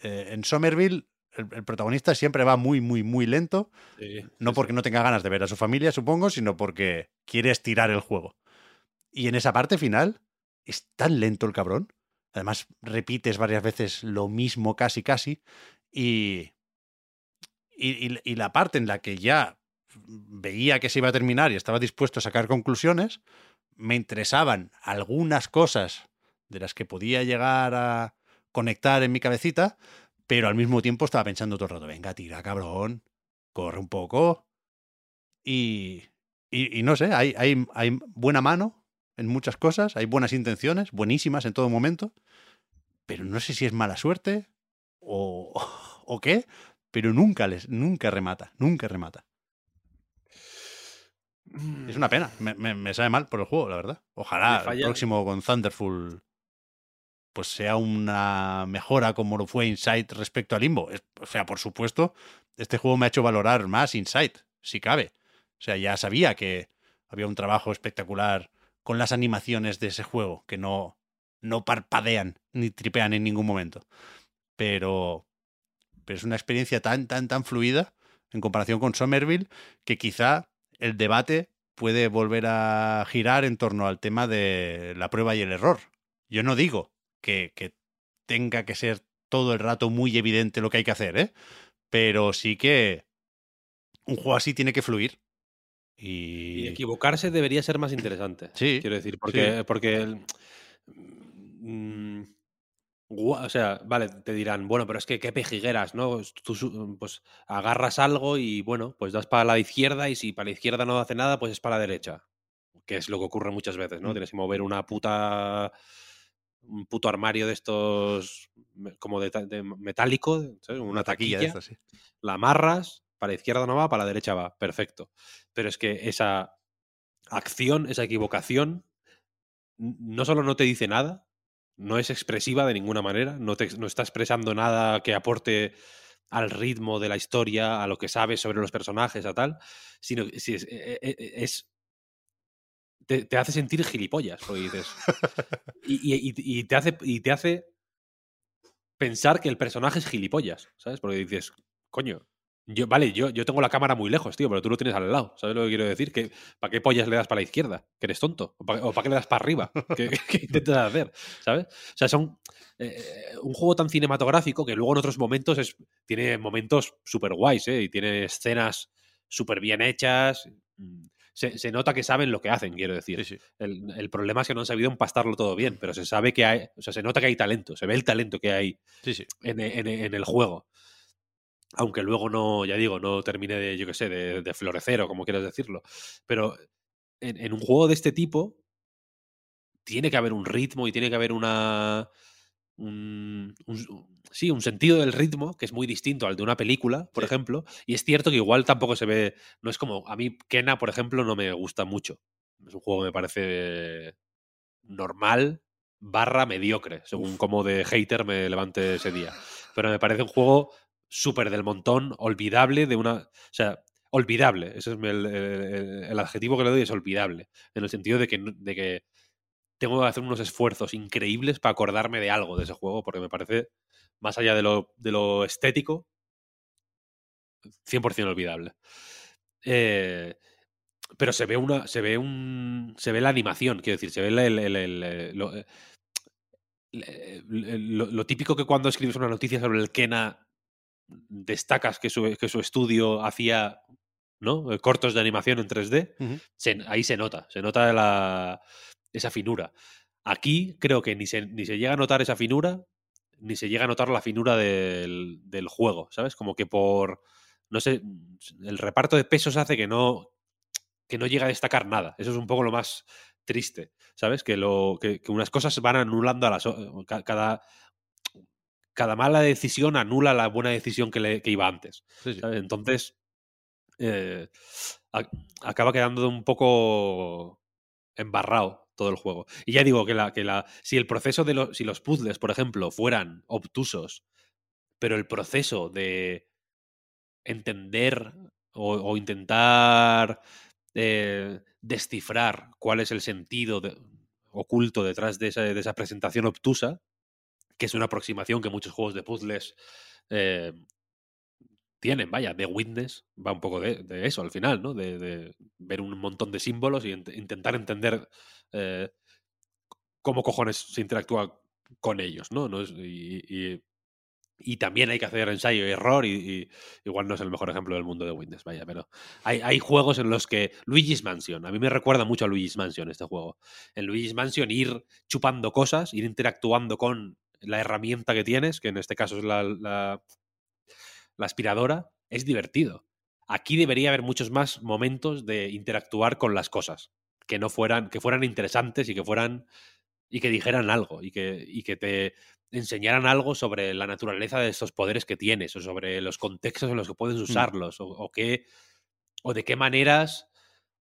eh, en Somerville el, el protagonista siempre va muy, muy, muy lento. Sí, No sí, porque no tenga ganas de ver a su familia, supongo, sino porque quiere estirar el juego. Y en esa parte final es tan lento el cabrón. Además, repites varias veces lo mismo casi, casi. Y, y, y- y la parte en la que ya veía que se iba a terminar y estaba dispuesto a sacar conclusiones, me interesaban algunas cosas de las que podía llegar a conectar en mi cabecita, pero al mismo tiempo estaba pensando todo el rato, venga, tira, cabrón, corre un poco. Y, y, y no sé, hay, hay, hay buena mano en muchas cosas, hay buenas intenciones, buenísimas en todo momento, pero no sé si es mala suerte o, o qué, pero nunca les, nunca remata, nunca remata. Mm. Es una pena, me, me- me sabe mal por el juego, la verdad. Ojalá el próximo con Thunderful pues sea una mejora como lo fue Insight respecto a Limbo. O sea, por supuesto, este juego me ha hecho valorar más Insight, si cabe. O sea, ya sabía que había un trabajo espectacular con las animaciones de ese juego, que no, no parpadean ni tripean en ningún momento. Pero, pero es una experiencia tan, tan, tan fluida en comparación con Somerville que quizá el debate puede volver a girar en torno al tema de la prueba y el error. Yo no digo que, que tenga que ser todo el rato muy evidente lo que hay que hacer, ¿eh? Pero sí que un juego así tiene que fluir. Y Y, equivocarse debería ser más interesante. Sí, Quiero decir, porque, sí. porque el- mm, o sea, vale, te dirán, bueno, pero es que qué pejigueras, ¿no? Tú pues agarras algo y bueno, pues das para la izquierda y si para la izquierda no hace nada, pues es para la derecha. Que es lo que ocurre muchas veces, ¿no? Mm. Tienes que mover una puta un puto armario de estos como de, metálico, ¿sabes? una, taquilla, de estas, sí. la amarras, para la izquierda no va, para la derecha va, perfecto. Pero es que esa acción, esa equivocación, no solo no te dice nada, no es expresiva de ninguna manera, no, te, no está expresando nada que aporte al ritmo de la historia, a lo que sabes sobre los personajes, a tal, sino que si es, e- e- e- es- te, te hace sentir gilipollas, porque dices, y, y- y- y te hace, y te hace pensar que el personaje es gilipollas, ¿sabes? Porque dices, coño, yo, vale, yo, yo tengo la cámara muy lejos, tío, pero tú lo tienes al lado, ¿sabes lo que quiero decir? Que, ¿Para qué pollas le das para la izquierda? ¿Que eres tonto? ¿O para, qué le das para arriba? ¿Qué, qué intentas hacer? ¿Sabes? O sea, son eh, un juego tan cinematográfico que luego en otros momentos es, tiene momentos súper guays, ¿eh? Y tiene escenas súper bien hechas. Se, se nota que saben lo que hacen, quiero decir. Sí, sí. El, el problema es que no han sabido empastarlo todo bien, pero se sabe que hay, o sea, se nota que hay talento, se ve el talento que hay Sí, en, e- en e- en el juego. Aunque luego no, ya digo, no termine de, yo qué sé, de, de florecer o como quieras decirlo. Pero en, en un juego de este tipo tiene que haber un ritmo y tiene que haber una. Un, un- sí, un sentido del ritmo que es muy distinto al de una película, por Sí. ejemplo. Y es cierto que igual tampoco se ve. No es como. A mí, Kena, por ejemplo, no me gusta mucho. Es un juego que me parece normal, barra mediocre, según como de hater me levante ese día. Pero me parece un juego súper del montón, olvidable, de una. O sea, olvidable. Ese es el, el- adjetivo que le doy, es olvidable. En el sentido de que, de que tengo que hacer unos esfuerzos increíbles para acordarme de algo de ese juego, porque me parece, más allá de lo, de lo estético, 100% olvidable. Eh, pero se ve una se ve un se ve la animación quiero decir se ve el, el- lo, eh, el- lo- lo típico que cuando escribes una noticia sobre el Kena destacas que su, que su estudio hacía ¿no? Eh, cortos de animación en 3D Ujú. se- ahí se nota se nota la, esa finura aquí creo que ni se, ni se llega a notar esa finura ni se llega a notar la finura del, del juego sabes como que por no sé el reparto de pesos hace que no que no llega a destacar nada. Eso es un poco lo más triste, ¿sabes? Que, lo, que, que unas cosas van anulando a las cada cada mala decisión anula la buena decisión que, le- que iba antes. Sí, sí. ¿sabes? Entonces eh, a- acaba quedando un poco embarrado todo el juego. Y ya digo que la, que la si el proceso de los si los puzzles, por ejemplo, fueran obtusos, pero el proceso de entender o, intentar eh, descifrar cuál es el sentido de- oculto detrás de esa, de esa presentación obtusa, que es una aproximación que muchos juegos de puzzles eh, tienen, vaya, The Witness va un poco de, eso al final, ¿no? De, ver un montón de símbolos y int intentar entender eh, cómo cojones se interactúa con ellos, ¿no? ¿No? Y, y, también hay que hacer ensayo y error, y, igual no es el mejor ejemplo del mundo de Windows, vaya, pero hay, hay, juegos en los que Luigi's Mansion, a mí me recuerda mucho a Luigi's Mansion este juego. En Luigi's Mansion ir chupando cosas, ir interactuando con la herramienta que tienes, que en este caso es la, la aspiradora, es divertido. Aquí debería haber muchos más momentos de interactuar con las cosas, que no fueran, que fueran interesantes y que fueran y que dijeran algo y que, y que te enseñaran algo sobre la naturaleza de estos poderes que tienes o sobre los contextos en los que puedes usarlos mm. o, o, qué, o de qué maneras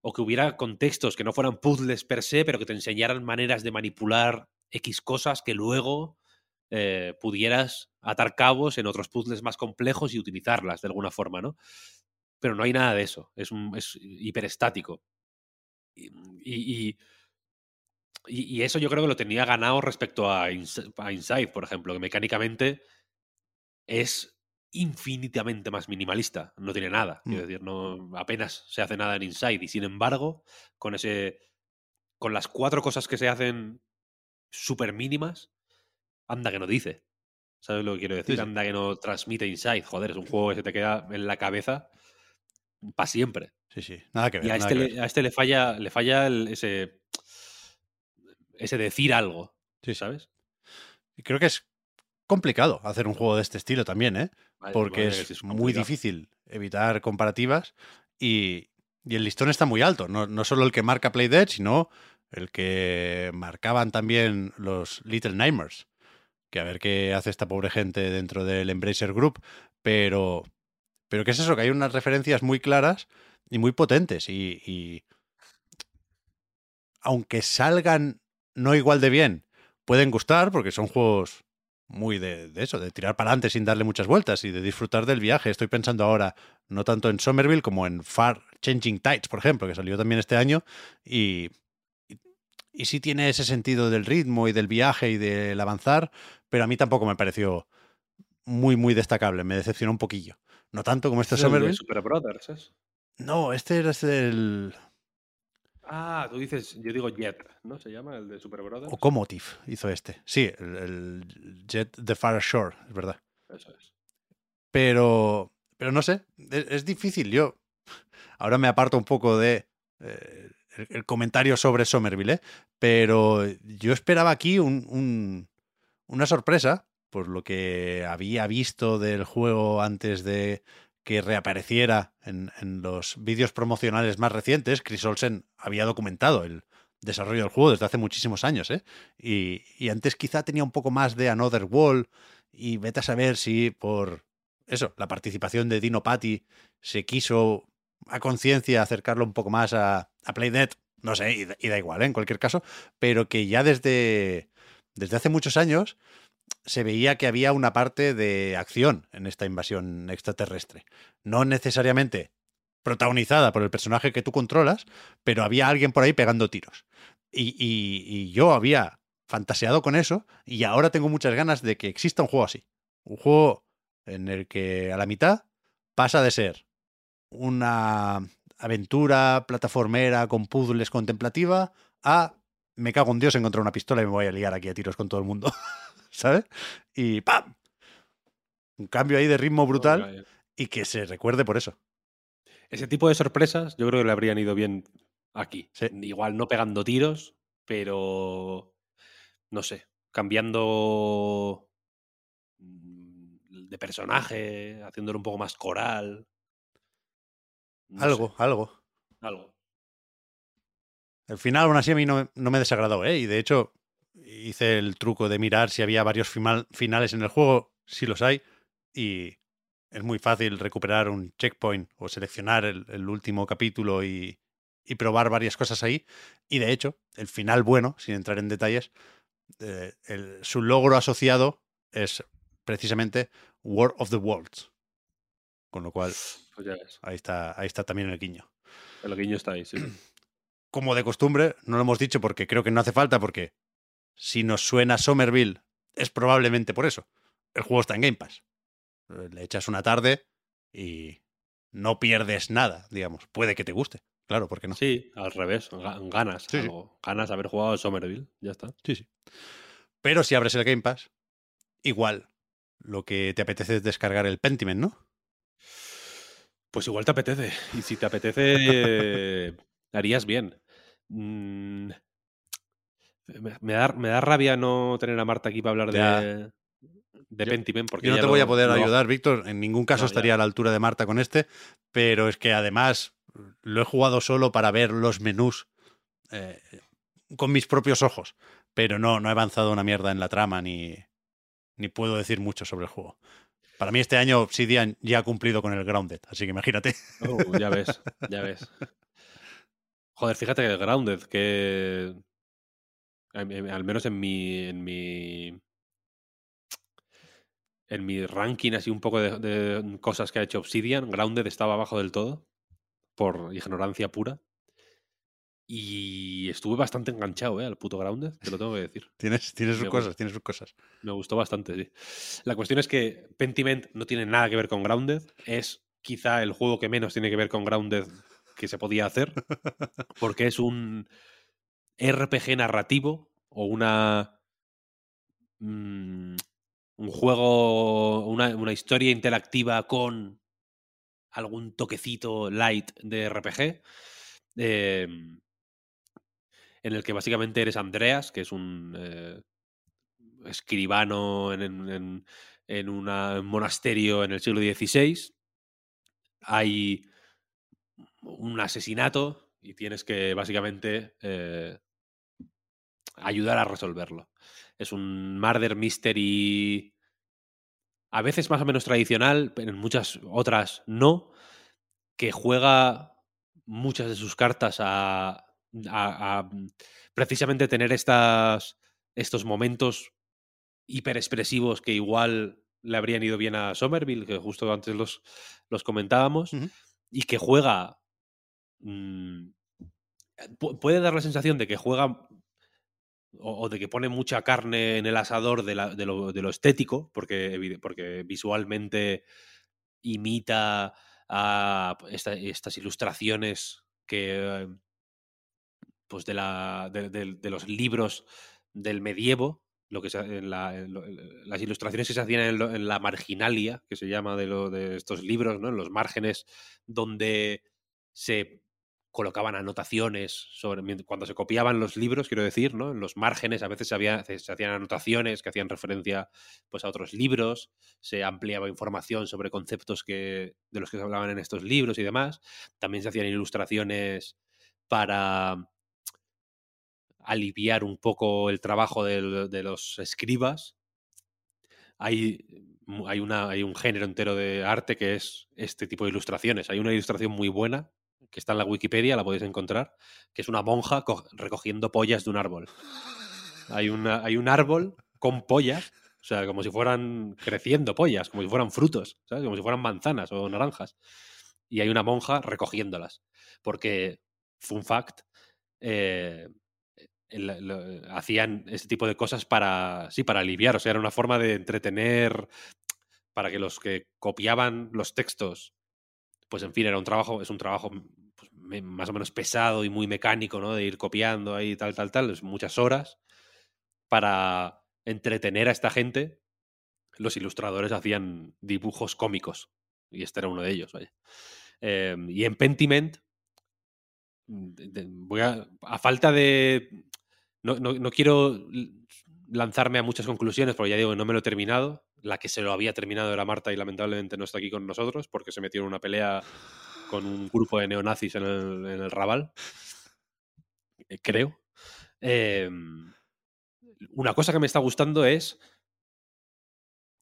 o que hubiera contextos que no fueran puzzles per se, pero que te enseñaran maneras de manipular X cosas que luego eh, pudieras atar cabos en otros puzzles más complejos y utilizarlas de alguna forma, ¿no? Pero no hay nada de eso, es, un, es hiperestático. Y, y, y, eso yo creo que lo tenía ganado respecto a, a Inside, por ejemplo, que mecánicamente es infinitamente más minimalista, no tiene nada, mm. quiero decir, no apenas se hace nada en Inside y sin embargo, con ese con las cuatro cosas que se hacen súper mínimas, anda que no dice. ¿Sabes lo que quiero decir? Sí, sí. Anda que no transmite Inside. Joder, es un juego que se te queda en la cabeza para siempre. Sí, sí. Nada que ver. Y a, este, le, a este, le, falla, le falla el, ese, ese decir algo. Sí, ¿sabes? Y creo que es complicado hacer un juego de este estilo también, ¿eh? Vale, Porque es, es muy difícil evitar comparativas y, y, el listón está muy alto. No, no solo el que marca Playdead, sino el que marcaban también los Little Nightmares que a ver qué hace esta pobre gente dentro del Embracer Group, pero, pero ¿qué es eso? Que hay unas referencias muy claras y muy potentes y, y aunque salgan no igual de bien, pueden gustar porque son juegos muy de, de, eso, de tirar para adelante sin darle muchas vueltas y de disfrutar del viaje. Estoy pensando ahora no tanto en Somerville como en Far Changing Tides, por ejemplo, que salió también este año y, y, y sí tiene ese sentido del ritmo y del viaje y del avanzar, pero a mí tampoco me pareció muy, muy destacable. Me decepcionó un poquillo. No tanto como este ¿Es Somerville. Super Brothers, ¿es? No, este es el. Ah, tú dices, yo digo Jet, ¿no? ¿Se llama el de Super Brothers? Ocomotive hizo este. Sí, el, el Jet The Far Shore, es verdad. Eso es. Pero, pero no sé, es, es difícil. Yo ahora me aparto un poco de eh, el, comentario sobre Somerville, ¿eh? pero yo esperaba aquí un, un, una sorpresa, por lo que había visto del juego antes de que reapareciera en, en los vídeos promocionales más recientes. Chris Olsen había documentado el desarrollo del juego desde hace muchísimos años, ¿eh? Y, y antes quizá tenía un poco más de Another Wall y vete a saber si por eso, la participación de Dino Patti se quiso a conciencia acercarlo un poco más a, a Playdead, no sé, y, y da igual, ¿eh? en cualquier caso, pero que ya desde desde hace muchos años se veía que había una parte de acción en esta invasión extraterrestre. No necesariamente protagonizada por el personaje que tú controlas, pero había alguien por ahí pegando tiros. Y, y, y, yo había fantaseado con eso y ahora tengo muchas ganas de que exista un juego así. Un juego en el que a la mitad pasa de ser una aventura plataformera con puzzles contemplativa a me cago en Dios encontrar una pistola y me voy a liar aquí a tiros con todo el mundo. ¿Sabes? Y ¡pam! Un cambio ahí de ritmo brutal y que se recuerde por eso. Ese tipo de sorpresas yo creo que le habrían ido bien aquí. Sí. Igual no pegando tiros, pero no sé, cambiando de personaje, haciéndolo un poco más coral. No algo, sé. algo. Algo. El final, aún así, a mí no, no, me desagradó, ¿eh? Y de hecho, hice el truco de mirar si había varios final, finales en el juego, si los hay, y es muy fácil recuperar un checkpoint o seleccionar el, el último capítulo y, y, probar varias cosas ahí. Y de hecho, el final bueno, sin entrar en detalles, eh, el, su logro asociado es precisamente War of the Worlds. Con lo cual, pues ya ves. ahí, está, ahí está también el guiño. El guiño está ahí, sí. como de costumbre, no lo hemos dicho porque creo que no hace falta, porque si nos suena Somerville es probablemente por eso. El juego está en Game Pass. Le echas una tarde y no pierdes nada, digamos. Puede que te guste, claro, porque no? Sí, al revés, ganas. Sí, sí. algo. Ganas haber jugado Somerville, ya está. Sí, sí. Pero si abres el Game Pass, igual lo que te apetece es descargar el Pentiment, ¿no? Pues igual te apetece. Y si te apetece, harías bien. Mm, me, me da, me da rabia no tener a Marta aquí para hablar Ya. de, de Yo- Pentiment. Porque Yo no te voy a poder lo- ayudar, Víctor. En ningún caso No, ya. estaría a la altura de Marta con este, pero es que además lo he jugado solo para ver los menús eh, con mis propios ojos, pero no, no he avanzado una mierda en la trama ni, ni puedo decir mucho sobre el juego. Para mí este año Obsidian ya ha cumplido con el Grounded, así que imagínate. Oh, ya ves, ya ves. Joder, fíjate que el Grounded, que em- al menos en mi, en mi en mi ranking así un poco de, de cosas que ha hecho Obsidian, Grounded estaba abajo del todo por ignorancia pura. Y estuve bastante enganchado ¿eh? al puto Grounded, te lo tengo que decir. Tienes, tienes sus cosas, tienes sus cosas. Me gustó bastante, sí. La cuestión es que Pentiment no tiene nada que ver con Grounded. Es quizá el juego que menos tiene que ver con Grounded que se podía hacer. Porque es un RPG narrativo o una. mm, un juego. Una, una historia interactiva con algún toquecito light de RPG. eh, en el que básicamente eres Andreas, que es un eh, escribano en, un monasterio en el siglo XVI. Hay un asesinato y tienes que básicamente eh, ayudar a resolverlo. Es un murder mystery a veces más o menos tradicional, pero en muchas otras no, que juega muchas de sus cartas a, a- a, mm, precisamente tener estas, estos momentos hiperexpresivos que igual le habrían ido bien a Somerville, que justo antes los, los comentábamos, y que juega... mm, pu- puede dar la sensación de que juega o, de que pone mucha carne en el asador de, la- de lo, de lo estético, porque, porque visualmente imita a esta- estas ilustraciones que eh, pues de, la, de, los libros del medievo, lo que se- las ilustraciones que se hacían en, la marginalia, que se llama de, de estos libros, ¿no? en los márgenes donde se colocaban anotaciones sobre cuando se copiaban los libros, quiero decir, ¿no? En los márgenes a veces se, había- se hacían anotaciones que hacían referencia pues, a otros libros, se ampliaba información sobre conceptos que, de los que se hablaban en estos libros y demás. También se hacían ilustraciones para aliviar un poco el trabajo de los escribas. Hay, hay, una, hay un género entero de arte que es este tipo de ilustraciones. Hay una ilustración muy buena que está en la Wikipedia, la podéis encontrar, que es una monja co- recogiendo pollas de un árbol. Hay, una, hay un árbol con pollas, o sea, como si fueran creciendo pollas, como si fueran frutos. Como si fueran manzanas o naranjas. Y hay una monja recogiéndolas. Porque, fun fact, eh, lo- hacían este tipo de cosas para, sí, para aliviar, o sea, era una forma de entretener, para que los que copiaban los textos, pues en fin, era un trabajo, es un trabajo pues, más o menos pesado y muy mecánico, ¿no? De ir copiando ahí, tal, tal, tal, muchas horas para entretener a esta gente. Los ilustradores hacían dibujos cómicos y este era uno de ellos, vaya. Eh, y en Pentiment, voy a, a falta de... No, no- no quiero lanzarme a muchas conclusiones porque ya digo que no me lo he terminado. La que se lo había terminado era Marta y lamentablemente no está aquí con nosotros porque se metió en una pelea con un grupo de neonazis en el, en el Raval. Eh, Creo. Eh, una cosa que me está gustando es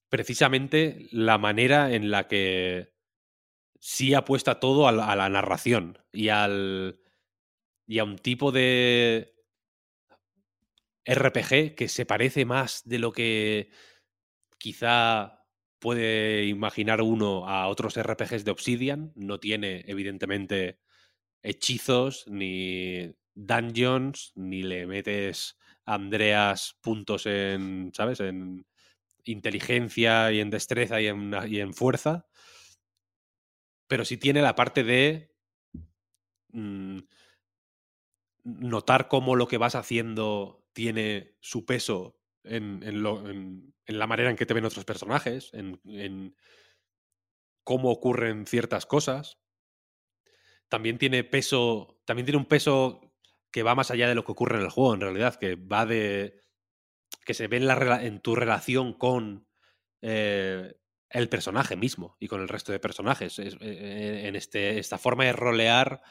precisamente la manera en la que sí apuesta todo a la, a la narración y al y a un tipo de RPG que se parece más de lo que quizá puede imaginar uno a otros RPGs de Obsidian. No tiene, evidentemente, hechizos ni dungeons, ni le metes Andreas puntos en, ¿sabes? En inteligencia y en destreza y en, y en fuerza. Pero sí tiene la parte de mm, notar cómo lo que vas haciendo tiene su peso en, en, lo, en, la manera en que te ven otros personajes, en, cómo ocurren ciertas cosas. También tiene peso, también tiene un peso que va más allá de lo que ocurre en el juego, en realidad, que va de. que se ve en, la, en tu relación con eh, el personaje mismo y con el resto de personajes. Es, eh, en este, esta forma de rolear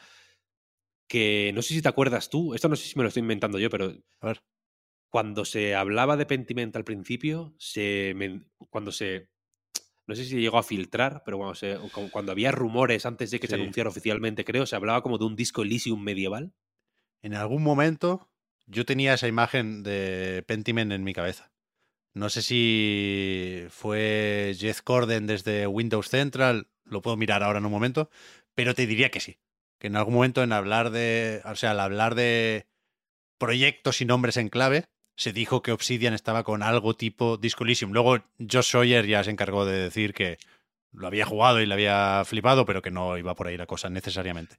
que no sé si te acuerdas tú, esto no sé si me lo estoy inventando yo, pero A ver. cuando se hablaba de Pentiment al principio, se cuando se no sé si llegó a filtrar, pero cuando, se, cuando había rumores antes de que Sí. se anunciara oficialmente, creo, se hablaba como de un disco Elysium medieval. En algún momento yo tenía esa imagen de Pentiment en mi cabeza. No sé si fue Jeff Corden desde Windows Central, lo puedo mirar ahora en un momento, pero te diría que sí. Que en algún momento en hablar de, al hablar de proyectos y nombres en clave, se dijo que Obsidian estaba con algo tipo Disco. Luego Josh Sawyer ya se encargó de decir que lo había jugado y le había flipado, pero que no iba por ahí la cosa necesariamente.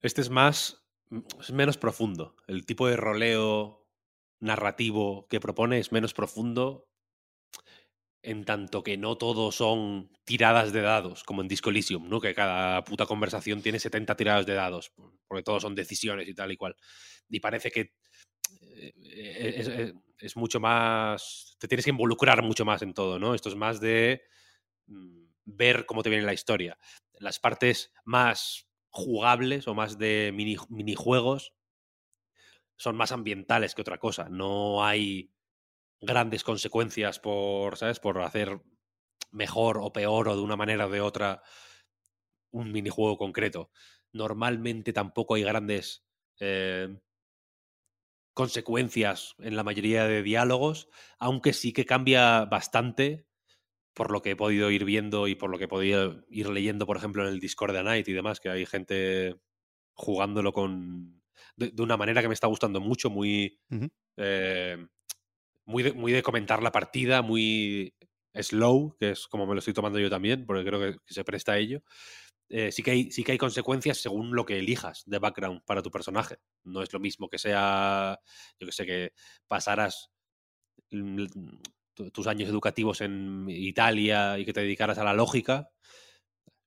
Este es más, es menos profundo. El tipo de roleo narrativo que propone es menos profundo en tanto que no todo son tiradas de dados, como en Disco Elysium, ¿no? Que cada puta conversación tiene 70 tiradas de dados, porque todos son decisiones y tal y cual. Y parece que eh, es, es, es, mucho más. Te tienes que involucrar mucho más en todo, ¿no? Esto es más de mm, ver cómo te viene la historia. Las partes más jugables o más de mini, minijuegos son más ambientales que otra cosa. No hay grandes consecuencias por, ¿sabes? Por hacer mejor o peor o de una manera o de otra un minijuego concreto. Normalmente tampoco hay grandes eh, consecuencias en la mayoría de diálogos, aunque sí que cambia bastante por lo que he podido ir viendo y por lo que he podido ir leyendo, por ejemplo, en el Discord de Night y demás, que hay gente jugándolo con de, de una manera que me está gustando mucho, muy, uh -huh. eh, muy, de, muy de comentar la partida, muy slow, que es como me lo estoy tomando yo también, porque creo que, se presta a ello. Eh, sí, que hay, sí que hay consecuencias según lo que elijas de background para tu personaje. No es lo mismo que sea, yo que sé, que pasaras tus años educativos en Italia y que te dedicaras a la lógica,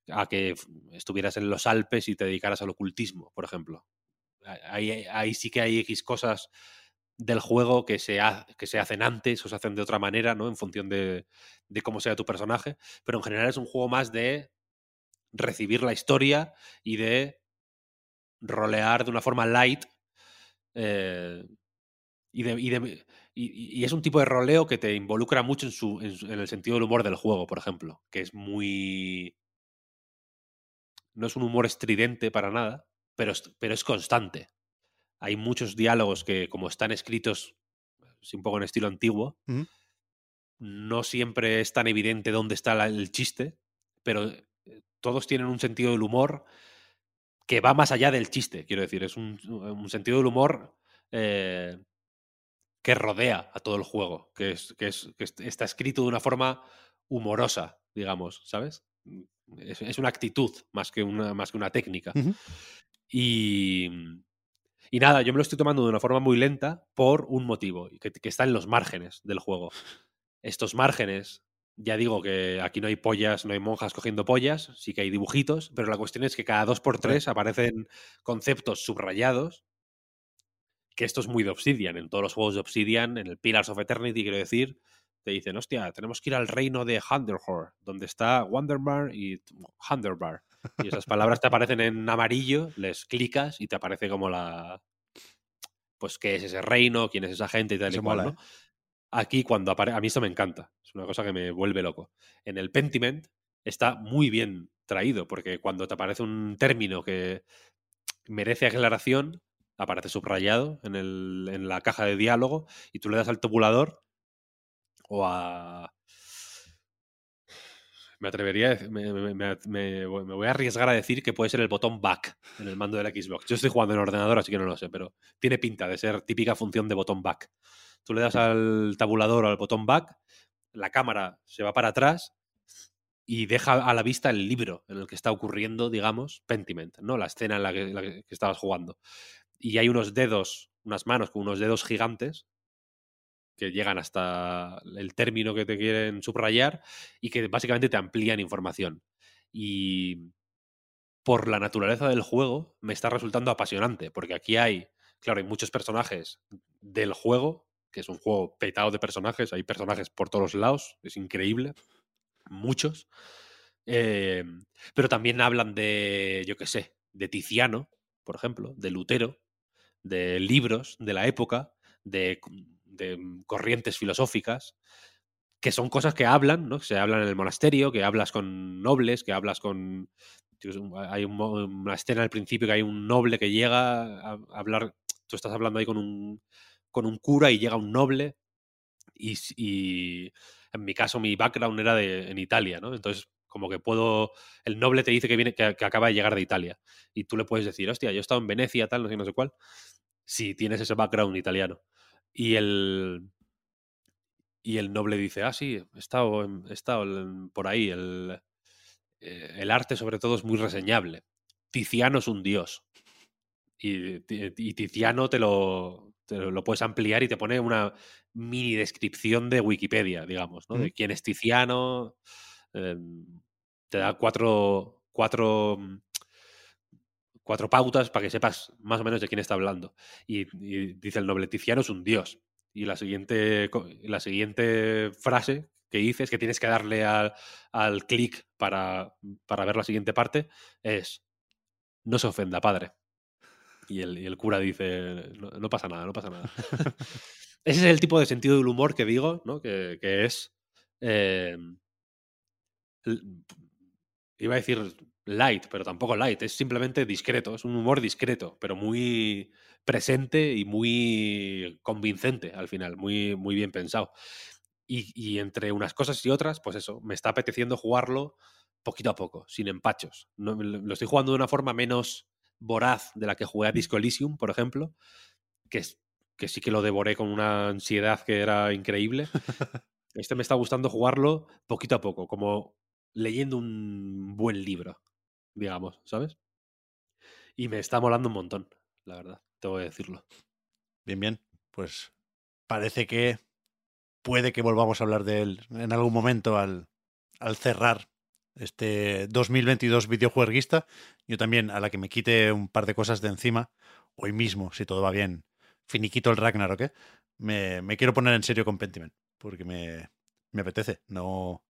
a que estuvieras en los Alpes y te dedicaras al ocultismo, por ejemplo. Ahí, ahí sí que hay X cosas del juego que se, que se hacen antes o se hacen de otra manera, ¿no? En función de, de, cómo sea tu personaje. Pero en general es un juego más de recibir la historia y de rolear de una forma light. Eh, y, de, y, de, y, es un tipo de roleo que te involucra mucho en, su, en el sentido del humor del juego, por ejemplo. Que es muy. No es un humor estridente para nada, pero, pero es constante hay muchos diálogos que, como están escritos un poco en estilo antiguo, uh -huh. no siempre es tan evidente dónde está la, el chiste, pero eh, todos tienen un sentido del humor que va más allá del chiste, quiero decir, es un, un sentido del humor eh, que rodea a todo el juego, que, es, que, es, que está escrito de una forma humorosa, digamos, ¿sabes? Es, es una actitud más que una, más que una técnica. Uh -huh. Y, y nada, yo me lo estoy tomando de una forma muy lenta por un motivo, que, que, está en los márgenes del juego. Estos márgenes, ya digo que aquí no hay pollas, no hay monjas cogiendo pollas, sí que hay dibujitos, pero la cuestión es que cada dos por tres aparecen conceptos subrayados, que esto es muy de Obsidian, en todos los juegos de Obsidian, en el Pillars of Eternity, quiero decir, te dicen, hostia, tenemos que ir al reino de Hunderhor, donde está Wonderbar y Hunderbar. Y esas palabras te aparecen en amarillo, les clicas y te aparece como la. Pues qué es ese reino, quién es esa gente y tal y cual, mola, ¿no? ¿eh? Aquí, cuando aparece. A mí esto me encanta. Es una cosa que me vuelve loco. En el Pentiment está muy bien traído, porque cuando te aparece un término que merece aclaración, aparece subrayado en, el, en la caja de diálogo y tú le das al tabulador o a Me atrevería, me, me, me, me, voy a arriesgar a decir que puede ser el botón back en el mando de la Xbox. Yo estoy jugando en ordenador, así que no lo sé, pero tiene pinta de ser típica función de botón back. Tú le das al tabulador o al botón back, la cámara se va para atrás y deja a la vista el libro en el que está ocurriendo, digamos, Pentiment, ¿no? La escena en la que, la que estabas jugando. Y hay unos dedos, unas manos con unos dedos gigantes que llegan hasta el término que te quieren subrayar y que básicamente te amplían información. Y por la naturaleza del juego me está resultando apasionante, porque aquí hay, claro, hay muchos personajes del juego, que es un juego petado de personajes, hay personajes por todos lados, es increíble, muchos. Eh, pero también hablan de, yo qué sé, de Tiziano, por ejemplo, de Lutero, de libros de la época, de de mm, corrientes filosóficas, que son cosas que hablan, ¿no? Se hablan en el monasterio, que hablas con nobles, que hablas con... Hay una escena al principio que hay un noble que llega a hablar, tú estás hablando ahí con un, con un cura y llega un noble y, en mi caso mi background era de, en Italia. Entonces como que puedo, el noble te dice que viene, que, acaba de llegar de Italia y tú le puedes decir, hostia, yo he estado en Venecia, tal, no sé, no sé cuál, si tienes ese background italiano. Y el, y el noble dice, ah, sí, he estado, he estado por ahí. El, eh, el, arte, sobre todo, es muy reseñable. Tiziano es un dios. Y, y Tiziano te lo, te lo puedes ampliar y te pone una mini descripción de Wikipedia, digamos, ¿no? De quién es Tiziano. Eh, te da cuatro, cuatro mm, cuatro pautas para que sepas más o menos de quién está hablando. Y, dice el noble Tiziano es un dios. Y la siguiente, la siguiente frase que dice es que tienes que darle al, al clic para, para, ver la siguiente parte es no se ofenda, padre. Y el, el cura dice, no, pasa nada, no pasa nada. Ese es el tipo de sentido del humor que digo, ¿no? Que, que es... Eh, iba a decir light, pero tampoco light, es simplemente discreto, es un humor discreto, pero muy presente y muy convincente al final, muy, muy bien pensado. Y, entre unas cosas y otras, pues eso, me está apeteciendo jugarlo poquito a poco, sin empachos. No, lo estoy jugando de una forma menos voraz de la que jugué a Disco Elysium, por ejemplo, que, que sí que lo devoré con una ansiedad que era increíble. Este me está gustando jugarlo poquito a poco, como leyendo un buen libro digamos, ¿sabes? Y me está molando un montón, la verdad, tengo que decirlo. Bien, bien. Pues parece que puede que volvamos a hablar de él en algún momento al, al cerrar este 2022 videojueguista. Yo también, a la que me quite un par de cosas de encima, hoy mismo, si todo va bien, finiquito el Ragnarok, ¿eh? me, me quiero poner en serio con Pentiment, porque me, me apetece. No,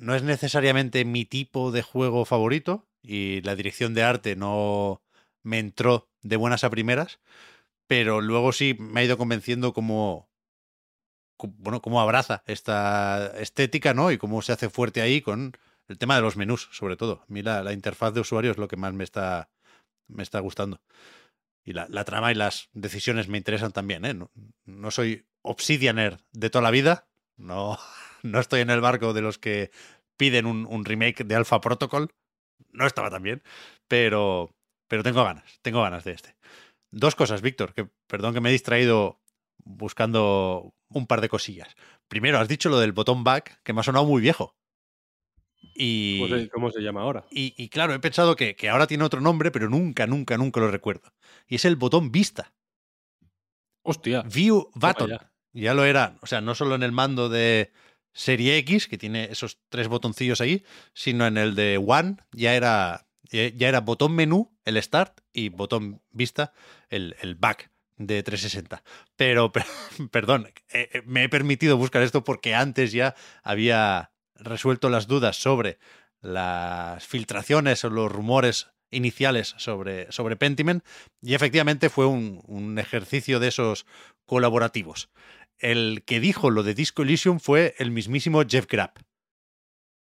no es necesariamente mi tipo de juego favorito y la dirección de arte no me entró de buenas a primeras, pero luego sí me ha ido convenciendo cómo, bueno, cómo abraza esta estética, ¿no? Y cómo se hace fuerte ahí con el tema de los menús, sobre todo. A mí la, interfaz de usuario es lo que más me está, me está gustando. Y la, trama y las decisiones me interesan también, ¿eh? No, no soy Obsidianer de toda la vida, no no estoy en el barco de los que piden un, remake de Alpha Protocol. No estaba tan bien, pero, pero tengo ganas, tengo ganas de este. Dos cosas, Víctor, que perdón que me he distraído buscando un par de cosillas. Primero, has dicho lo del botón back, que me ha sonado muy viejo. Y, ¿Cómo se llama ahora? Y, claro, he pensado que, que, ahora tiene otro nombre, pero nunca, nunca, nunca lo recuerdo. Y es el botón vista. Hostia. View button. Ya lo era, o sea, no solo en el mando de Serie X, que tiene esos tres botoncillos ahí, sino en el de One ya era, ya era botón menú, el Start, y botón vista, el, el Back de 360. Pero, perdón, eh, eh, me he permitido buscar esto porque antes ya había resuelto las dudas sobre las filtraciones o los rumores iniciales sobre, sobre Pentiment y efectivamente fue un, un ejercicio de esos colaborativos el que dijo lo de Disco Elysium fue el mismísimo Jeff Grapp.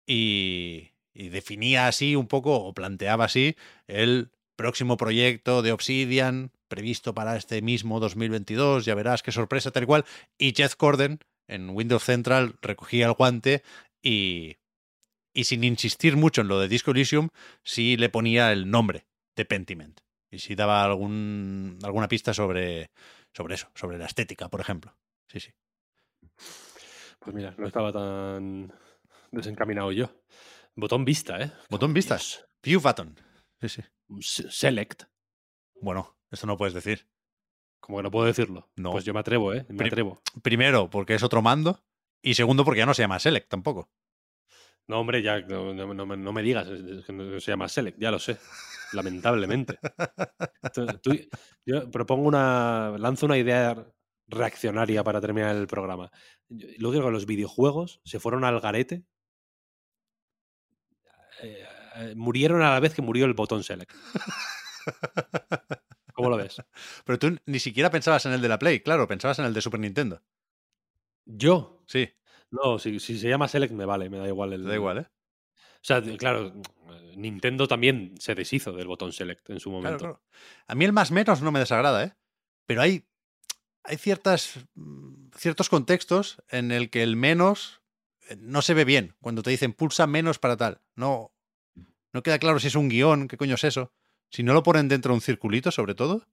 Y, definía así un poco, o planteaba así, el próximo proyecto de Obsidian previsto para este mismo 2022, ya verás qué sorpresa tal cual. Y Jeff Corden en Windows Central recogía el guante y, y sin insistir mucho en lo de Disco Elysium, sí le ponía el nombre de Pentiment. Y sí daba algún, alguna pista sobre, sobre eso, sobre la estética, por ejemplo. Sí, sí. Pues mira, no estaba tan desencaminado yo. Botón vista, ¿eh? Botón vistas. View button. Sí, sí. S- Select. Bueno, esto no puedes decir. Como que no puedo decirlo. No. Pues yo me atrevo, ¿eh? Me Pri- atrevo. Primero, porque es otro mando. Y segundo, porque ya no se llama Select tampoco. No, hombre, ya no, no- no me- no me digas, que no se llama Select, ya lo sé. Lamentablemente. Entonces, tú- yo propongo una. lanzo una idea reaccionaria para terminar el programa. Lo que los videojuegos se fueron al garete. eh, eh, murieron a la vez que murió el botón Select. ¿Cómo lo ves? Pero tú ni siquiera pensabas en el de la Play, claro, pensabas en el de Super Nintendo. Yo. Sí, No, si, si se llama Select me vale, me da igual el. da igual, ¿eh? O sea, claro, Nintendo también se deshizo del botón Select en su Claro, momento. claro. A mí el más menos no me desagrada, ¿eh? Pero hay, hay ciertas, mm, ciertos contextos en el que el menos eh, no se ve bien. Cuando te dicen pulsa menos para tal. No, no queda claro si es un guion, qué coño es eso. Si no lo ponen dentro de un circulito, sobre todo,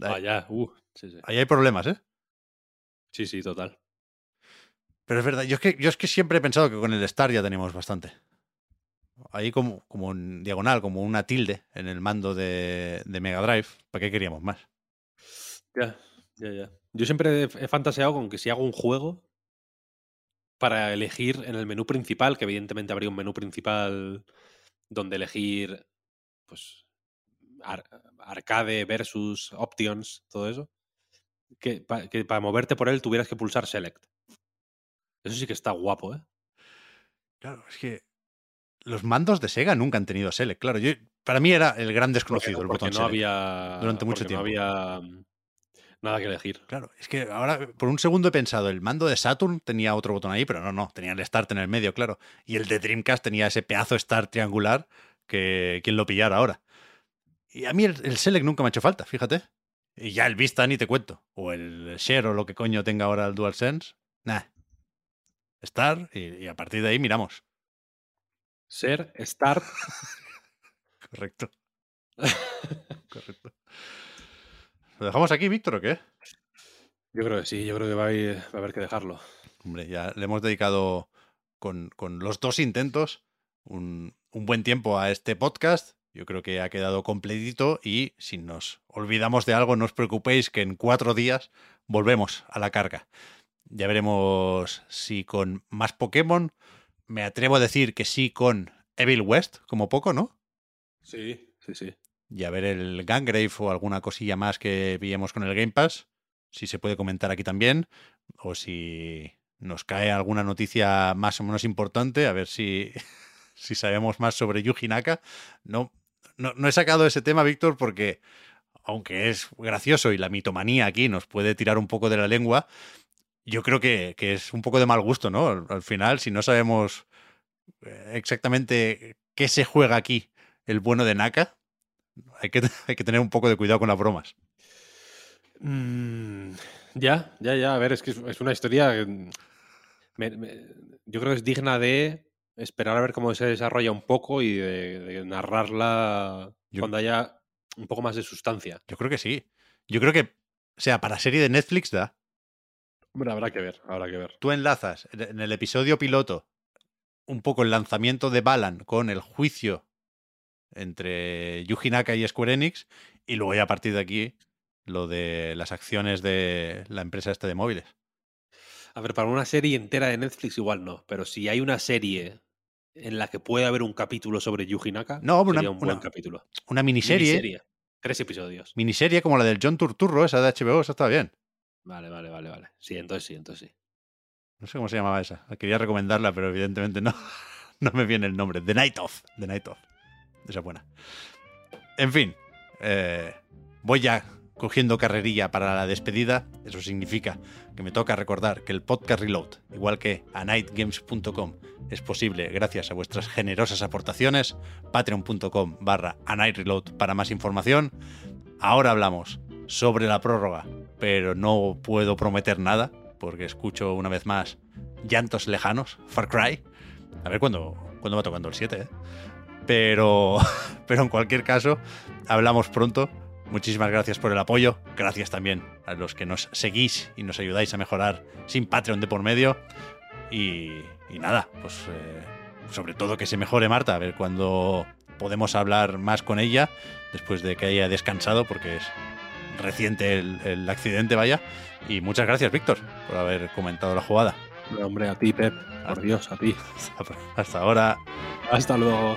Ah, ya. Uh, sí, sí. ahí hay problemas, ¿eh? Sí, sí, total. Pero es verdad, yo es, que, yo es que siempre he pensado que con el Star ya teníamos bastante. Ahí como, como en diagonal, como una tilde en el mando de, de Mega Drive. ¿Para qué queríamos más? Ya, ya, ya. Yo siempre he, fantaseado con que si hago un juego para elegir en el menú principal, que evidentemente habría un menú principal donde elegir, pues, ar- arcade versus options, todo eso, que, pa- que para moverte por él tuvieras que pulsar select. Eso sí que está guapo, ¿eh? Claro, es que los mandos de Sega nunca han tenido Select. Claro, yo, para mí era el gran desconocido, el porque botón no Select. había durante mucho no tiempo. había mm, nada que elegir. Claro, es que ahora por un segundo he pensado, el mando de Saturn tenía otro botón ahí, pero no, no, tenía el Start en el medio, claro. Y el de Dreamcast tenía ese pedazo Start triangular que quien lo pillara ahora. Y a mí el, el Select nunca me ha hecho falta, fíjate. Y ya el Vista ni te cuento. O el Share o lo que coño tenga ahora el DualSense. Nah. Start y, y a partir de ahí miramos. Ser, start, Correcto. Correcto. ¿Lo dejamos aquí, Víctor, o qué? yo creo que sí, yo creo que va a haber, va a haber que dejarlo. Hombre, ya le hemos dedicado con, con los dos intentos un, un buen tiempo a este podcast. Yo creo que ha quedado completito y si nos olvidamos de algo, no os preocupéis que en cuatro días volvemos a la carga. Ya veremos si con más Pokémon, me atrevo a decir que sí con Evil West, como poco, ¿no? Sí, sí, sí. Y a ver el Gangrave o alguna cosilla más que pillemos con el Game Pass, si se puede comentar aquí también, o si nos cae alguna noticia más o menos importante, a ver si, si sabemos más sobre Yuji Naka. No, no, no he sacado ese tema, Víctor, porque aunque es gracioso y la mitomanía aquí nos puede tirar un poco de la lengua, yo creo que, que es un poco de mal gusto, ¿no? Al- Al final, si no sabemos eh, exactamente qué se juega aquí el bueno de Naka, hay que, hay que tener un poco de cuidado con las bromas. Mm, ya, ya, ya. A ver, es que es, es una historia. que, mm, me- me- yo creo que es digna de esperar a ver cómo se desarrolla un poco y de, de narrarla Yo- cuando haya un poco más de sustancia. Yo creo que sí. Yo creo que, o sea, para serie de Netflix da. Hombre, habrá que ver, habrá que ver. Tú enlazas en- en el episodio piloto un poco el lanzamiento de Balan con el juicio entre Yuji Naka y Square Enix y luego ya a partir de aquí lo de las acciones de la empresa esta de móviles. A ver, para una serie entera de Netflix igual no, pero si hay una serie en la que puede haber un capítulo sobre Yuji Naka, No, una- sería un buen una capítulo. Una miniserie, Miniserie. Tres episodios. miniserie como la del John Turturro, esa de HBO, esa está bien. Vale, vale, vale, vale. Sí, entonces sí, entonces sí. No sé cómo se llamaba esa. Quería recomendarla, pero evidentemente no, no me viene el nombre. The Night Of. The Night Of. Esa es buena. En fin, eh, voy ya cogiendo carrerilla para la despedida. Eso significa que me toca recordar que el podcast Reload, igual que a nightgames.com, es posible gracias a vuestras generosas aportaciones. Patreon.com barra a nightreload para más información. Ahora hablamos sobre la prórroga, pero no puedo prometer nada porque escucho una vez más llantos lejanos, Far Cry. A ver cuándo, cuándo va tocando el 7, ¿eh? Pero, pero en cualquier caso, hablamos pronto. Muchísimas gracias por el apoyo. Gracias también a los que nos seguís y nos ayudáis a mejorar sin Patreon de por medio. Y, nada, pues eh, sobre todo que se mejore Marta, a ver cuándo podemos hablar más con ella después de que haya descansado, porque es reciente el, el accidente, vaya. Y muchas gracias, Víctor, por haber comentado la jugada. No, hombre, a ti, Pep. Por Dios, a ti. Hasta ahora. Hasta luego.